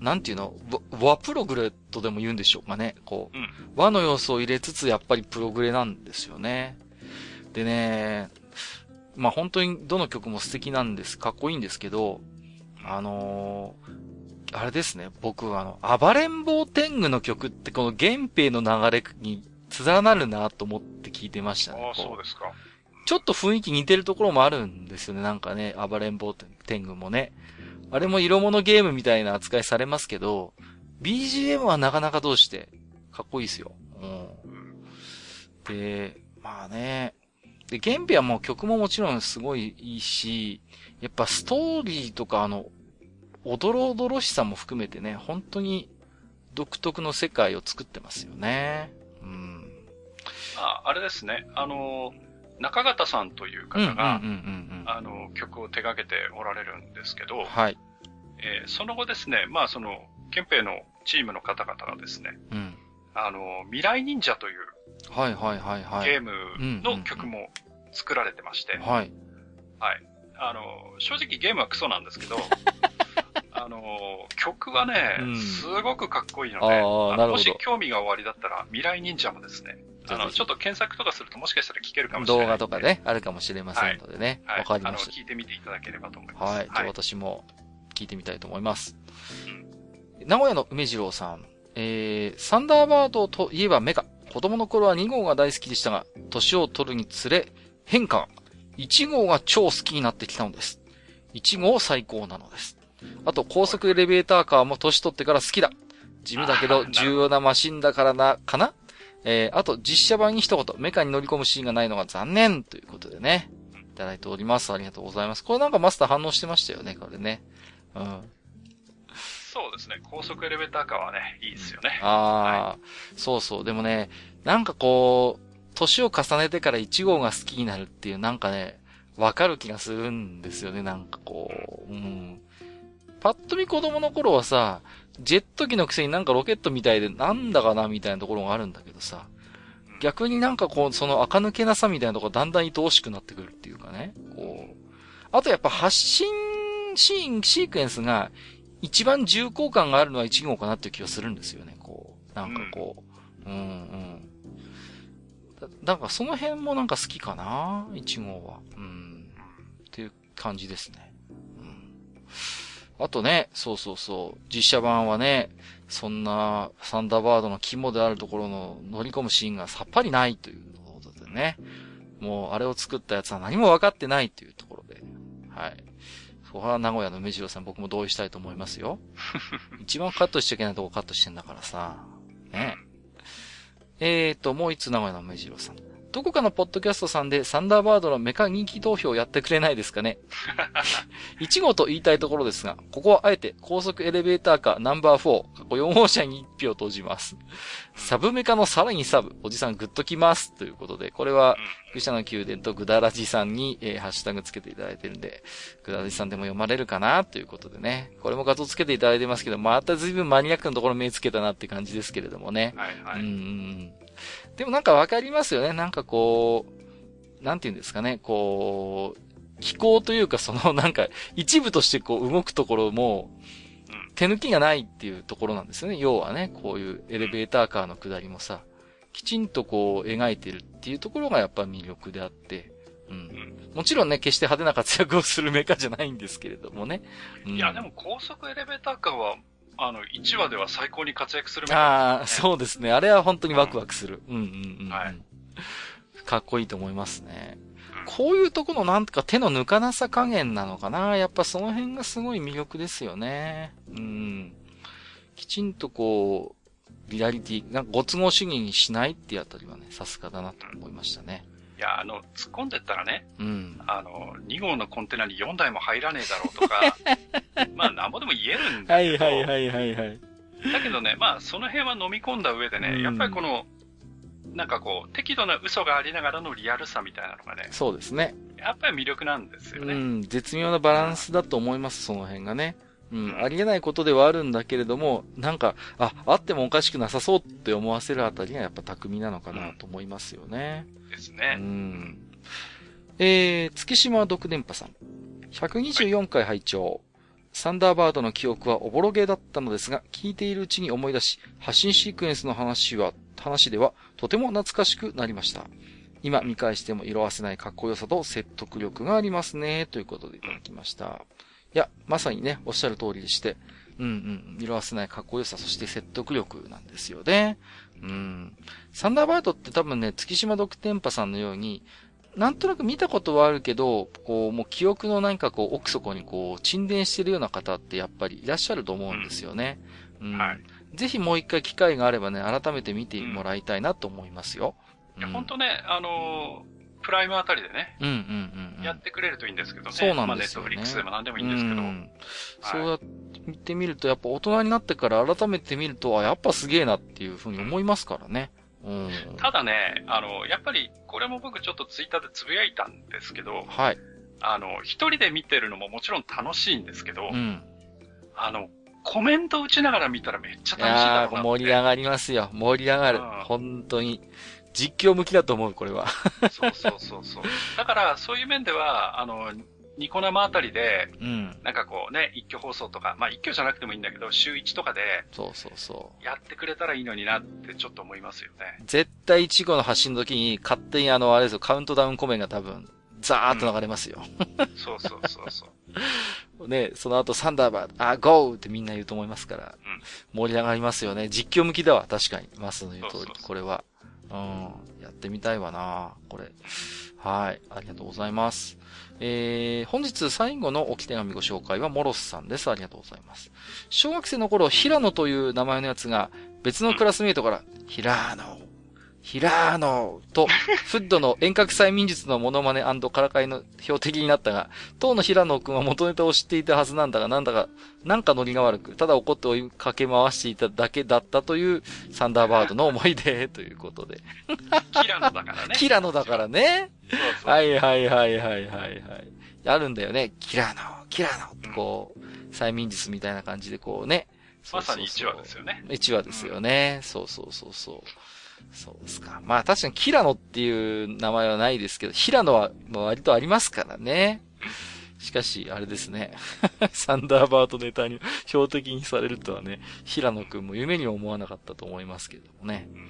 なんていうの？和和プログレットでも言うんでしょうかね。こう、うん和の要素を入れつつ、やっぱりプログレなんですよね。でね、まあ本当にどの曲も素敵なんです。かっこいいんですけど、あのーあれですね。僕、あの、暴れん坊天狗の曲ってこの原平の流れに連なるなと思って聞いてましたね。ああ、こそうですか。ちょっと雰囲気似てるところもあるんですよね。なんかね、暴れん坊天狗もね。あれも色物ゲームみたいな扱いされますけど、BGM はなかなかどうして、かっこいいですよ。うん。で、まあね。で、原編はもう曲ももちろんすごいいいし、やっぱストーリーとかあの、おどろおどろしさも含めてね、本当に独特の世界を作ってますよね。うん。あ、あれですね。あの、中方さんという方が、あの、曲を手掛けておられるんですけどうん。、はい。えーその後ですね、まあその、憲兵のチームの方々がですね、うん。あの、未来忍者というはいはいはいはい。ゲームの曲も作られてまして、はい。あの、正直ゲームはクソなんですけど、あの、曲はね、うんすごくかっこいいので、もし興味がおありだったら、未来忍者もですね、あの、ちょっと検索とかするともしかしたら聞けるかもしれない。動画とか。ね、あるかもしれませんのでね。わ、はい。あの、かりまし聞いてみていただければと思いた。ます。はい。じゃあ私も聞いてみたいと思います。名古屋の梅次郎さん。えー、サンダーバードといえばメカ。子供の頃は2号が大好きでしたが、年を取るにつれ、変化が。1号が超好きになってきたのです。1号最高なのです。あと、高速エレベーターカーも年取ってから好きだ。地味だけど重要なマシンだからな、かな？えー、あと、実写版に一言、メカに乗り込むシーンがないのが残念ということでね。いただいております。ありがとうございます。これなんかマスター反応してましたよね、これね。うん。そうですね。高速エレベーターカーはね、いいですよね。ああ、そうそう。でもね、なんかこう、年を重ねてから1号が好きになるっていう、なんかね、わかる気がするんですよね、なんかこう。うん。パッと見子供の頃はさ、ジェット機のくせになんかロケットみたいでなんだかなみたいなところがあるんだけどさ、逆になんかこう、その垢抜けなさみたいなとこだんだん愛おしくなってくるっていうかね、こう。あとやっぱ発信シーン、シークエンスが一番重厚感があるのは1号かなっていう気がするんですよね、こう。なんかこう。うん、うん。なんかその辺もなんか好きかな、1号は。うん。っていう感じですね。うん。あとね、そうそうそう、実写版はね、そんなサンダーバードの肝であるところの乗り込むシーンがさっぱりないということでね。もうあれを作ったやつは何も分かってないというところで。はい。そこは名古屋の梅次郎さん僕も同意したいと思いますよ。一番カットしちゃいけないとこカットしてんだからさ。ねえーと、もう一つ名古屋の梅次郎さん。どこかのポッドキャストさんでサンダーバードのメカ人気投票やってくれないですかね ?1 号と言いたいところですが、ここはあえて高速エレベーターカーナンバー4、過去4号車に1票投じます。サブメカのさらにサブ、おじさんグッときます。ということで、これは、愚者の宮殿とグダラジさんに、えーハッシュタグつけていただいてるんで、グダラジさんでも読まれるかな？ということでね。これも画像つけていただいてますけど、また随分マニアックなところ目つけたなって感じですけれどもね。はいはい。うん。でもなんかわかりますよね。なんかこう、なんて言うんですかね。こう、気候というかその なんか一部としてこう動くところも、手抜きがないっていうところなんですよね。要はね、こういうエレベーターカーの下りもさ、きちんとこう描いてるっていうところがやっぱ魅力であって、うん。もちろんね、決して派手な活躍をするメカじゃないんですけれどもね。うんいや、でも高速エレベーターカーは、あの、1話では最高に活躍するメああ、カそうですね。あれは本当にワクワクする。うんうんうんうん。はいかっこいいと思いますね。うんこういうところのなんか手の抜かなさ加減なのかな。やっぱその辺がすごい魅力ですよね。うん。きちんとこう、リアリティ、なんかご都合主義にしないってあたりはね、さすがだなと思いましたね。いや、あの、突っ込んでったらね、うん。あの、2号のコンテナに4台も入らねえだろうとか、まあ、なんぼでも言えるんだけど、いはいはいはい。だけどね、まあ、その辺は飲み込んだ上でね、うんやっぱりこの、なんかこう、適度な嘘がありながらのリアルさみたいなのがね、そうですね。やっぱり魅力なんですよね。うん。絶妙なバランスだと思います、その辺がね。うん。うんありえないことではあるんだけれども、なんか、あ、あってもおかしくなさそうって思わせるあたりがやっぱ巧みなのかなと思いますよね。うですね。ん。えー、月島独電波さん。124回拝聴サンダーバードの記憶はおぼろげだったのですが、聞いているうちに思い出し、発信シークエンスの話は、話では、とても懐かしくなりました。今見返しても色あせないかっこよさと説得力がありますね、ということでいただきました。いや、まさにね、おっしゃる通りでして、うんうん、色あせないかっこよさ、そして説得力なんですよね。うん。サンダーバードって多分ね、月島独天パさんのように、なんとなく見たことはあるけど、こう、もう記憶の何かこう、奥底にこう、沈殿してるような方ってやっぱりいらっしゃると思うんですよね。うん。はいぜひもう一回機会があればね、改めて見てもらいたいなと思いますよ。いや、うん本当ね、あのープライムあたりでね、うんうんうんうん。やってくれるといいんですけどね。そうなんですよねまあ、ネットフリックスでも何でもいいんですけど。うんそうやってみると、やっぱ大人になってから改めて見ると、あ、やっぱすげえなっていうふうに思いますからね。うん。ただね、あの、やっぱり、これも僕ちょっとツイッターでつぶやいたんですけど、はい。あの、一人で見てるのももちろん楽しいんですけど、うん。あの、コメント打ちながら見たらめっちゃい楽しいだろうなって。盛り上がりますよ。盛り上がるうん。本当に。実況向きだと思う、これは。そうそうそうそう。だから、そういう面では、あの、ニコ生あたりで、うん。なんかこうね、一挙放送とか、まあ一挙じゃなくてもいいんだけど、週1とかでそうそうそう。やってくれたらいいのになってちょっと思いますよね。絶対1号の発信の時に勝手にあの、あれですよ、カウントダウンコメンが多分、ザーッと流れますよ。そうそうそうそう。ね、その後サンダーバード、あ、ゴーってみんな言うと思いますから、うん盛り上がりますよね。実況向きだわ、確かに。マスの言う通りそうそう、そうこれは。うん、やってみたいわなこれ。はい、ありがとうございます。えー、本日最後の置き手紙ご紹介はモロスさんです。ありがとうございます。小学生の頃、平野という名前のやつが、別のクラスメイトから、平野、平野と、フッドの遠隔催眠術のモノマネからかいの標的になったが、当の平野くんは元ネタを知っていたはずなんだが、なんだか、なんかノリが悪く、ただ怒って追いかけ回していただけだったという、サンダーバードの思い出ということで。キラノだからね。キラノだからね。そうそう。はいはいはいはいはいはい。あるんだよね。キラノ、キラノってこう、催眠術みたいな感じでこうね。まさに1話ですよ。よね。1話ですよね。そうそうそうそう。そうですか。まあ確かにキラノっていう名前はないですけど、ヒラノはまあ割とありますからね。しかし、あれですね。サンダーバードネタに標的にされるとはね、平野くんも夢にも思わなかったと思いますけれどもね。うん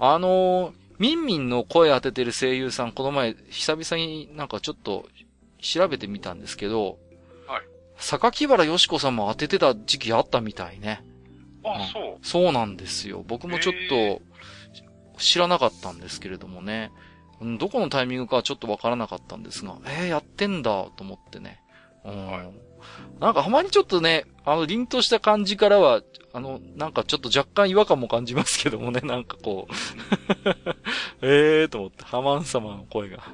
あのー、ミンミンの声当ててる声優さん、この前、久々になんかちょっと調べてみたんですけど、はい。榊原よしこさんも当ててた時期あったみたいね。あ、そう。そうなんですよ。僕もちょっへと知らなかったんですけれどもね。うんどこのタイミングかはちょっとわからなかったんですが、えー、やってんだと思ってね。うん。はいなんか、はまにちょっとね、あの、凛とした感じからは、あの、なんかちょっと若干違和感も感じますけどもね、なんかこう、えーと思って、ハマン様の声が、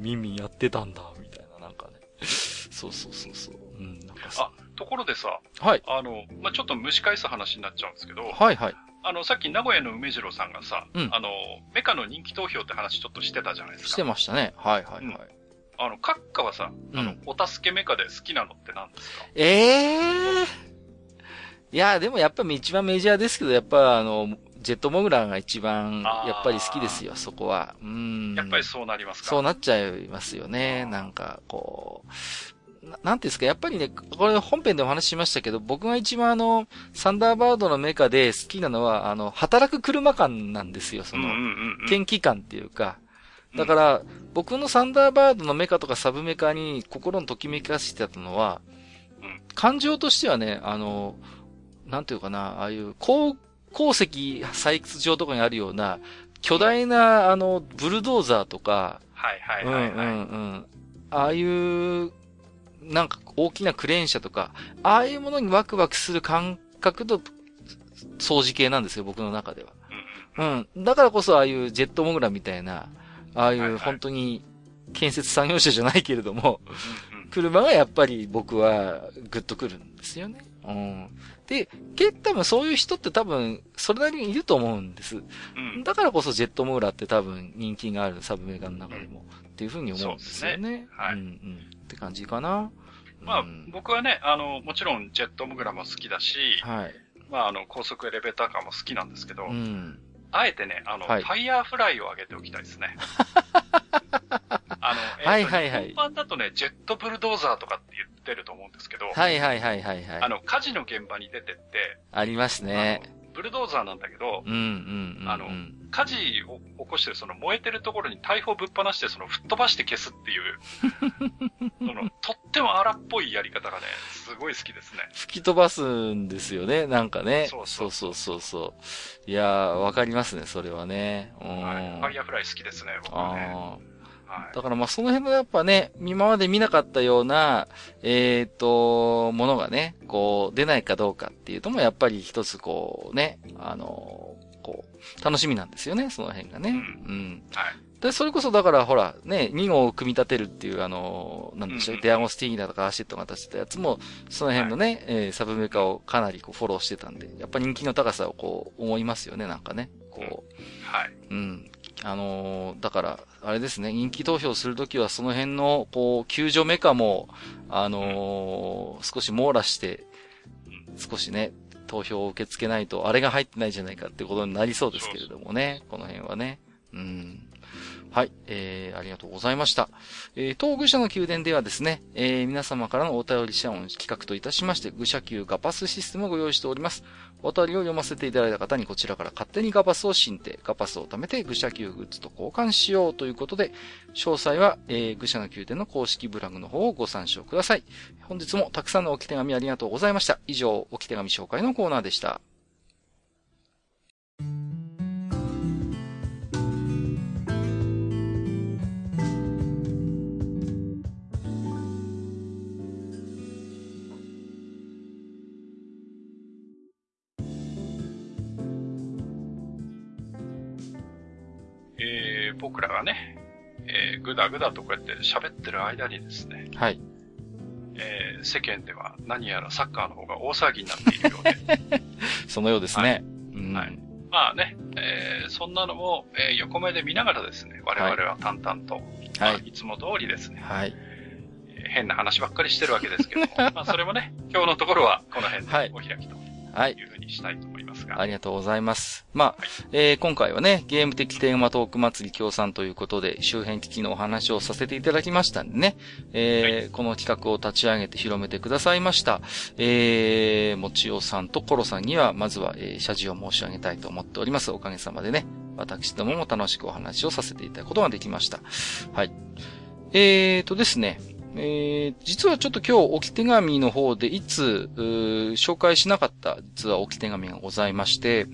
ミンミンやってたんだ、みたいな、なんかね。そうそうそうそう。うん、なんかさあ、ところでさ、はい。あの、まあ、ちょっと蒸し返す話になっちゃうんですけど、はいはい。あの、さっき名古屋の梅次郎さんがさ、うんあの、メカの人気投票って話ちょっとしてたじゃないですか。してましたね。はいはいはい。うんあの、閣下はさ、あの、うんお助けメカで好きなのって何ですか？ええいや、でもやっぱり一番メジャーですけど、やっぱあの、ジェットモグラーが一番、やっぱり好きですよ、そこは。うん。やっぱりそうなりますか？そうなっちゃいますよね。なんか、こう、ななんていうんですか、やっぱりね、これ本編でお話ししましたけど、僕が一番あの、サンダーバードのメカで好きなのは、あの、働く車感なんですよ、その、うんうんうんうん。研気感っていうか。だから、僕のサンダーバードのメカとかサブメカに心のときめかせてたのは、うん感情としてはね、あの、なんていうかな、ああいう鉱、鉱石採掘場とかにあるような、巨大な、あの、ブルドーザーとか、はいはいうんはいはい。うんうん。ああいう、なんか大きなクレーン車とか、ああいうものにワクワクする感覚と掃除系なんですよ、僕の中では。うんうん。だからこそああいうジェットモグラみたいな、ああはいいうはい本当に建設作業車じゃないけれども、車がやっぱり僕はグッとくるんですよね。うん。で、け多分そういう人って多分それなりにいると思うんです。うんだからこそジェットモグラって多分人気があるサブメーカーの中でもっていうふうに思うんですよね。そうですねはいうんうん。って感じかな。まあうん、僕はね、あの、もちろんジェットモグラも好きだし、はい。まあ、あの、高速エレベーターカーも好きなんですけど、うん。あえてね、あの、はいファイヤーフライを上げておきたいですね。あの、はいはいはい日本版だとね、ジェットブルドーザーとかって言ってると思うんですけど、はいはいはいはいはい。あの、火事の現場に出てって、ありますね。ブルドーザーなんだけど。あの火事を起こしてるその燃えてるところに大砲ぶっ放してその吹っ飛ばして消すっていう、その、とっても荒っぽいやり方がね、すごい好きですね。吹き飛ばすんですよね、なんかね。そうそそううそうそうそう。いやー、わかりますね、それはね。うん。はい。ファイヤーフライ好きですね、僕はね。だからまあその辺のやっぱね、今まで見なかったような、えっ、と、ものがね、こう、出ないかどうかっていうともやっぱり一つこうね、あのこう、楽しみなんですよね、その辺がね。ううん。い。はい。で、それこそだからほら、ね、2号を組み立てるっていうあの、なんでしょう、うんうんデアゴスティーニだとかアシェットが出してたやつも、その辺のね、えーサブメーカーをかなりこうフォローしてたんで、やっぱ人気の高さをこう思いますよね、なんかね。こはい。う、うん。あのーだから、あれですね、人気投票するときはその辺の、こう、救助メカも、あのー少し網羅して、少しね、投票を受け付けないと、あれが入ってないじゃないかってことになりそうですけれどもね、この辺はね。うん。はい、えー、ありがとうございました。えー、当愚者の宮殿ではですね、えー、皆様からのお便り者音企画といたしまして、愚者級ガパスシステムをご用意しております。お便りを読ませていただいた方にこちらから勝手にガパスを進呈、ガパスを貯めて愚者級グッズと交換しようということで、詳細は、えー、愚者の宮殿の公式ブログの方をご参照ください。本日もたくさんの置き手紙ありがとうございました。以上、置き手紙紹介のコーナーでした。ー、僕らがね、えー、ぐだぐだとこうやって喋ってる間にですね、はい。えー、世間では何やらサッカーの方が大騒ぎになっているようで、そのようですね。うんはいまあね、えー、そんなのも、えー、横目で見ながらですね、我々は淡々と、まあはい。いつも通りですね、はい。えー変な話ばっかりしてるわけですけども、まあそれもね、今日のところはこの辺はいでお開きとはい。いうふうにしたいと思いますが、ありがとうございます。まあ、えー今回はね、ゲーム的テーマトーク祭り協賛ということで、周辺機器のお話をさせていただきましたんでね、えーこの企画を立ち上げて広めてくださいました、えー、もちおさんとコロさんには、まずは、えー謝辞を申し上げたいと思っております。おかげさまでね、私どもも楽しくお話をさせていただくことができました。はい。えーとですね、えー、実はちょっと今日置き手紙の方でいつ、紹介しなかった実は置き手紙がございまして、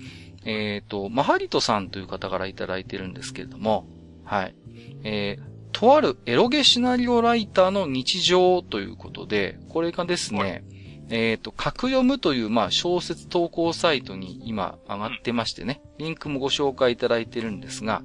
えっ、と、マハリトさんという方からいただいてるんですけれども、はい。えー、とあるエロゲシナリオライターの日常ということで、これがですね、えっ、と、格読むという、まあ、小説投稿サイトに今上がってましてね、リンクもご紹介いただいてるんですが、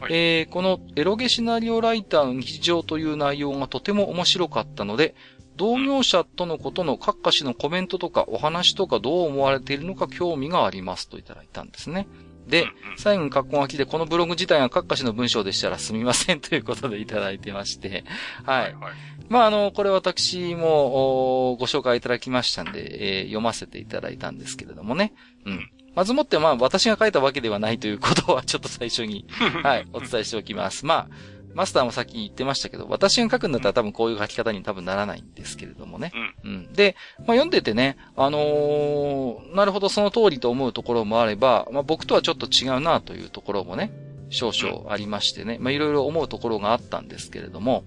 はいえーこのエロゲシナリオライターの日常という内容がとても面白かったので、同業者とのことの各歌詞のコメントとかお話とかどう思われているのか興味がありますといただいたんですね。で最後に格好書きでこのブログ自体が各歌詞の文章でしたらすみませんということでいただいてまして、はい。はい。まあ、あの、これ私もおご紹介いただきましたんで、えー読ませていただいたんですけれどもね。うん。まずもって、まあ、私が書いたわけではないということは、ちょっと最初に、はい、お伝えしておきます。まあ、マスターもさっき言ってましたけど、私が書くんだったら多分こういう書き方に多分ならないんですけれどもね。うん。うん。で、まあ、読んでてね、あのーなるほどその通りと思うところもあれば、まあ、僕とはちょっと違うなというところもね、少々ありましてね、まあ、いろいろ思うところがあったんですけれども、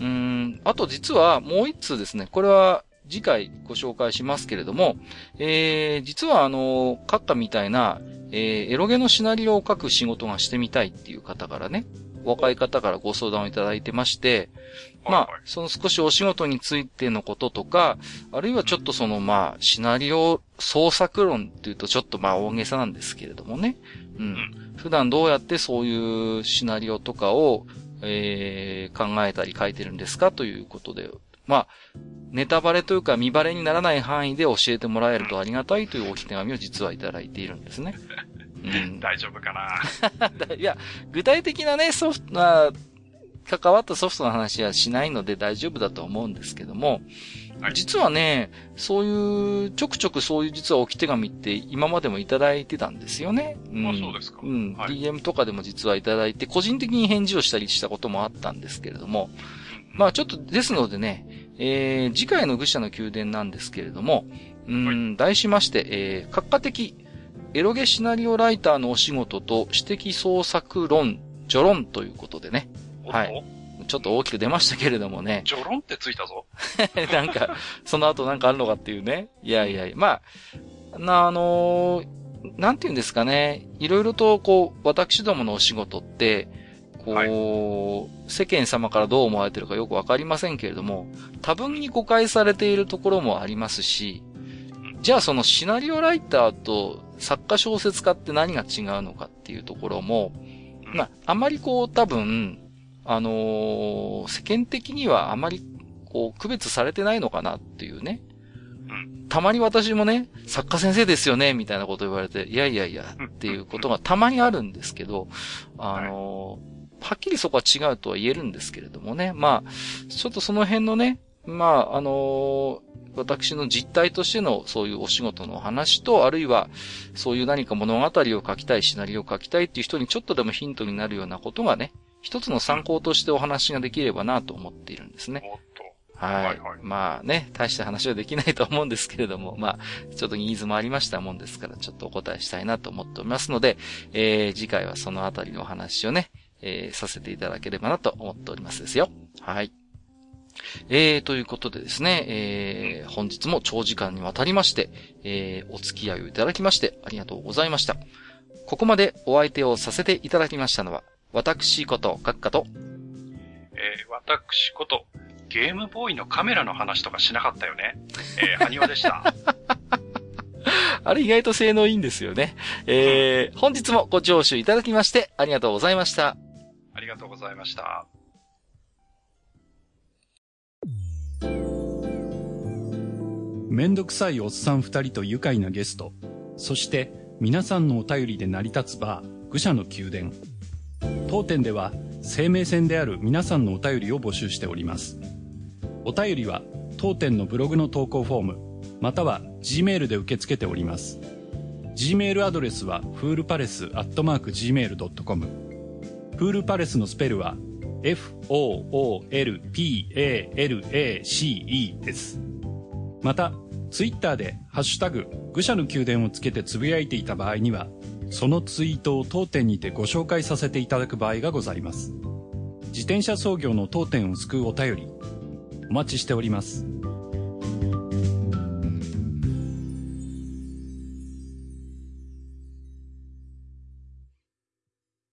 うーん、あと実はもう一通ですね、これは次回ご紹介しますけれども、えー、実はあの、カッカみたいな、えー、エロゲのシナリオを書く仕事がしてみたいっていう方からね、若い方からご相談をいただいてまして、まあその少しお仕事についてのこととか、あるいはちょっとそのまあ、シナリオ創作論っていうとちょっとまあ大げさなんですけれどもね。うん。普段どうやってそういうシナリオとかを、えー、考えたり書いてるんですかということで、まあ、ネタバレというか見バレにならない範囲で教えてもらえるとありがたいというお手紙を実はいただいているんですね。うん。大丈夫かな？いや、具体的なね、ソフトな、関わったソフトの話はしないので大丈夫だと思うんですけども、はい実はね、そういう、ちょくちょくそういう実は置き手紙って今までもいただいてたんですよね。うん。あそうですか。うん。はい。DM とかでも実はいただいて、個人的に返事をしたりしたこともあったんですけれども、まあちょっとですのでね、えー、次回の愚者の宮殿なんですけれども、うん、題しまして、えー、閣下的エロゲシナリオライターのお仕事と私的創作論、序論ということでね、はいちょっと大きく出ましたけれどもね、ジョロンってついたぞ。なんか、その後なんかあるのかっていうね。いやいやいや、まあ、な、あのーなんて言うんですかね。いろいろと、こう、私どものお仕事って、こう、世間様からどう思われてるかよくわかりませんけれども、多分に誤解されているところもありますし、じゃあそのシナリオライターと作家小説家って何が違うのかっていうところも、うんまあ、あまりこう多分、あのー世間的にはあまりこう区別されてないのかなっていうね。うんたまに私もね、作家先生ですよね、みたいなこと言われて、いやいやいや、っていうことがたまにあるんですけど、あのーはっきりそこは違うとは言えるんですけれどもね。まあ、ちょっとその辺のね、まあ、あのー私の実態としてのそういうお仕事の話と、あるいはそういう何か物語を書きたい、シナリオを書きたいっていう人にちょっとでもヒントになるようなことがね、一つの参考としてお話ができればなと思っているんですね。はい。はいはいまあね、大した話はできないと思うんですけれども、まあ、ちょっとニーズもありましたもんですから、ちょっとお答えしたいなと思っておりますので、えー、次回はそのあたりのお話をね、えー、させていただければなと思っておりますですよ。はい。えー、ということでですね、えー、本日も長時間にわたりまして、えー、お付き合いをいただきまして、ありがとうございました。ここまでお相手をさせていただきましたのは、私こと、閣下と、えー私こと、ゲームボーイのカメラの話とかしなかったよね。えー、埴輪でした。あれ意外と性能いいんですよね。えー、本日もご聴取いただきまして、ありがとうございました。ありがとうございました。めんどくさいおっさん二人と愉快なゲスト、そして皆さんのお便りで成り立つバー、愚者の宮殿。当店では生命線である皆さんのお便りを募集しております。お便りは当店のブログの投稿フォーム、または G メールで受け付けております。G メールアドレスはフールパレスアットマーク Gmail.com。フールパレスのスペルは F-O-O-L-P-A-L-A-C-E です。また、ツイッターで、ハッシュタグ、愚者の宮殿をつけてつぶやいていた場合には、そのツイートを当店にてご紹介させていただく場合がございます。自転車操業の当店を救うお便り、お待ちしております。